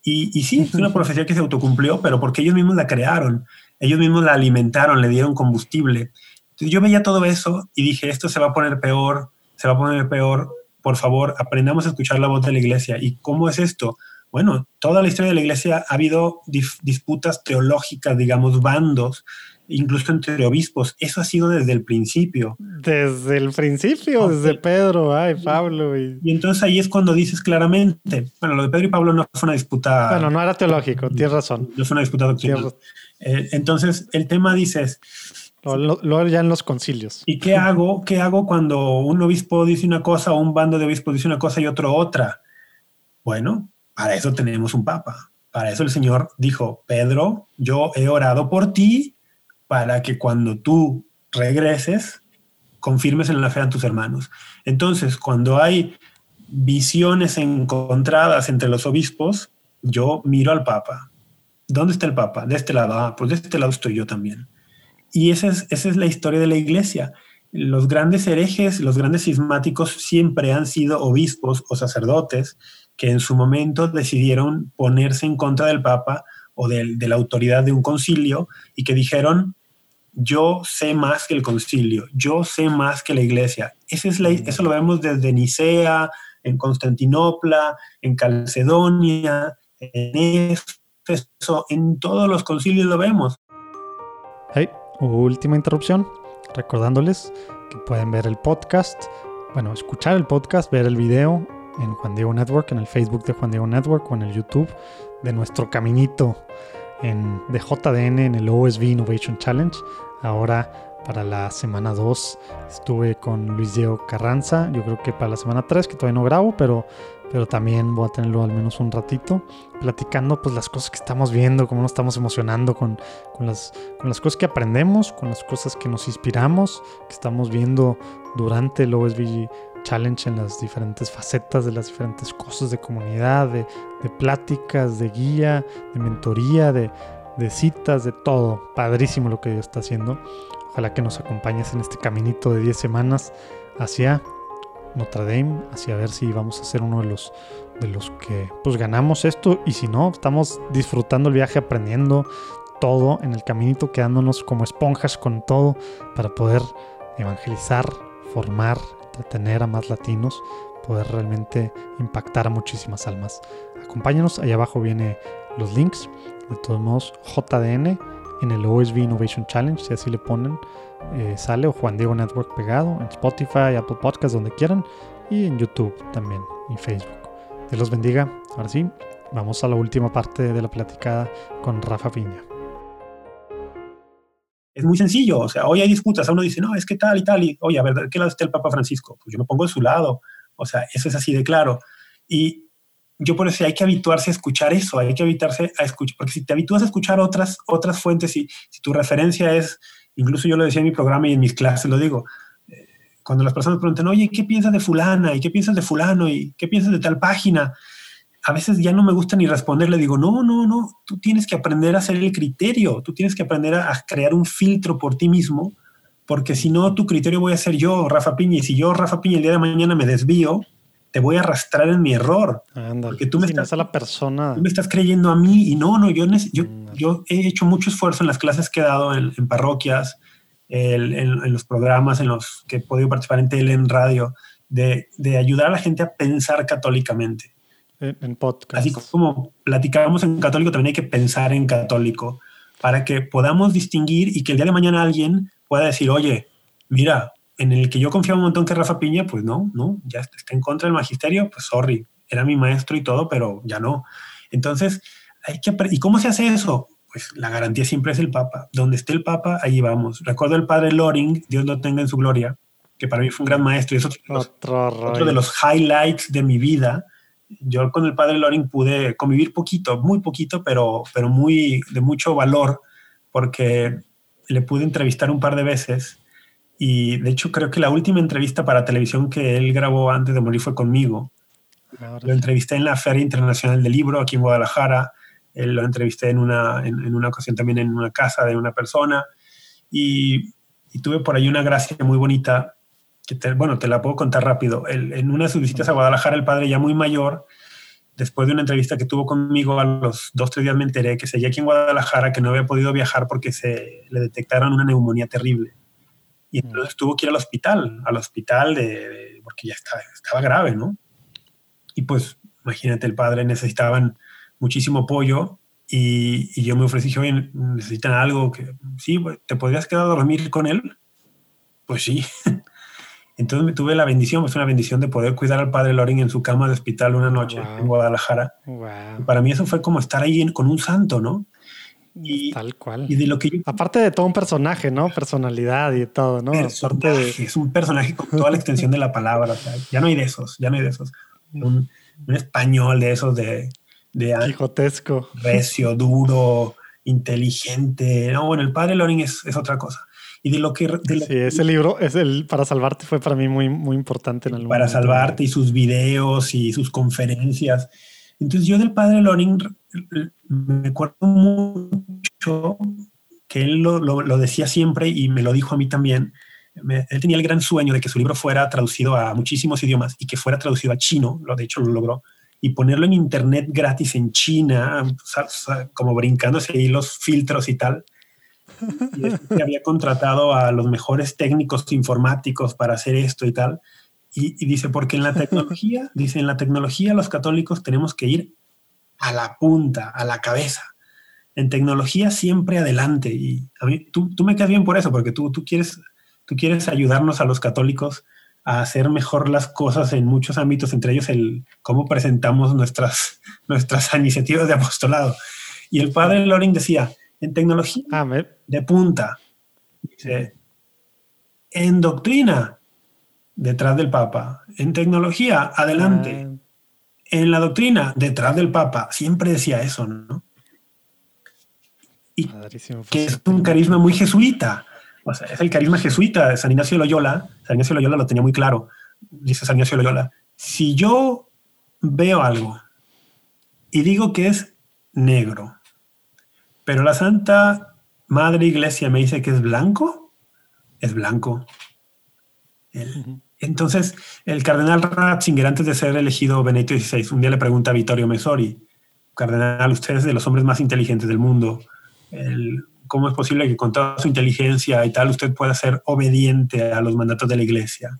Y, y sí, es una profecía que se autocumplió, pero porque ellos mismos la crearon, ellos mismos la alimentaron, le dieron combustible. Entonces, yo veía todo eso y dije, esto se va a poner peor, se va a poner peor. Por favor, aprendamos a escuchar la voz de la iglesia. ¿Y cómo es esto? Bueno, toda la historia de la iglesia ha habido disputas teológicas, digamos, bandos incluso entre obispos. Eso ha sido desde el principio. Desde el principio, desde Pedro, ay, Pablo. Y... entonces ahí es cuando dices claramente, bueno, lo de Pedro y Pablo no fue una disputa. Bueno, no era teológico, tienes razón. No fue una disputa doctrinal. Eh, entonces el tema dices. Lo, ya en los concilios. ¿Y qué hago? ¿Qué hago cuando un obispo dice una cosa un bando de obispos dice una cosa y otro otra? Bueno, para eso tenemos un papa. Para eso el Señor dijo, Pedro, yo he orado por ti para que cuando tú regreses, confirmes en la fe a tus hermanos. Entonces, cuando hay visiones encontradas entre los obispos, yo miro al Papa. ¿Dónde está el Papa? De este lado. Ah, pues de este lado estoy yo también. Y esa es, esa es la historia de la iglesia. Los grandes herejes, los grandes cismáticos siempre han sido obispos o sacerdotes que en su momento decidieron ponerse en contra del Papa o de, de la autoridad de un concilio y que dijeron, yo sé más que el concilio, yo sé más que la iglesia. Ese es la, mm. eso lo vemos desde Nicea, en Constantinopla, en Calcedonia, en Éfeso, en todos los concilios lo vemos. Hey, última interrupción, recordándoles que pueden ver el podcast, bueno, escuchar el podcast, ver el video en Juan Diego Network, en el Facebook de Juan Diego Network o en el YouTube de nuestro caminito en, de JDN en el OSV Innovation Challenge. Ahora para la semana 2 estuve con Luis Diego Carranza. Yo creo que para la semana 3, que todavía no grabo, pero, pero también voy a tenerlo al menos un ratito, platicando pues las cosas que estamos viendo, cómo nos estamos emocionando con, con, las, con las cosas que aprendemos, con las cosas que nos inspiramos, que estamos viendo durante el OSV challenge en las diferentes facetas de las diferentes cosas de comunidad, de, pláticas, de guía, de mentoría, de, citas, de todo. Padrísimo lo que Dios está haciendo. Ojalá que nos acompañes en este caminito de 10 semanas hacia Notre Dame, hacia ver si vamos a ser uno de los, de los que pues ganamos esto y si no, estamos disfrutando el viaje, aprendiendo todo en el caminito, quedándonos como esponjas con todo para poder evangelizar, formar, tener a más latinos, poder realmente impactar a muchísimas almas. Acompáñanos, ahí abajo viene los links. De todos modos, JDN en el OSV Innovation Challenge, si así le ponen, eh, sale o Juan Diego Network pegado en Spotify, Apple Podcasts, donde quieran, y en YouTube también, y Facebook. Dios los bendiga. Ahora sí, vamos a la última parte de la platicada con Rafa Piña. Es muy sencillo, o sea, hoy hay disputas, uno dice, no, es que tal y tal, y oye, a ver, ¿qué lado está el Papa Francisco? Pues yo me pongo de su lado, o sea, eso es así de claro. Y yo por eso hay que habituarse a escuchar eso, hay que habituarse a escuchar, porque si te habitúas a escuchar otras, otras fuentes y si tu referencia es, incluso yo lo decía en mi programa y en mis clases, lo digo, eh, cuando las personas preguntan, oye, ¿qué piensas de fulana? ¿Y qué piensas de fulano? ¿Y qué piensas de tal página? a veces ya no me gusta ni responder, le digo, no, no, no, tú tienes que aprender a hacer el criterio, tú tienes que aprender a, crear un filtro por ti mismo, porque si no, tu criterio voy a ser yo, Rafa Piña, y si yo, Rafa Piña, el día de mañana me desvío, te voy a arrastrar en mi error. porque tú me, estás, a la persona. me estás creyendo a mí y no, no, yo, yo, yo he hecho mucho esfuerzo en las clases que he dado en, parroquias, en, los programas en los que he podido participar en tele, en radio, de, de ayudar a la gente a pensar católicamente. En, en podcast. Así como platicábamos en católico, también hay que pensar en católico para que podamos distinguir y que el día de mañana alguien pueda decir, oye, mira, en el que yo confiaba un montón que Rafa Piña, pues no, no, ya está en contra del magisterio, pues sorry, era mi maestro y todo, pero ya no. Entonces, hay que ¿y cómo se hace eso? Pues la garantía siempre es el Papa. Donde esté el Papa, allí vamos. Recuerdo el padre Loring, Dios lo tenga en su gloria, que para mí fue un gran maestro y es otro, de los, otro de los highlights de mi vida. Yo con el padre Loring pude convivir poquito, muy poquito, pero, pero muy de mucho valor, porque le pude entrevistar un par de veces y de hecho creo que la última entrevista para televisión que él grabó antes de morir fue conmigo. Lo entrevisté en la Feria Internacional del Libro aquí en Guadalajara. Él lo entrevisté en una, en, una ocasión también en una casa de una persona. Y, tuve por ahí una gracia muy bonita, que te, bueno, te la puedo contar rápido. en una de sus visitas a Guadalajara, el padre ya muy mayor, después de una entrevista que tuvo conmigo, a los dos, tres días me enteré que seguía aquí en Guadalajara, que no había podido viajar porque se le detectaron una neumonía terrible. Y mm. entonces tuvo que ir al hospital, al hospital de, porque ya estaba, estaba grave, ¿no? Y pues, imagínate, el padre necesitaban muchísimo apoyo y, y yo me ofrecí, oye, necesitan algo que, sí, ¿te podrías quedar a dormir con él? Pues sí. [LAUGHS] Entonces me tuve la bendición, pues una bendición de poder cuidar al padre Loring en su cama de hospital una noche en Guadalajara. para mí eso fue como estar ahí con un santo, ¿no? Y, Tal cual. Y de lo que Aparte de todo un personaje, ¿no? Personalidad y todo, ¿no? Es un personaje con toda la extensión de la palabra. ya no hay de esos, ya no hay de esos. Un, español de esos de... de Quijotesco. Recio, [LAUGHS] duro, inteligente. No, bueno, el padre Loring es, es otra cosa. Y de lo que... sí, ese libro, es el Para Salvarte fue para mí muy, muy importante en algún Para Salvarte y sus videos y sus conferencias. Entonces yo del padre Loring me acuerdo mucho que él lo, decía siempre y me lo dijo a mí también. él tenía el gran sueño de que su libro fuera traducido a muchísimos idiomas y que fuera traducido a chino, lo de hecho lo logró, y ponerlo en internet gratis en China, como brincándose ahí los filtros y tal. Y había contratado a los mejores técnicos informáticos para hacer esto y tal. Y, dice, porque en la tecnología, [LAUGHS] dice, en la tecnología los católicos tenemos que ir a la punta, a la cabeza. En tecnología siempre adelante. Y a mí, tú, tú me quedas bien por eso, porque tú, tú, quieres, tú quieres ayudarnos a los católicos a hacer mejor las cosas en muchos ámbitos, entre ellos el cómo presentamos nuestras, [LAUGHS] nuestras iniciativas de apostolado. Y el padre Loring decía, en tecnología de punta, dice, en doctrina detrás del Papa. En tecnología, adelante. Ah. En la doctrina, detrás del Papa. Siempre decía eso, ¿no? Y que es un carisma muy jesuita. O sea, es el carisma jesuita de San Ignacio de Loyola. San Ignacio de Loyola lo tenía muy claro. Dice San Ignacio de Loyola, si yo veo algo y digo que es negro, pero la Santa Madre Iglesia me dice que es blanco, es blanco. Entonces, el cardenal Ratzinger, antes de ser elegido Benedicto XVI, un día le pregunta a Vittorio Messori, cardenal, usted es de los hombres más inteligentes del mundo, ¿cómo es posible que con toda su inteligencia y tal usted pueda ser obediente a los mandatos de la iglesia?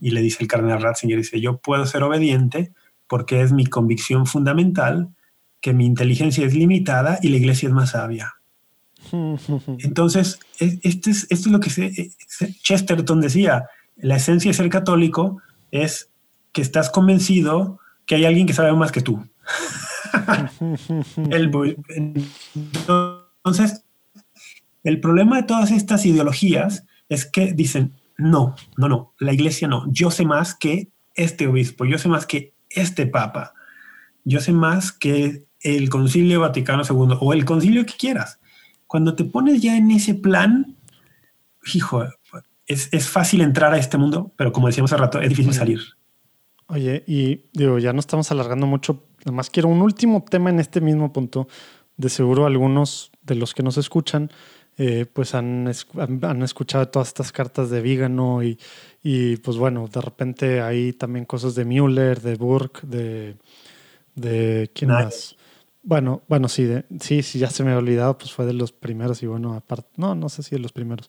Y le dice el cardenal Ratzinger, dice, yo puedo ser obediente porque es mi convicción fundamental que mi inteligencia es limitada y la iglesia es más sabia. [LAUGHS] Entonces, esto es, esto es lo que Chesterton decía, la esencia de ser católico es que estás convencido que hay alguien que sabe más que tú. [LAUGHS] entonces, el problema de todas estas ideologías es que dicen, no, no, no, la iglesia no, yo sé más que este obispo, yo sé más que este papa, yo sé más que el concilio Vaticano II o el concilio que quieras cuando te pones ya en ese plan, hijo, es, es fácil entrar a este mundo, pero como decíamos hace rato, es difícil salir. Oye, y digo, ya no estamos alargando mucho. Además, quiero un último tema en este mismo punto. De seguro algunos de los que nos escuchan, eh, pues han, han, escuchado todas estas cartas de Vígano y, y, pues bueno, de repente hay también cosas de Müller, de Burke, de, de ¿quién más? Bueno, bueno, sí, sí, sí, ya se me ha olvidado, pues fue de los primeros y bueno, aparte, no, no sé si de los primeros,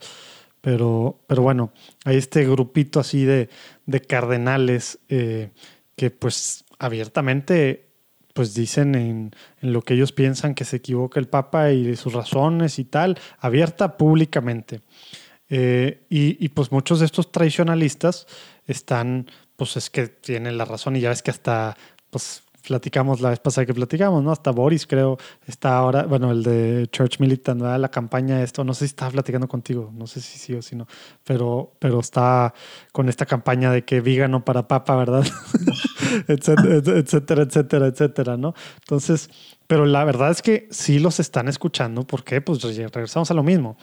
Pero, pero bueno, hay este grupito así de, de cardenales eh, que pues abiertamente pues dicen en, en, lo que ellos piensan que se equivoca el Papa y sus razones y tal, abierta públicamente. Eh, y, y, pues muchos de estos tradicionalistas están, pues es que tienen la razón y ya ves que hasta pues platicamos la vez pasada que platicamos, ¿no? Hasta Boris, creo, está ahora, bueno, el de Church Militant, ¿verdad? La campaña, esto, no sé si estaba platicando contigo, no sé si sí o si no, pero, pero está con esta campaña de que vígano para papa, ¿verdad? [LAUGHS] etcétera, etcétera, etcétera, etcétera, ¿no? Entonces, pero la verdad es que sí los están escuchando, ¿por qué? Pues regresamos a lo mismo.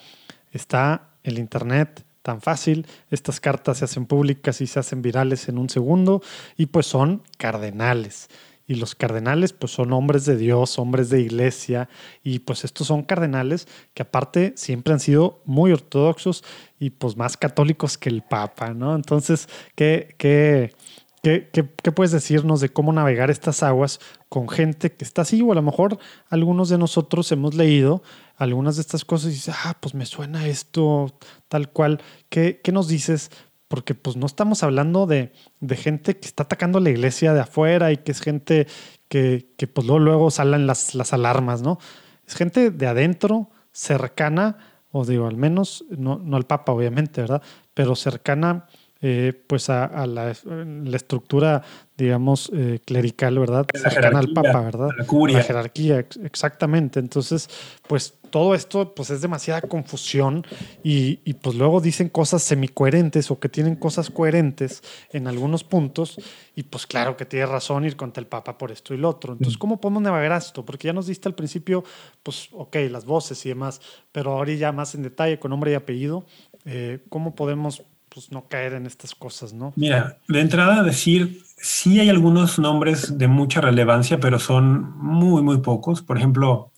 Está el Internet, tan fácil. Estas cartas se hacen públicas y se hacen virales en un segundo y pues son cardenales y los cardenales pues son hombres de Dios, hombres de iglesia y pues estos son cardenales que aparte siempre han sido muy ortodoxos y pues más católicos que el Papa, ¿no? Entonces, ¿qué, qué, qué, qué, puedes decirnos de cómo navegar estas aguas con gente que está así o a lo mejor algunos de nosotros hemos leído algunas de estas cosas y dices, ah, pues me suena esto tal cual. ¿Qué, qué nos dices porque pues no estamos hablando de, de, gente que está atacando la iglesia de afuera y que es gente que, que pues luego, luego salen las, las alarmas, ¿no? Es gente de adentro, cercana, o digo, al menos, no, no al Papa, obviamente, ¿verdad? Pero cercana eh, pues a, la, la, estructura, digamos, eh, clerical, ¿verdad? Cercana al Papa, ¿verdad? La curia. La jerarquía, exactamente. Entonces, pues todo esto pues es demasiada confusión y, y, pues luego dicen cosas semicoherentes o que tienen cosas coherentes en algunos puntos y pues claro que tiene razón ir contra el Papa por esto y lo otro. Entonces, mm. ¿cómo podemos navegar esto? Porque ya nos diste al principio, pues ok, las voces y demás, pero ahora ya más en detalle con nombre y apellido, eh, ¿cómo podemos pues no caer en estas cosas, ¿no? Mira, de entrada decir, sí hay algunos nombres de mucha relevancia, pero son muy, muy pocos. Por ejemplo,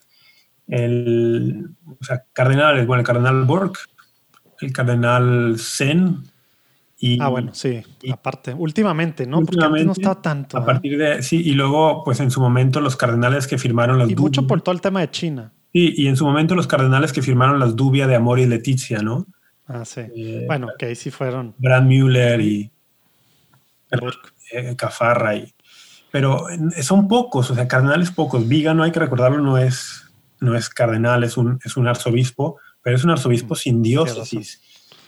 el o sea, cardenal, bueno, el cardenal Borg, el cardenal Zen. Y, ah, bueno, sí, aparte, últimamente, ¿no? Porque antes no estaba tanto. A ¿eh? partir de, sí, y luego, pues en su momento los cardenales que firmaron las Y mucho por todo el tema de China. Sí, y en su momento los cardenales que firmaron las Dubia de Amor y Leticia, ¿no? Ah, sí. Eh, bueno, que ahí sí fueron. Brand Müller y eh, Cafarra. Y, pero son pocos, o sea, cardenales pocos. Viga, no hay que recordarlo, no es no es cardenal, es un, es un arzobispo, pero es un arzobispo sin diócesis.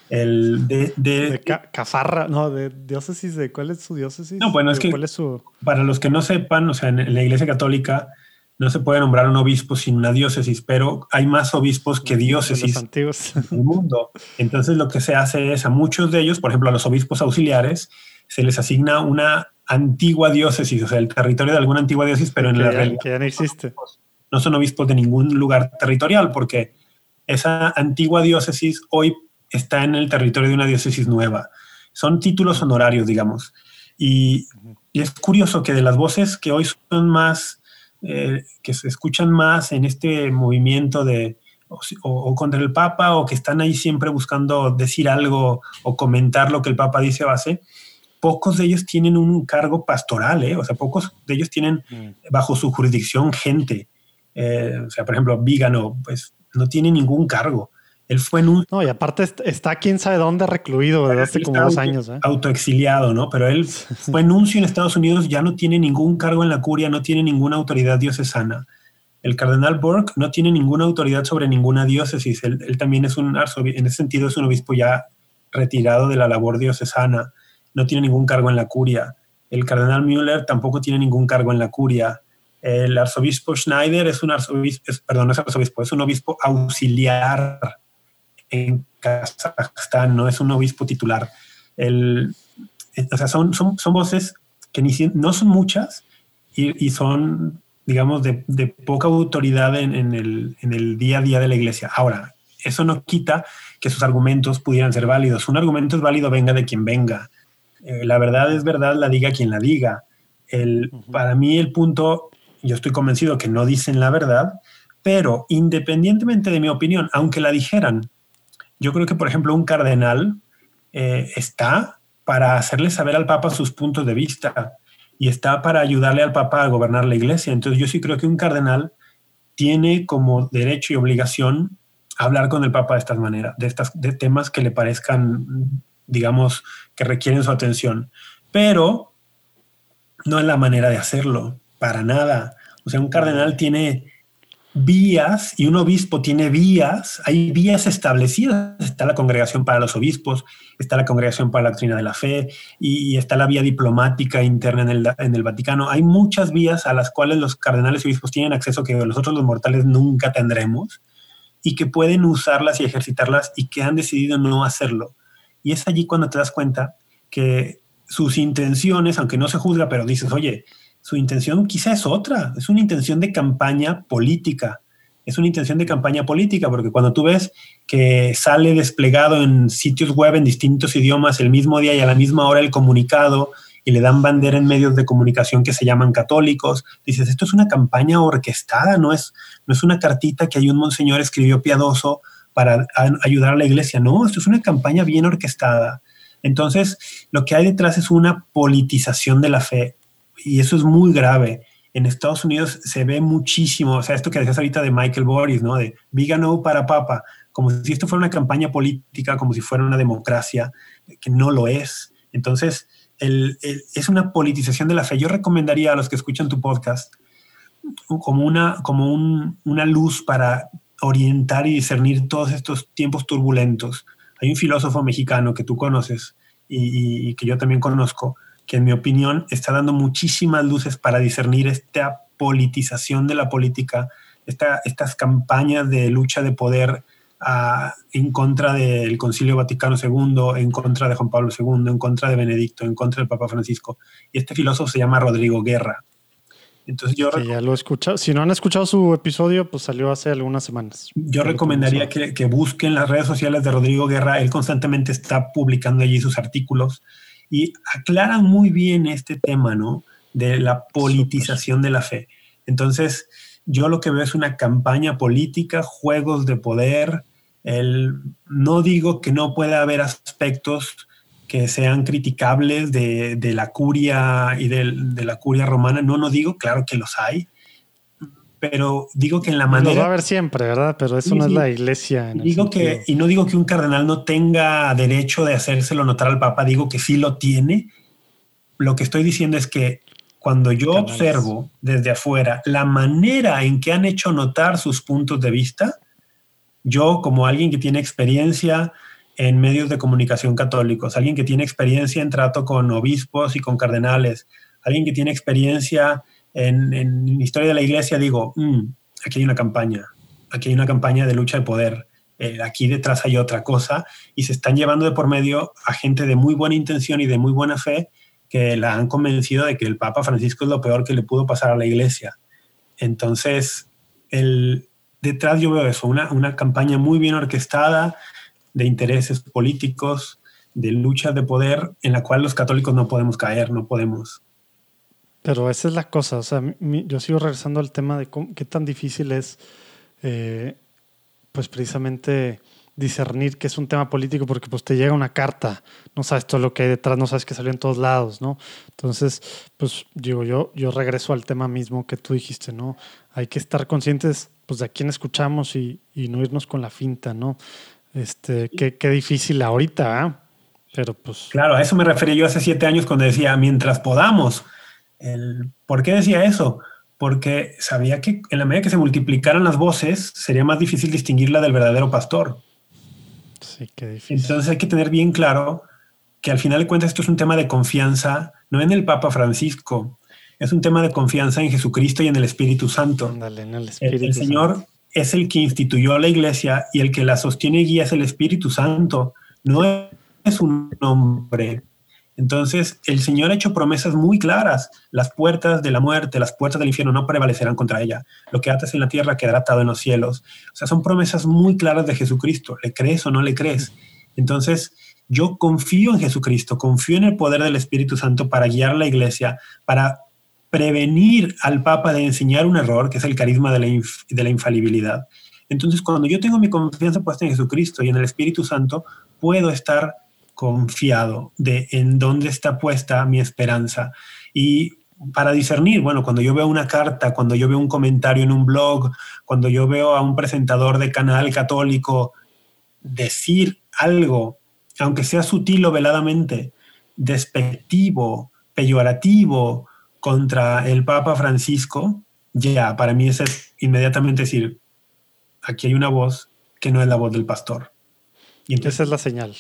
El de, de, Cafarra, no, de diócesis, ¿de cuál es su diócesis? No, bueno, es que para los que no sepan, o sea, en, la Iglesia Católica no se puede nombrar un obispo sin una diócesis, pero hay más obispos que diócesis antiguos. en el mundo. Entonces lo que se hace es a muchos de ellos, por ejemplo a los obispos auxiliares, se les asigna una antigua diócesis, o sea, el territorio de alguna antigua diócesis, pero en la realidad. Que ya no existe no son obispos de ningún lugar territorial, porque esa antigua diócesis hoy está en el territorio de una diócesis nueva. Son títulos honorarios, digamos. Y, es curioso que de las voces que hoy son más, eh, que se escuchan más en este movimiento de o, contra el Papa o que están ahí siempre buscando decir algo o comentar lo que el Papa dice o hace, pocos de ellos tienen un cargo pastoral, ¿eh? o sea, pocos de ellos tienen mm. bajo su jurisdicción gente. Eh, o sea, por ejemplo, Vígano, pues no tiene ningún cargo. Él fue en un... No, y aparte está quién sabe dónde recluido desde hace como dos años. ¿eh? Autoexiliado, ¿no? Pero él [LAUGHS] fue nuncio en Estados Unidos, ya no tiene ningún cargo en la curia, no tiene ninguna autoridad diocesana. El cardenal Burke no tiene ninguna autoridad sobre ninguna diócesis. Él, él también es un arzobispo, en ese sentido es un obispo ya retirado de la labor diocesana. No tiene ningún cargo en la curia. El cardenal Müller tampoco tiene ningún cargo en la curia. El arzobispo Schneider es un arzobispo, perdón, no es arzobispo, es un obispo auxiliar en Kazajstán, no es un obispo titular. El, o sea, son, son, son voces que ni, no son muchas y, y son, digamos, de, de poca autoridad en, en, el, en, el, día a día de la iglesia. Ahora, eso no quita que sus argumentos pudieran ser válidos. Un argumento es válido venga de quien venga. Eh, la verdad es verdad, la diga quien la diga. El, Para mí el punto yo estoy convencido que no dicen la verdad, pero independientemente de mi opinión, aunque la dijeran, yo creo que, por ejemplo, un cardenal eh, está para hacerle saber al Papa sus puntos de vista y está para ayudarle al Papa a gobernar la iglesia. Entonces yo sí creo que un cardenal tiene como derecho y obligación hablar con el Papa de estas maneras, de, estas, de temas que le parezcan, digamos, que requieren su atención. Pero no es la manera de hacerlo, para nada. O sea, un cardenal tiene vías y un obispo tiene vías, hay vías establecidas. Está la congregación para los obispos, está la congregación para la doctrina de la fe y, está la vía diplomática interna en el, en el, Vaticano. Hay muchas vías a las cuales los cardenales y obispos tienen acceso que nosotros los mortales nunca tendremos y que pueden usarlas y ejercitarlas y que han decidido no hacerlo. Y es allí cuando te das cuenta que sus intenciones, aunque no se juzga, pero dices, oye, su intención quizá es otra, es una intención de campaña política. Es una intención de campaña política, porque cuando tú ves que sale desplegado en sitios web en distintos idiomas el mismo día y a la misma hora el comunicado y le dan bandera en medios de comunicación que se llaman católicos, dices, esto es una campaña orquestada, no es, no es una cartita que hay un monseñor escribió piadoso para ayudar a la iglesia, no, esto es una campaña bien orquestada. Entonces, lo que hay detrás es una politización de la fe y eso es muy grave. En Estados Unidos se ve muchísimo, o sea, esto que decías ahorita de Michael Boris, ¿no? De Viga no para papa, como si esto fuera una campaña política, como si fuera una democracia, que no lo es. Entonces, es una politización de la fe. Yo recomendaría a los que escuchan tu podcast como una, como una luz para orientar y discernir todos estos tiempos turbulentos. Hay un filósofo mexicano que tú conoces y que yo también conozco, que en mi opinión está dando muchísimas luces para discernir esta politización de la política, esta, estas campañas de lucha de poder ah, en contra del Concilio Vaticano II, en contra de Juan Pablo II, en contra de Benedicto, en contra del Papa Francisco. Y este filósofo se llama Rodrigo Guerra. Entonces yo ya lo he escuchado. Si no han escuchado su episodio, pues salió hace algunas semanas. Yo recomendaría que, que, busquen las redes sociales de Rodrigo Guerra. Él constantemente está publicando allí sus artículos y aclaran muy bien este tema, ¿no? De la politización de la fe. Entonces, yo lo que veo es una campaña política, juegos de poder. El, no digo que no pueda haber aspectos que sean criticables de, de la curia y de, de, la curia romana. No, no digo, claro que los hay, pero digo que en la manera... Lo va a haber siempre, ¿verdad? Pero eso no es la iglesia. digo que, y no digo que un cardenal no tenga derecho de hacérselo notar al Papa, digo que sí lo tiene. Lo que estoy diciendo es que cuando yo observo desde afuera la manera en que han hecho notar sus puntos de vista, yo como alguien que tiene experiencia en medios de comunicación católicos, alguien que tiene experiencia en trato con obispos y con cardenales, alguien que tiene experiencia en, en historia de la iglesia digo, mm, aquí hay una campaña, aquí hay una campaña de lucha de poder, eh, aquí detrás hay otra cosa y se están llevando de por medio a gente de muy buena intención y de muy buena fe que la han convencido de que el Papa Francisco es lo peor que le pudo pasar a la iglesia. Entonces, detrás yo veo eso, una, una campaña muy bien orquestada de intereses políticos, de lucha de poder en la cual los católicos no podemos caer, no podemos pero esa es la cosa, o sea, yo sigo regresando al tema de qué tan difícil es, eh, pues precisamente discernir que es un tema político porque pues te llega una carta, no sabes todo lo que hay detrás, no sabes que salió en todos lados, ¿no? Entonces, pues digo, yo, yo regreso al tema mismo que tú dijiste, ¿no? Hay que estar conscientes pues de a quién escuchamos y, no irnos con la finta, ¿no? Este, qué, qué difícil ahorita, ¿eh? Pero pues... Claro, a eso me refería yo hace siete años cuando decía, mientras podamos, ¿Por qué decía eso? Porque sabía que en la medida que se multiplicaran las voces, sería más difícil distinguirla del verdadero pastor. Sí, qué difícil. Entonces hay que tener bien claro que al final de cuentas esto es un tema de confianza, no en el Papa Francisco, es un tema de confianza en Jesucristo y en el Espíritu Santo. el, Señor es el que instituyó la iglesia y el que la sostiene y guía es el Espíritu Santo, no es un hombre. Entonces, el Señor ha hecho promesas muy claras. Las puertas de la muerte, las puertas del infierno no prevalecerán contra ella. Lo que atas en la tierra quedará atado en los cielos. O sea, son promesas muy claras de Jesucristo. ¿Le crees o no le crees? Entonces, yo confío en Jesucristo, confío en el poder del Espíritu Santo para guiar la iglesia, para prevenir al Papa de enseñar un error, que es el carisma de la, de la infalibilidad. Entonces, cuando yo tengo mi confianza puesta en Jesucristo y en el Espíritu Santo, puedo estar confiado de en dónde está puesta mi esperanza. Y para discernir, bueno, cuando yo veo una carta, cuando yo veo un comentario en un blog, cuando yo veo a un presentador de canal católico decir algo, aunque sea sutil o veladamente, despectivo, peyorativo contra el Papa Francisco, ya, para mí es inmediatamente decir, aquí hay una voz que no es la voz del pastor. Y entonces, Esa es la señal.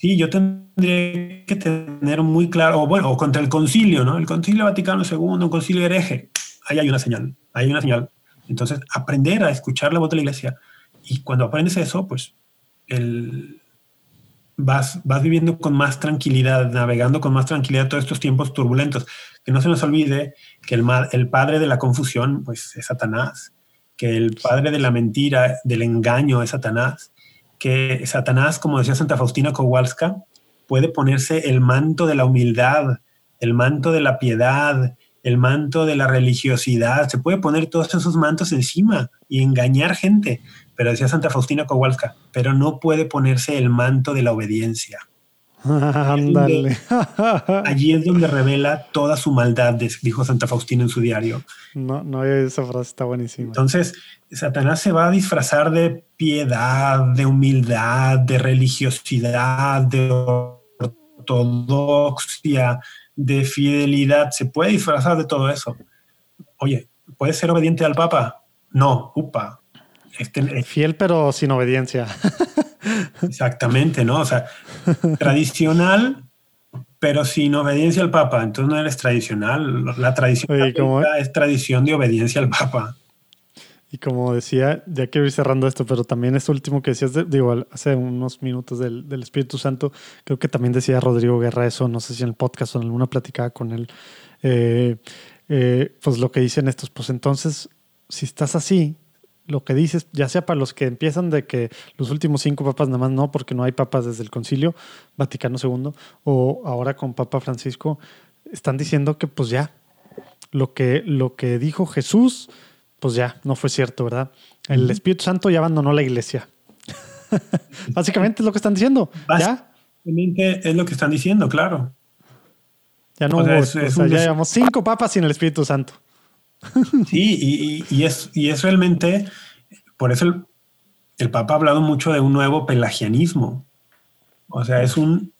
Sí, yo tendría que tener muy claro, o bueno, contra el concilio, ¿no? El concilio Vaticano II, un concilio hereje. Ahí hay una señal, ahí hay una señal. Entonces, aprender a escuchar la voz de la iglesia. Y cuando aprendes eso, pues el, vas, vas viviendo con más tranquilidad, navegando con más tranquilidad todos estos tiempos turbulentos. Que no se nos olvide que el, el padre de la confusión, pues es Satanás. Que el padre de la mentira, del engaño es Satanás que Satanás, como decía Santa Faustina Kowalska, puede ponerse el manto de la humildad, el manto de la piedad, el manto de la religiosidad, se puede poner todos esos mantos encima y engañar gente, pero decía Santa Faustina Kowalska, pero no puede ponerse el manto de la obediencia. [LAUGHS] Ándale. Allí es donde revela toda su maldad, dijo Santa Faustina en su diario. No, no, esa frase está buenísima. Entonces, Satanás se va a disfrazar de piedad, de humildad, de religiosidad, de ortodoxia, de fidelidad. Se puede disfrazar de todo eso. Oye, ¿puedes ser obediente al Papa? No, upa. Este, Fiel pero sin obediencia. Exactamente, ¿no? O sea, tradicional, pero sin obediencia al Papa. Entonces no eres tradicional. La tradición es tradición de obediencia al Papa. Y como decía, ya quiero ir cerrando esto, pero también este último que decías, digo, hace unos minutos del, Espíritu Santo, creo que también decía Rodrigo Guerra eso, no sé si en el podcast o en alguna platicada con él, eh, eh, pues lo que dicen estos, pues entonces, si estás así, lo que dices, ya sea para los que empiezan de que los últimos cinco papas nada más no, porque no hay papas desde el concilio Vaticano II, o ahora con Papa Francisco, están diciendo que pues ya, lo que, lo que dijo Jesús, pues ya, no fue cierto, ¿verdad? El Espíritu Santo ya abandonó la iglesia. [LAUGHS] Básicamente es lo que están diciendo. ¿Ya? Es lo que están diciendo, claro. Ya no hubo, ya llevamos cinco papas sin el Espíritu Santo. [LAUGHS] Sí, y, es, y es realmente, por eso el, el, Papa ha hablado mucho de un nuevo pelagianismo. O sea, es un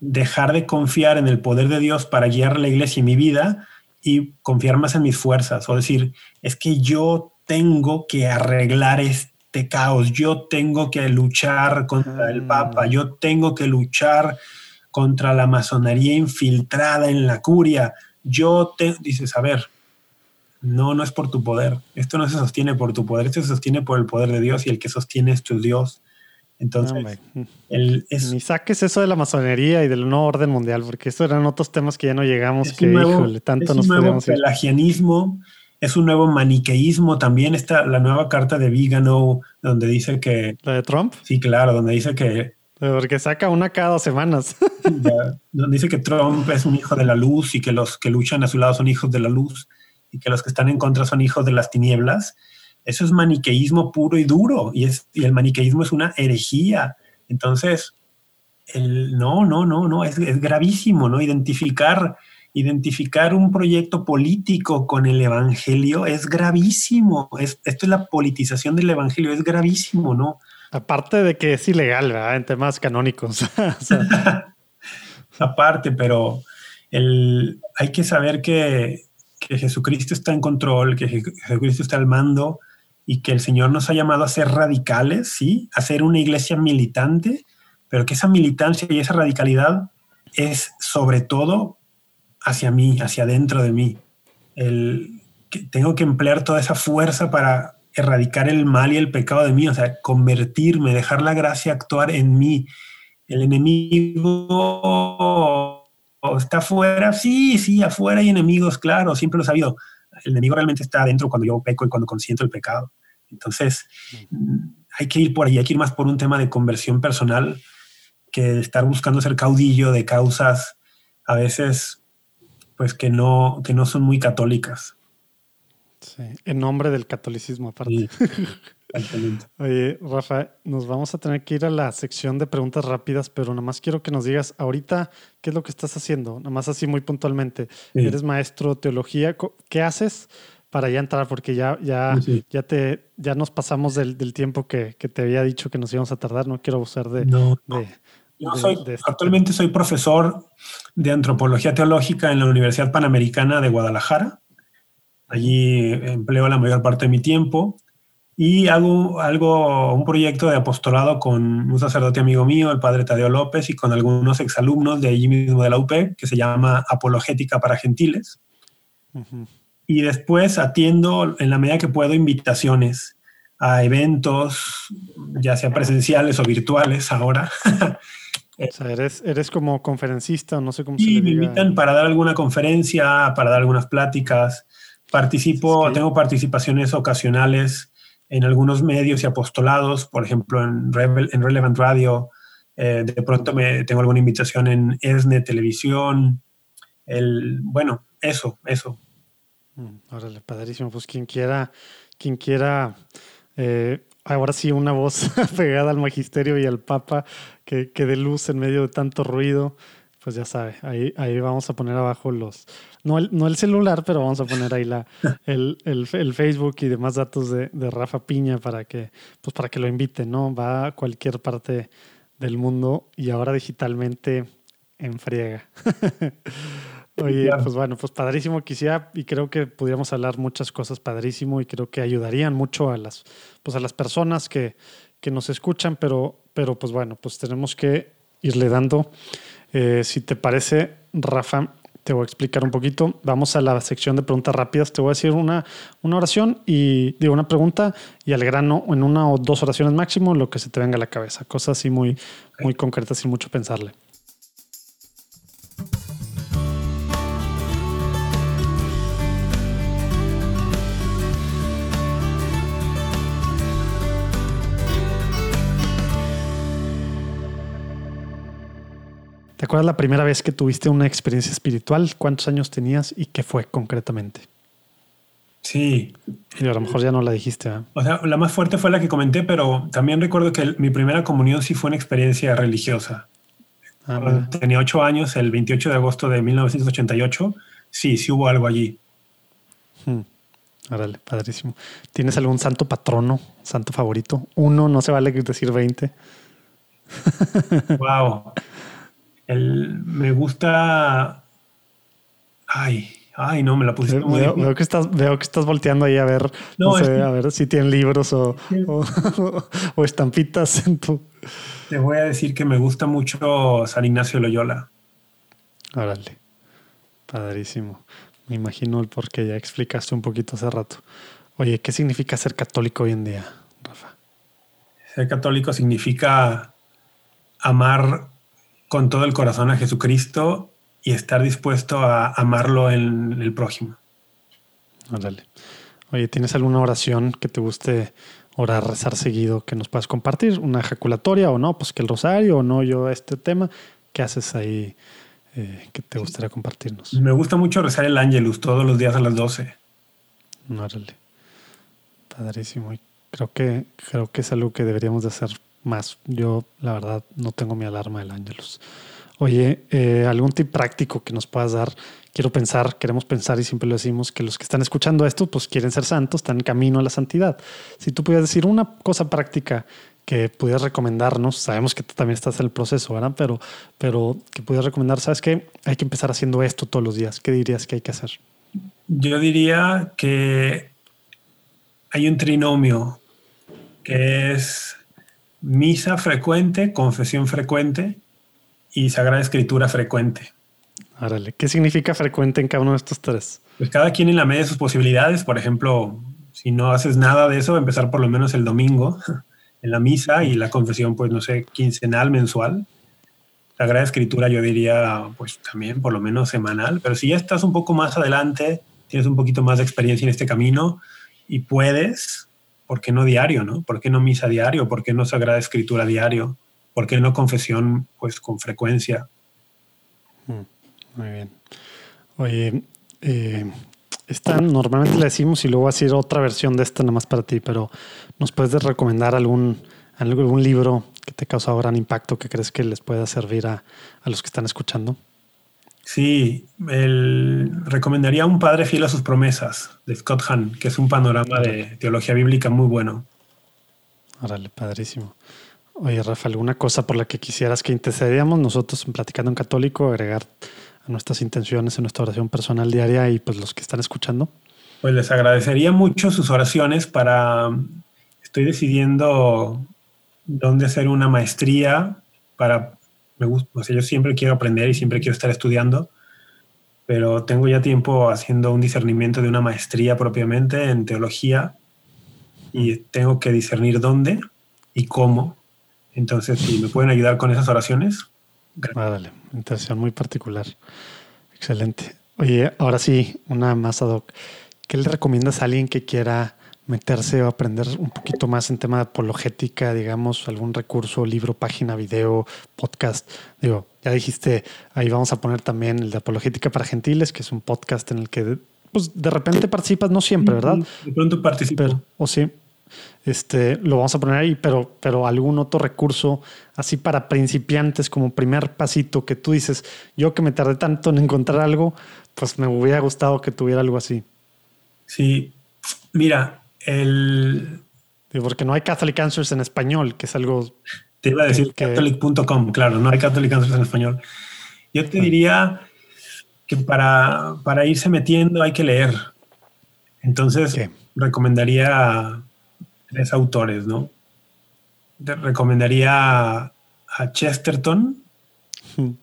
dejar de confiar en el poder de Dios para guiar la iglesia y mi vida y confiar más en mis fuerzas. O decir, es que yo tengo que arreglar este caos, yo tengo que luchar contra el Papa, ah. yo tengo que luchar contra la masonería infiltrada en la curia. Yo te dices, a ver, no, no es por tu poder. Esto no se sostiene por tu poder, esto se sostiene por el poder de Dios y el que sostiene es tu Dios. Entonces, ni saques eso de la masonería y del nuevo orden mundial, porque estos eran otros temas que ya no llegamos, que híjole, tanto es un nuevo pelagianismo, es un nuevo maniqueísmo. También está la nueva carta de Vigano, donde dice que. ¿La de Trump? Sí, claro, donde dice que. Porque saca una cada dos semanas. [LAUGHS] donde dice que Trump es un hijo de la luz y que los que luchan a su lado son hijos de la luz y que los que están en contra son hijos de las tinieblas. Eso es maniqueísmo puro y duro y, es, y el maniqueísmo es una herejía. Entonces, el, no, no, no, no, es, es gravísimo, ¿no? Identificar, identificar un proyecto político con el evangelio es gravísimo. Es, esto es la politización del evangelio, es gravísimo, ¿no? Aparte de que es ilegal, ¿verdad? En temas canónicos. [LAUGHS] Aparte, pero el, hay que saber que que Jesucristo está en control, que Jesucristo está al mando y que el Señor nos ha llamado a ser radicales, ¿sí? A ser una iglesia militante, pero que esa militancia y esa radicalidad es sobre todo hacia mí, hacia dentro de mí. El, tengo que emplear toda esa fuerza para erradicar el mal y el pecado de mí, o sea, convertirme, dejar la gracia actuar en mí. El enemigo está afuera, sí, sí, afuera hay enemigos, claro, siempre lo he sabido. El enemigo realmente está adentro cuando yo peco y cuando consiento el pecado. Entonces, hay que ir por ahí, hay que ir más por un tema de conversión personal que estar buscando ser caudillo de causas a veces pues que no, que no son muy católicas. Sí, en nombre del catolicismo aparte. [LAUGHS] Oye, Rafa, nos vamos a tener que ir a la sección de preguntas rápidas, pero nada más quiero que nos digas ahorita qué es lo que estás haciendo, nada más así muy puntualmente. Eres maestro de teología, ¿qué haces para ya entrar? Porque ya, ya, ya te, ya nos pasamos del, tiempo que, te había dicho que nos íbamos a tardar. No quiero usar de. No, Yo soy, este actualmente soy profesor de antropología teológica en la Universidad Panamericana de Guadalajara. Allí empleo la mayor parte de mi tiempo y hago algo, un proyecto de apostolado con un sacerdote amigo mío, el padre Tadeo López, y con algunos exalumnos de allí mismo de la UP, que se llama Apologética para Gentiles. Y después atiendo en la medida que puedo invitaciones a eventos, ya sea presenciales o virtuales ahora. [LAUGHS] o sea, eres, eres como conferencista, no sé cómo se me invitan para dar alguna conferencia, para dar algunas pláticas. Participo, tengo participaciones ocasionales en algunos medios y apostolados, por ejemplo, en, Relevant Radio. Eh, de pronto me tengo alguna invitación en ESNE Televisión. El, bueno, eso, eso. Mm, órale, padrísimo. Pues quien quiera, quien quiera, eh, ahora sí, una voz [LAUGHS] pegada al magisterio y al Papa que, que dé luz en medio de tanto ruido, pues ya sabe, ahí, ahí vamos a poner abajo los, no el, no el celular, pero vamos a poner ahí la, [LAUGHS] el, el, el Facebook y demás datos de, de, Rafa Piña para que, pues para que lo inviten, ¿no? Va a cualquier parte del mundo y ahora digitalmente en friega. [LAUGHS] Oye, pues bueno, pues padrísimo quisiera y creo que pudiéramos hablar muchas cosas padrísimo y creo que ayudarían mucho a las, pues a las personas que, que nos escuchan, pero, pero pues bueno, pues tenemos que irle dando eh, si te parece, Rafa, te voy a explicar un poquito. Vamos a la sección de preguntas rápidas. Te voy a decir una, una oración y digo una pregunta y al grano en una o dos oraciones máximo lo que se te venga a la cabeza. Cosas así muy, muy concretas sin mucho pensarle. ¿Te acuerdas la primera vez que tuviste una experiencia espiritual? ¿Cuántos años tenías y qué fue concretamente? Sí. Y a lo mejor ya no la dijiste. O sea, la más fuerte fue la que comenté, pero también recuerdo que mi primera comunión sí fue una experiencia religiosa. Ah, tenía ocho años, el 28 de agosto de 1988. Sí, sí hubo algo allí. Hmm. Padrísimo. ¿Tienes algún santo patrono, santo favorito? Uno, no se vale decir 20. wow. El, me gusta. Ay, ay, no, me la pusiste muy veo, que estás, veo que estás volteando ahí a ver, no, sé, a ver si tienen libros o, [LAUGHS] o, estampitas en tu. Te voy a decir que me gusta mucho San Ignacio Loyola. Órale. Padrísimo. Me imagino el por qué ya explicaste un poquito hace rato. Oye, ¿qué significa ser católico hoy en día, Rafa? Ser católico significa amar con todo el corazón a Jesucristo y estar dispuesto a amarlo en el prójimo. Órale. Oye, ¿tienes alguna oración que te guste orar, rezar seguido que nos puedas compartir? ¿Una ejaculatoria o no? Pues que el rosario o no, yo este tema. ¿Qué haces ahí eh, que te gustaría compartirnos? Me gusta mucho rezar el ángelus todos los días a las 12. Órale. Padrísimo. Y creo que, creo que es algo que deberíamos de hacer más. Yo, la verdad, no tengo mi alarma del Ángelus. Oye, eh, algún tip práctico que nos puedas dar. Quiero pensar, queremos pensar y siempre lo decimos que los que están escuchando esto, pues quieren ser santos, están en camino a la santidad. Si tú pudieras decir una cosa práctica que pudieras recomendarnos, sabemos que tú también estás en el proceso, ¿verdad? Pero, pero que pudieras recomendar, ¿sabes qué? Hay que empezar haciendo esto todos los días. ¿Qué dirías que hay que hacer? Yo diría que hay un trinomio que es misa frecuente, confesión frecuente y sagrada escritura frecuente. Árale, ¿qué significa frecuente en cada uno de estos tres? Pues cada quien en la medida de sus posibilidades, por ejemplo, si no haces nada de eso, empezar por lo menos el domingo [LAUGHS] en la misa y la confesión, pues no sé, quincenal, mensual. Sagrada Escritura yo diría, pues también por lo menos semanal, pero si ya estás un poco más adelante, tienes un poquito más de experiencia en este camino y puedes, ¿por qué no diario, no? ¿Por qué no misa diario? ¿Por qué no sagrada escritura diario? ¿Por qué no confesión, pues, con frecuencia? Mm, muy bien. Oye, eh, esta normalmente le decimos y luego voy a decir otra versión de esta nada más para ti, pero ¿nos puedes recomendar algún, algún libro que te causa gran impacto que crees que les pueda servir a, a los que están escuchando? Sí, el, recomendaría Un Padre Fiel a sus Promesas de Scott Hahn, que es un panorama de teología bíblica muy bueno. Órale, padrísimo. Oye, Rafa, ¿alguna cosa por la que quisieras que intercediéramos nosotros en Platicando en Católico, agregar a nuestras intenciones en nuestra oración personal diaria y pues los que están escuchando? Pues les agradecería mucho sus oraciones para... Estoy decidiendo dónde hacer una maestría para me gusta, o sea, yo siempre quiero aprender y siempre quiero estar estudiando, pero tengo ya tiempo haciendo un discernimiento de una maestría propiamente en teología y tengo que discernir dónde y cómo. Entonces, si me pueden ayudar con esas oraciones. Ah, dale, intención muy particular. Excelente. Oye, ahora sí, una más ad hoc. ¿Qué le recomiendas a alguien que quiera meterse o aprender un poquito más en tema de apologética, digamos, algún recurso, libro, página, video, podcast. Digo, ya dijiste, ahí vamos a poner también el de apologética para gentiles, que es un podcast en el que pues, de repente participas, no siempre, ¿verdad? De pronto participo. o sí. Este, lo vamos a poner ahí, pero, pero algún otro recurso así para principiantes como primer pasito que tú dices, yo que me tardé tanto en encontrar algo, pues me hubiera gustado que tuviera algo así. Sí, mira, el... Porque no hay Catholic Answers en español, que es algo... Te iba a decir catholic.com, claro, no hay Catholic Answers en español. Yo te diría que para, para irse metiendo hay que leer. Entonces, recomendaría tres autores, ¿no? Te recomendaría a Chesterton,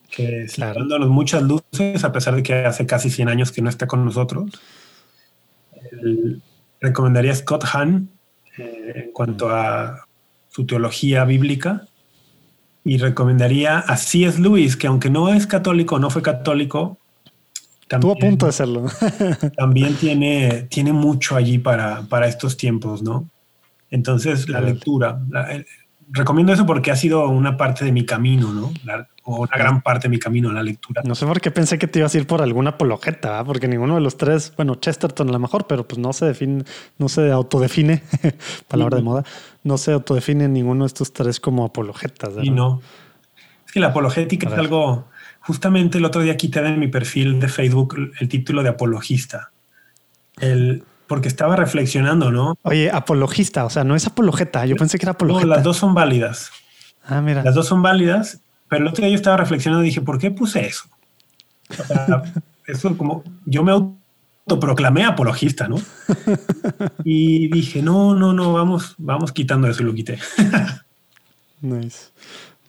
que está dándonos muchas luces, a pesar de que hace casi 100 años que no está con nosotros. El, recomendaría a Scott Hahn eh, en cuanto a su teología bíblica y recomendaría a C.S. Lewis, que aunque no es católico, no fue católico, también, Estuvo a punto de serlo. [LAUGHS] también tiene, tiene mucho allí para, para estos tiempos, ¿no? Entonces, la lectura. recomiendo eso porque ha sido una parte de mi camino, ¿no? Una gran parte de mi camino en la lectura. No sé por qué pensé que te ibas a ir por alguna apologeta, porque ninguno de los tres, bueno, Chesterton a lo mejor, pero pues no se define, no se autodefine, [LAUGHS] palabra de moda, no se autodefine ninguno de estos tres como apologetas. Y no. Es que la apologética es algo, justamente el otro día quité de mi perfil de Facebook el título de apologista. El, porque estaba reflexionando, ¿no? Oye, apologista, o sea, no es apologeta, yo pensé que era apologeta. No, las dos son válidas. Ah, mira. Las dos son válidas pero el otro día yo estaba reflexionando y dije, ¿por qué puse eso? O sea, [LAUGHS] eso como yo me autoproclamé apologista, ¿no? Y dije, no, no, no, vamos, vamos quitando eso y lo quité. [LAUGHS] Nice.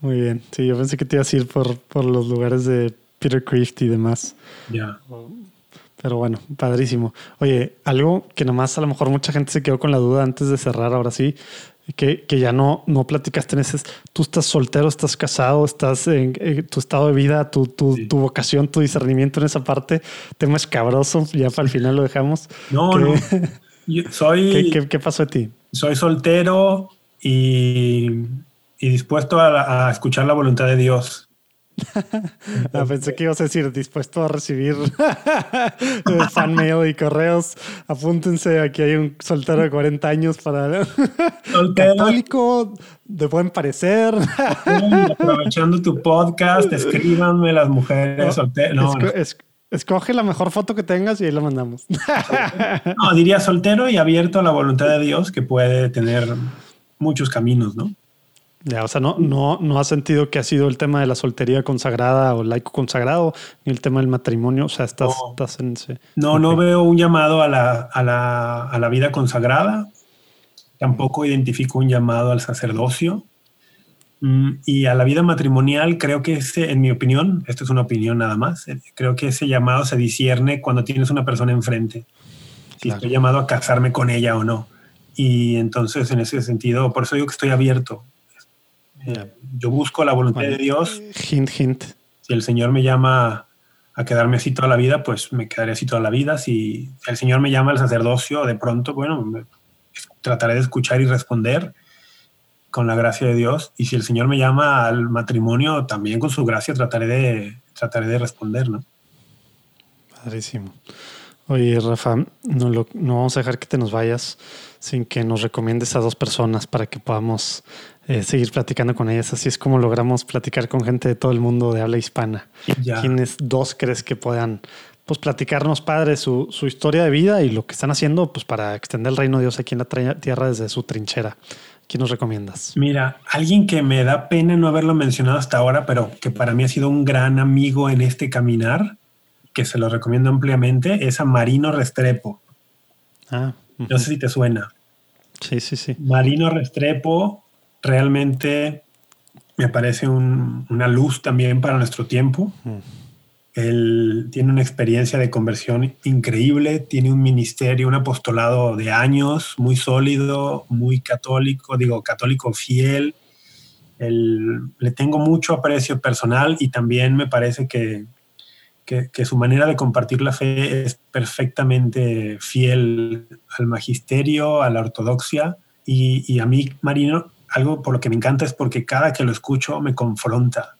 Muy bien. Sí, yo pensé que te ibas a ir por, por los lugares de Peter Crift y demás. Ya. Pero bueno, padrísimo. Oye, algo que nomás a lo mejor mucha gente se quedó con la duda antes de cerrar, ahora sí que, que, ya no, no platicaste en ese. Tú estás soltero, estás casado, estás en, tu estado de vida, tu, tu, tu, vocación, tu discernimiento en esa parte. Tema escabroso, ya para el final lo dejamos. No, no. [LAUGHS] soy. ¿Qué, qué, pasó de ti? Soy soltero y, y dispuesto a, a escuchar la voluntad de Dios. [LAUGHS] Ah, pensé que ibas a decir dispuesto a recibir [LAUGHS] fan mail y correos. Apúntense, aquí hay un soltero de 40 años para [LAUGHS] católico de buen parecer. Aprovechando tu podcast, escríbanme las mujeres solteras. escoge la mejor foto que tengas y ahí la mandamos. no, diría soltero y abierto a la voluntad de Dios que puede tener muchos caminos, ¿no? Ya, o sea, no, no, no has sentido que ha sido el tema de la soltería consagrada o laico consagrado, ni el tema del matrimonio. O sea, estás, no, estás en ese. No, no veo un llamado a la, a, la, a la, vida consagrada. Tampoco identifico un llamado al sacerdocio. Mm, y a la vida matrimonial, creo que ese, en mi opinión, esto es una opinión nada más, eh, creo que ese llamado se discierne cuando tienes una persona enfrente. Si claro. estoy llamado a casarme con ella o no. Y entonces, en ese sentido, por eso digo que estoy abierto yo busco la voluntad bueno, de Dios. Hint, hint. Si el Señor me llama a quedarme así toda la vida, pues me quedaré así toda la vida. Si el Señor me llama al sacerdocio, de pronto, bueno, me, trataré de escuchar y responder con la gracia de Dios. Y si el Señor me llama al matrimonio, también con su gracia trataré de, trataré de responder, ¿no? Padrísimo. Oye, Rafa, no, lo, no vamos a dejar que te nos vayas sin que nos recomiendes a dos personas para que podamos eh, seguir platicando con ellas. Así es como logramos platicar con gente de todo el mundo de habla hispana. Ya. ¿Quiénes dos crees que puedan pues, platicarnos, padre, su, su historia de vida y lo que están haciendo pues, para extender el reino de Dios aquí en la tierra desde su trinchera? ¿Quién nos recomiendas? Mira, alguien que me da pena no haberlo mencionado hasta ahora, pero que para mí ha sido un gran amigo en este caminar, que se lo recomiendo ampliamente, es a Marino Restrepo. Ah, No sé si te suena. sí, sí, sí. Marino Restrepo realmente me parece un- una luz también para nuestro tiempo. Él tiene una experiencia de conversión increíble, tiene un ministerio, un apostolado de años, muy sólido, muy católico, digo, católico fiel. Él- le tengo mucho aprecio personal y también me parece que, que- que su manera de compartir la fe es perfectamente fiel al magisterio, a la ortodoxia. Y, y a mí, Marino, algo por lo que me encanta es porque cada que lo escucho me confronta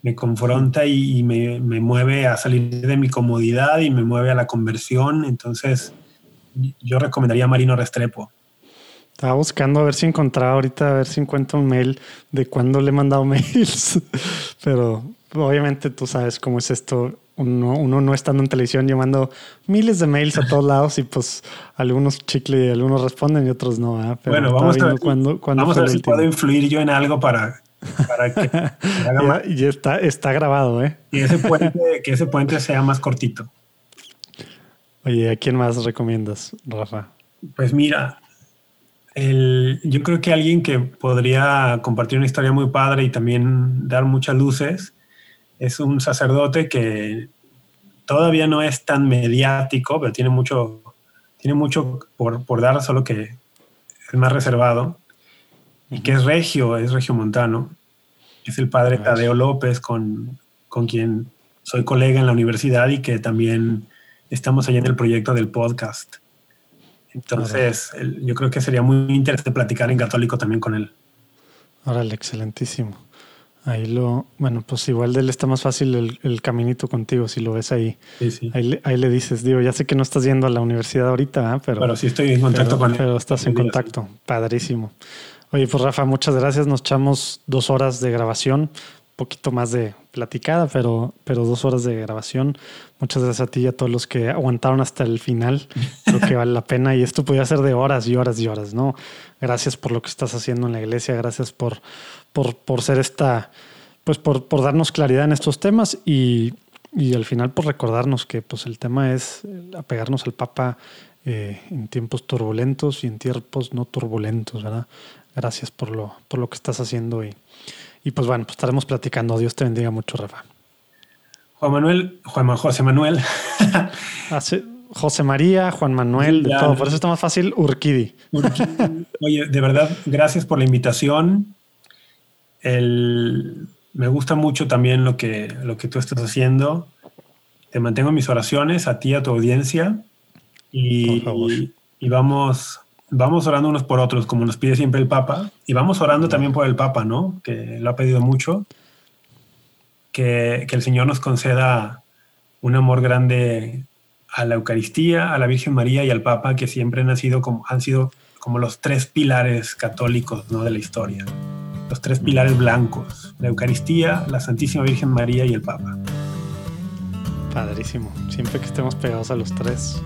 me confronta y, y me, me mueve a salir de mi comodidad y me mueve a la conversión. Entonces, yo recomendaría a Marino Restrepo. Estaba buscando a ver si encontraba ahorita, a ver si encuentro un mail de cuándo le he mandado [LAUGHS] mails. Pero obviamente tú sabes cómo es esto. Uno, uno no estando en televisión llamando miles de mails a todos lados y pues algunos chicle y algunos responden y otros no. ¿verdad? Pero bueno, vamos a ver, si- cuándo- cuándo vamos a ver si último. puedo influir yo en algo para, para que, [LAUGHS] que haga más- Ya, ya está, está grabado, ¿eh? que ese [LAUGHS] puente, que ese puente sea más cortito. Oye, ¿a quién más recomiendas, Rafa? Pues mira, el- yo creo que alguien que podría compartir una historia muy padre y también dar muchas luces es un sacerdote que todavía no es tan mediático, pero tiene mucho, tiene mucho por, por dar, solo que es más reservado y que es regio, es regio montano. Es el padre Tadeo López, con, con quien soy colega en la universidad y que también estamos allá en el proyecto del podcast. Entonces, yo creo que sería muy interesante platicar en católico también con él. Órale, excelentísimo. Ahí lo, bueno, pues igual de él está más fácil el, el caminito contigo si lo ves ahí. Sí, sí. Ahí le, ahí le dices, digo, ya sé que no estás yendo a la universidad ahorita, ¿ah? pero, Pero sí estoy en contacto pero, con él. pero estás en contacto. Padrísimo. Oye, pues Rafa, muchas gracias. Nos echamos dos horas de grabación, un poquito más de platicada, pero, pero dos horas de grabación. Muchas gracias a ti y a todos los que aguantaron hasta el final. [LAUGHS] Creo que vale la pena y esto podría ser de horas y horas y horas, ¿no? Gracias por lo que estás haciendo en la iglesia, gracias por, por, por ser esta, pues por, por darnos claridad en estos temas y, y al final por recordarnos que pues el tema es apegarnos al Papa eh, en tiempos turbulentos y en tiempos no turbulentos, ¿verdad? Gracias por lo, por lo que estás haciendo y, y pues bueno, pues estaremos platicando. Dios te bendiga mucho, Rafa. Juan Manuel, Juan José Manuel. [LAUGHS] Hace- José María, Juan Manuel, de todo. Por eso está más fácil Urquidi. Oye, de verdad, gracias por la invitación. El- me gusta mucho también lo que, lo que tú estás haciendo. Te mantengo en mis oraciones, a ti, a tu audiencia. Y, vamos, vamos orando unos por otros, como nos pide siempre el Papa. Y vamos orando también por el Papa, ¿no? Que lo ha pedido mucho. Que, que el Señor nos conceda un amor grande a la Eucaristía, a la Virgen María y al Papa, que siempre han sido como, han sido como los tres pilares católicos ¿no? de la historia. Los tres pilares blancos, la Eucaristía, la Santísima Virgen María y el Papa. Padrísimo. Siempre que estemos pegados a los tres,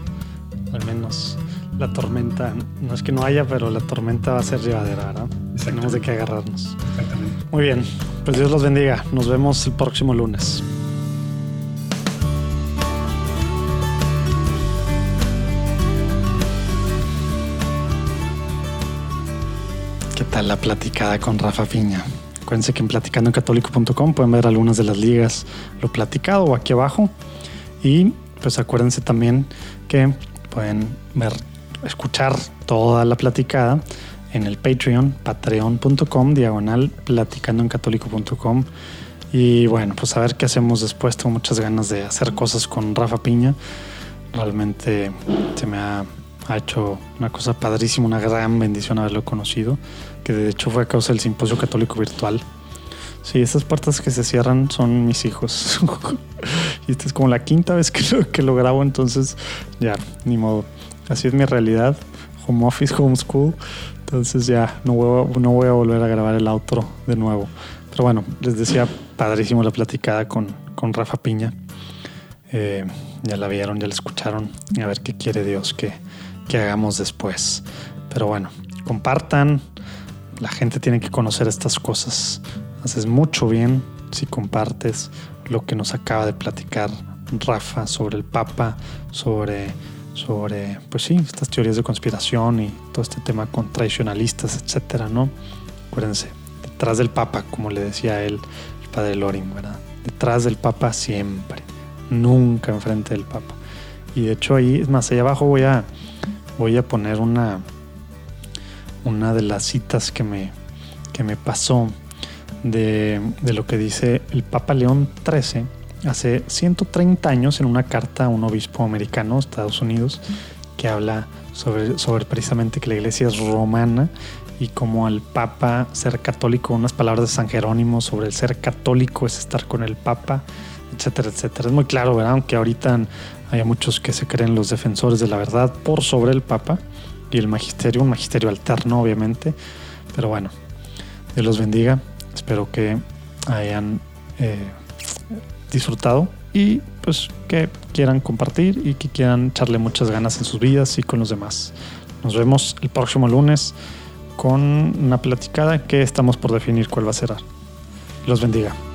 al menos la tormenta, no es que no haya, pero la tormenta va a ser llevadera, ¿verdad? Tenemos de qué agarrarnos. Exactamente. Muy bien, pues Dios los bendiga. Nos vemos el próximo lunes. Tal la platicada con Rafa Piña? Acuérdense que en platicandoencatólico.com pueden ver algunas de las ligas, lo platicado o aquí abajo. Y pues acuérdense también que pueden ver, escuchar toda la platicada en el Patreon, patreon.com, diagonal, platicandoencatólico.com. Y bueno, pues a ver qué hacemos después. Tengo muchas ganas de hacer cosas con Rafa Piña. Realmente se me ha, ha hecho una cosa padrísima, una gran bendición haberlo conocido, que de hecho fue a causa del simposio católico virtual. Sí, estas puertas que se cierran son mis hijos. [LAUGHS] Y esta es como la quinta vez que lo, que lo grabo, entonces ya, ni modo. Así es mi realidad. Home office, homeschool. Entonces ya no voy, a, no voy a volver a grabar el outro de nuevo. Pero bueno, les decía, padrísimo la platicada con, con Rafa Piña. Eh, ya la vieron, ya la escucharon. A ver qué quiere Dios que, que hagamos después. Pero bueno, compartan. La gente tiene que conocer estas cosas. Haces mucho bien si compartes lo que nos acaba de platicar Rafa sobre el Papa, sobre, sobre, pues sí, estas teorías de conspiración y todo este tema con tradicionalistas, etcétera, ¿no? Acuérdense, detrás del Papa, como le decía él, el padre Loring, ¿verdad? Detrás del Papa siempre, nunca enfrente del Papa. Y de hecho ahí, es más, allá abajo voy a, voy a poner una, una de las citas que me, que me pasó de, de, lo que dice el Papa León XIII hace 130 años en una carta a un obispo americano, Estados Unidos, que habla sobre, sobre precisamente que la iglesia es romana y como al Papa ser católico, unas palabras de San Jerónimo sobre el ser católico es estar con el Papa, etcétera, etcétera. Es muy claro, ¿verdad? Aunque ahorita hay muchos que se creen los defensores de la verdad por sobre el Papa y el magisterio, un magisterio alterno, obviamente. Pero bueno, Dios los bendiga. Espero que hayan eh, disfrutado y pues que quieran compartir y que quieran echarle muchas ganas en sus vidas y con los demás. Nos vemos el próximo lunes con una platicada que estamos por definir cuál va a ser. Los bendiga.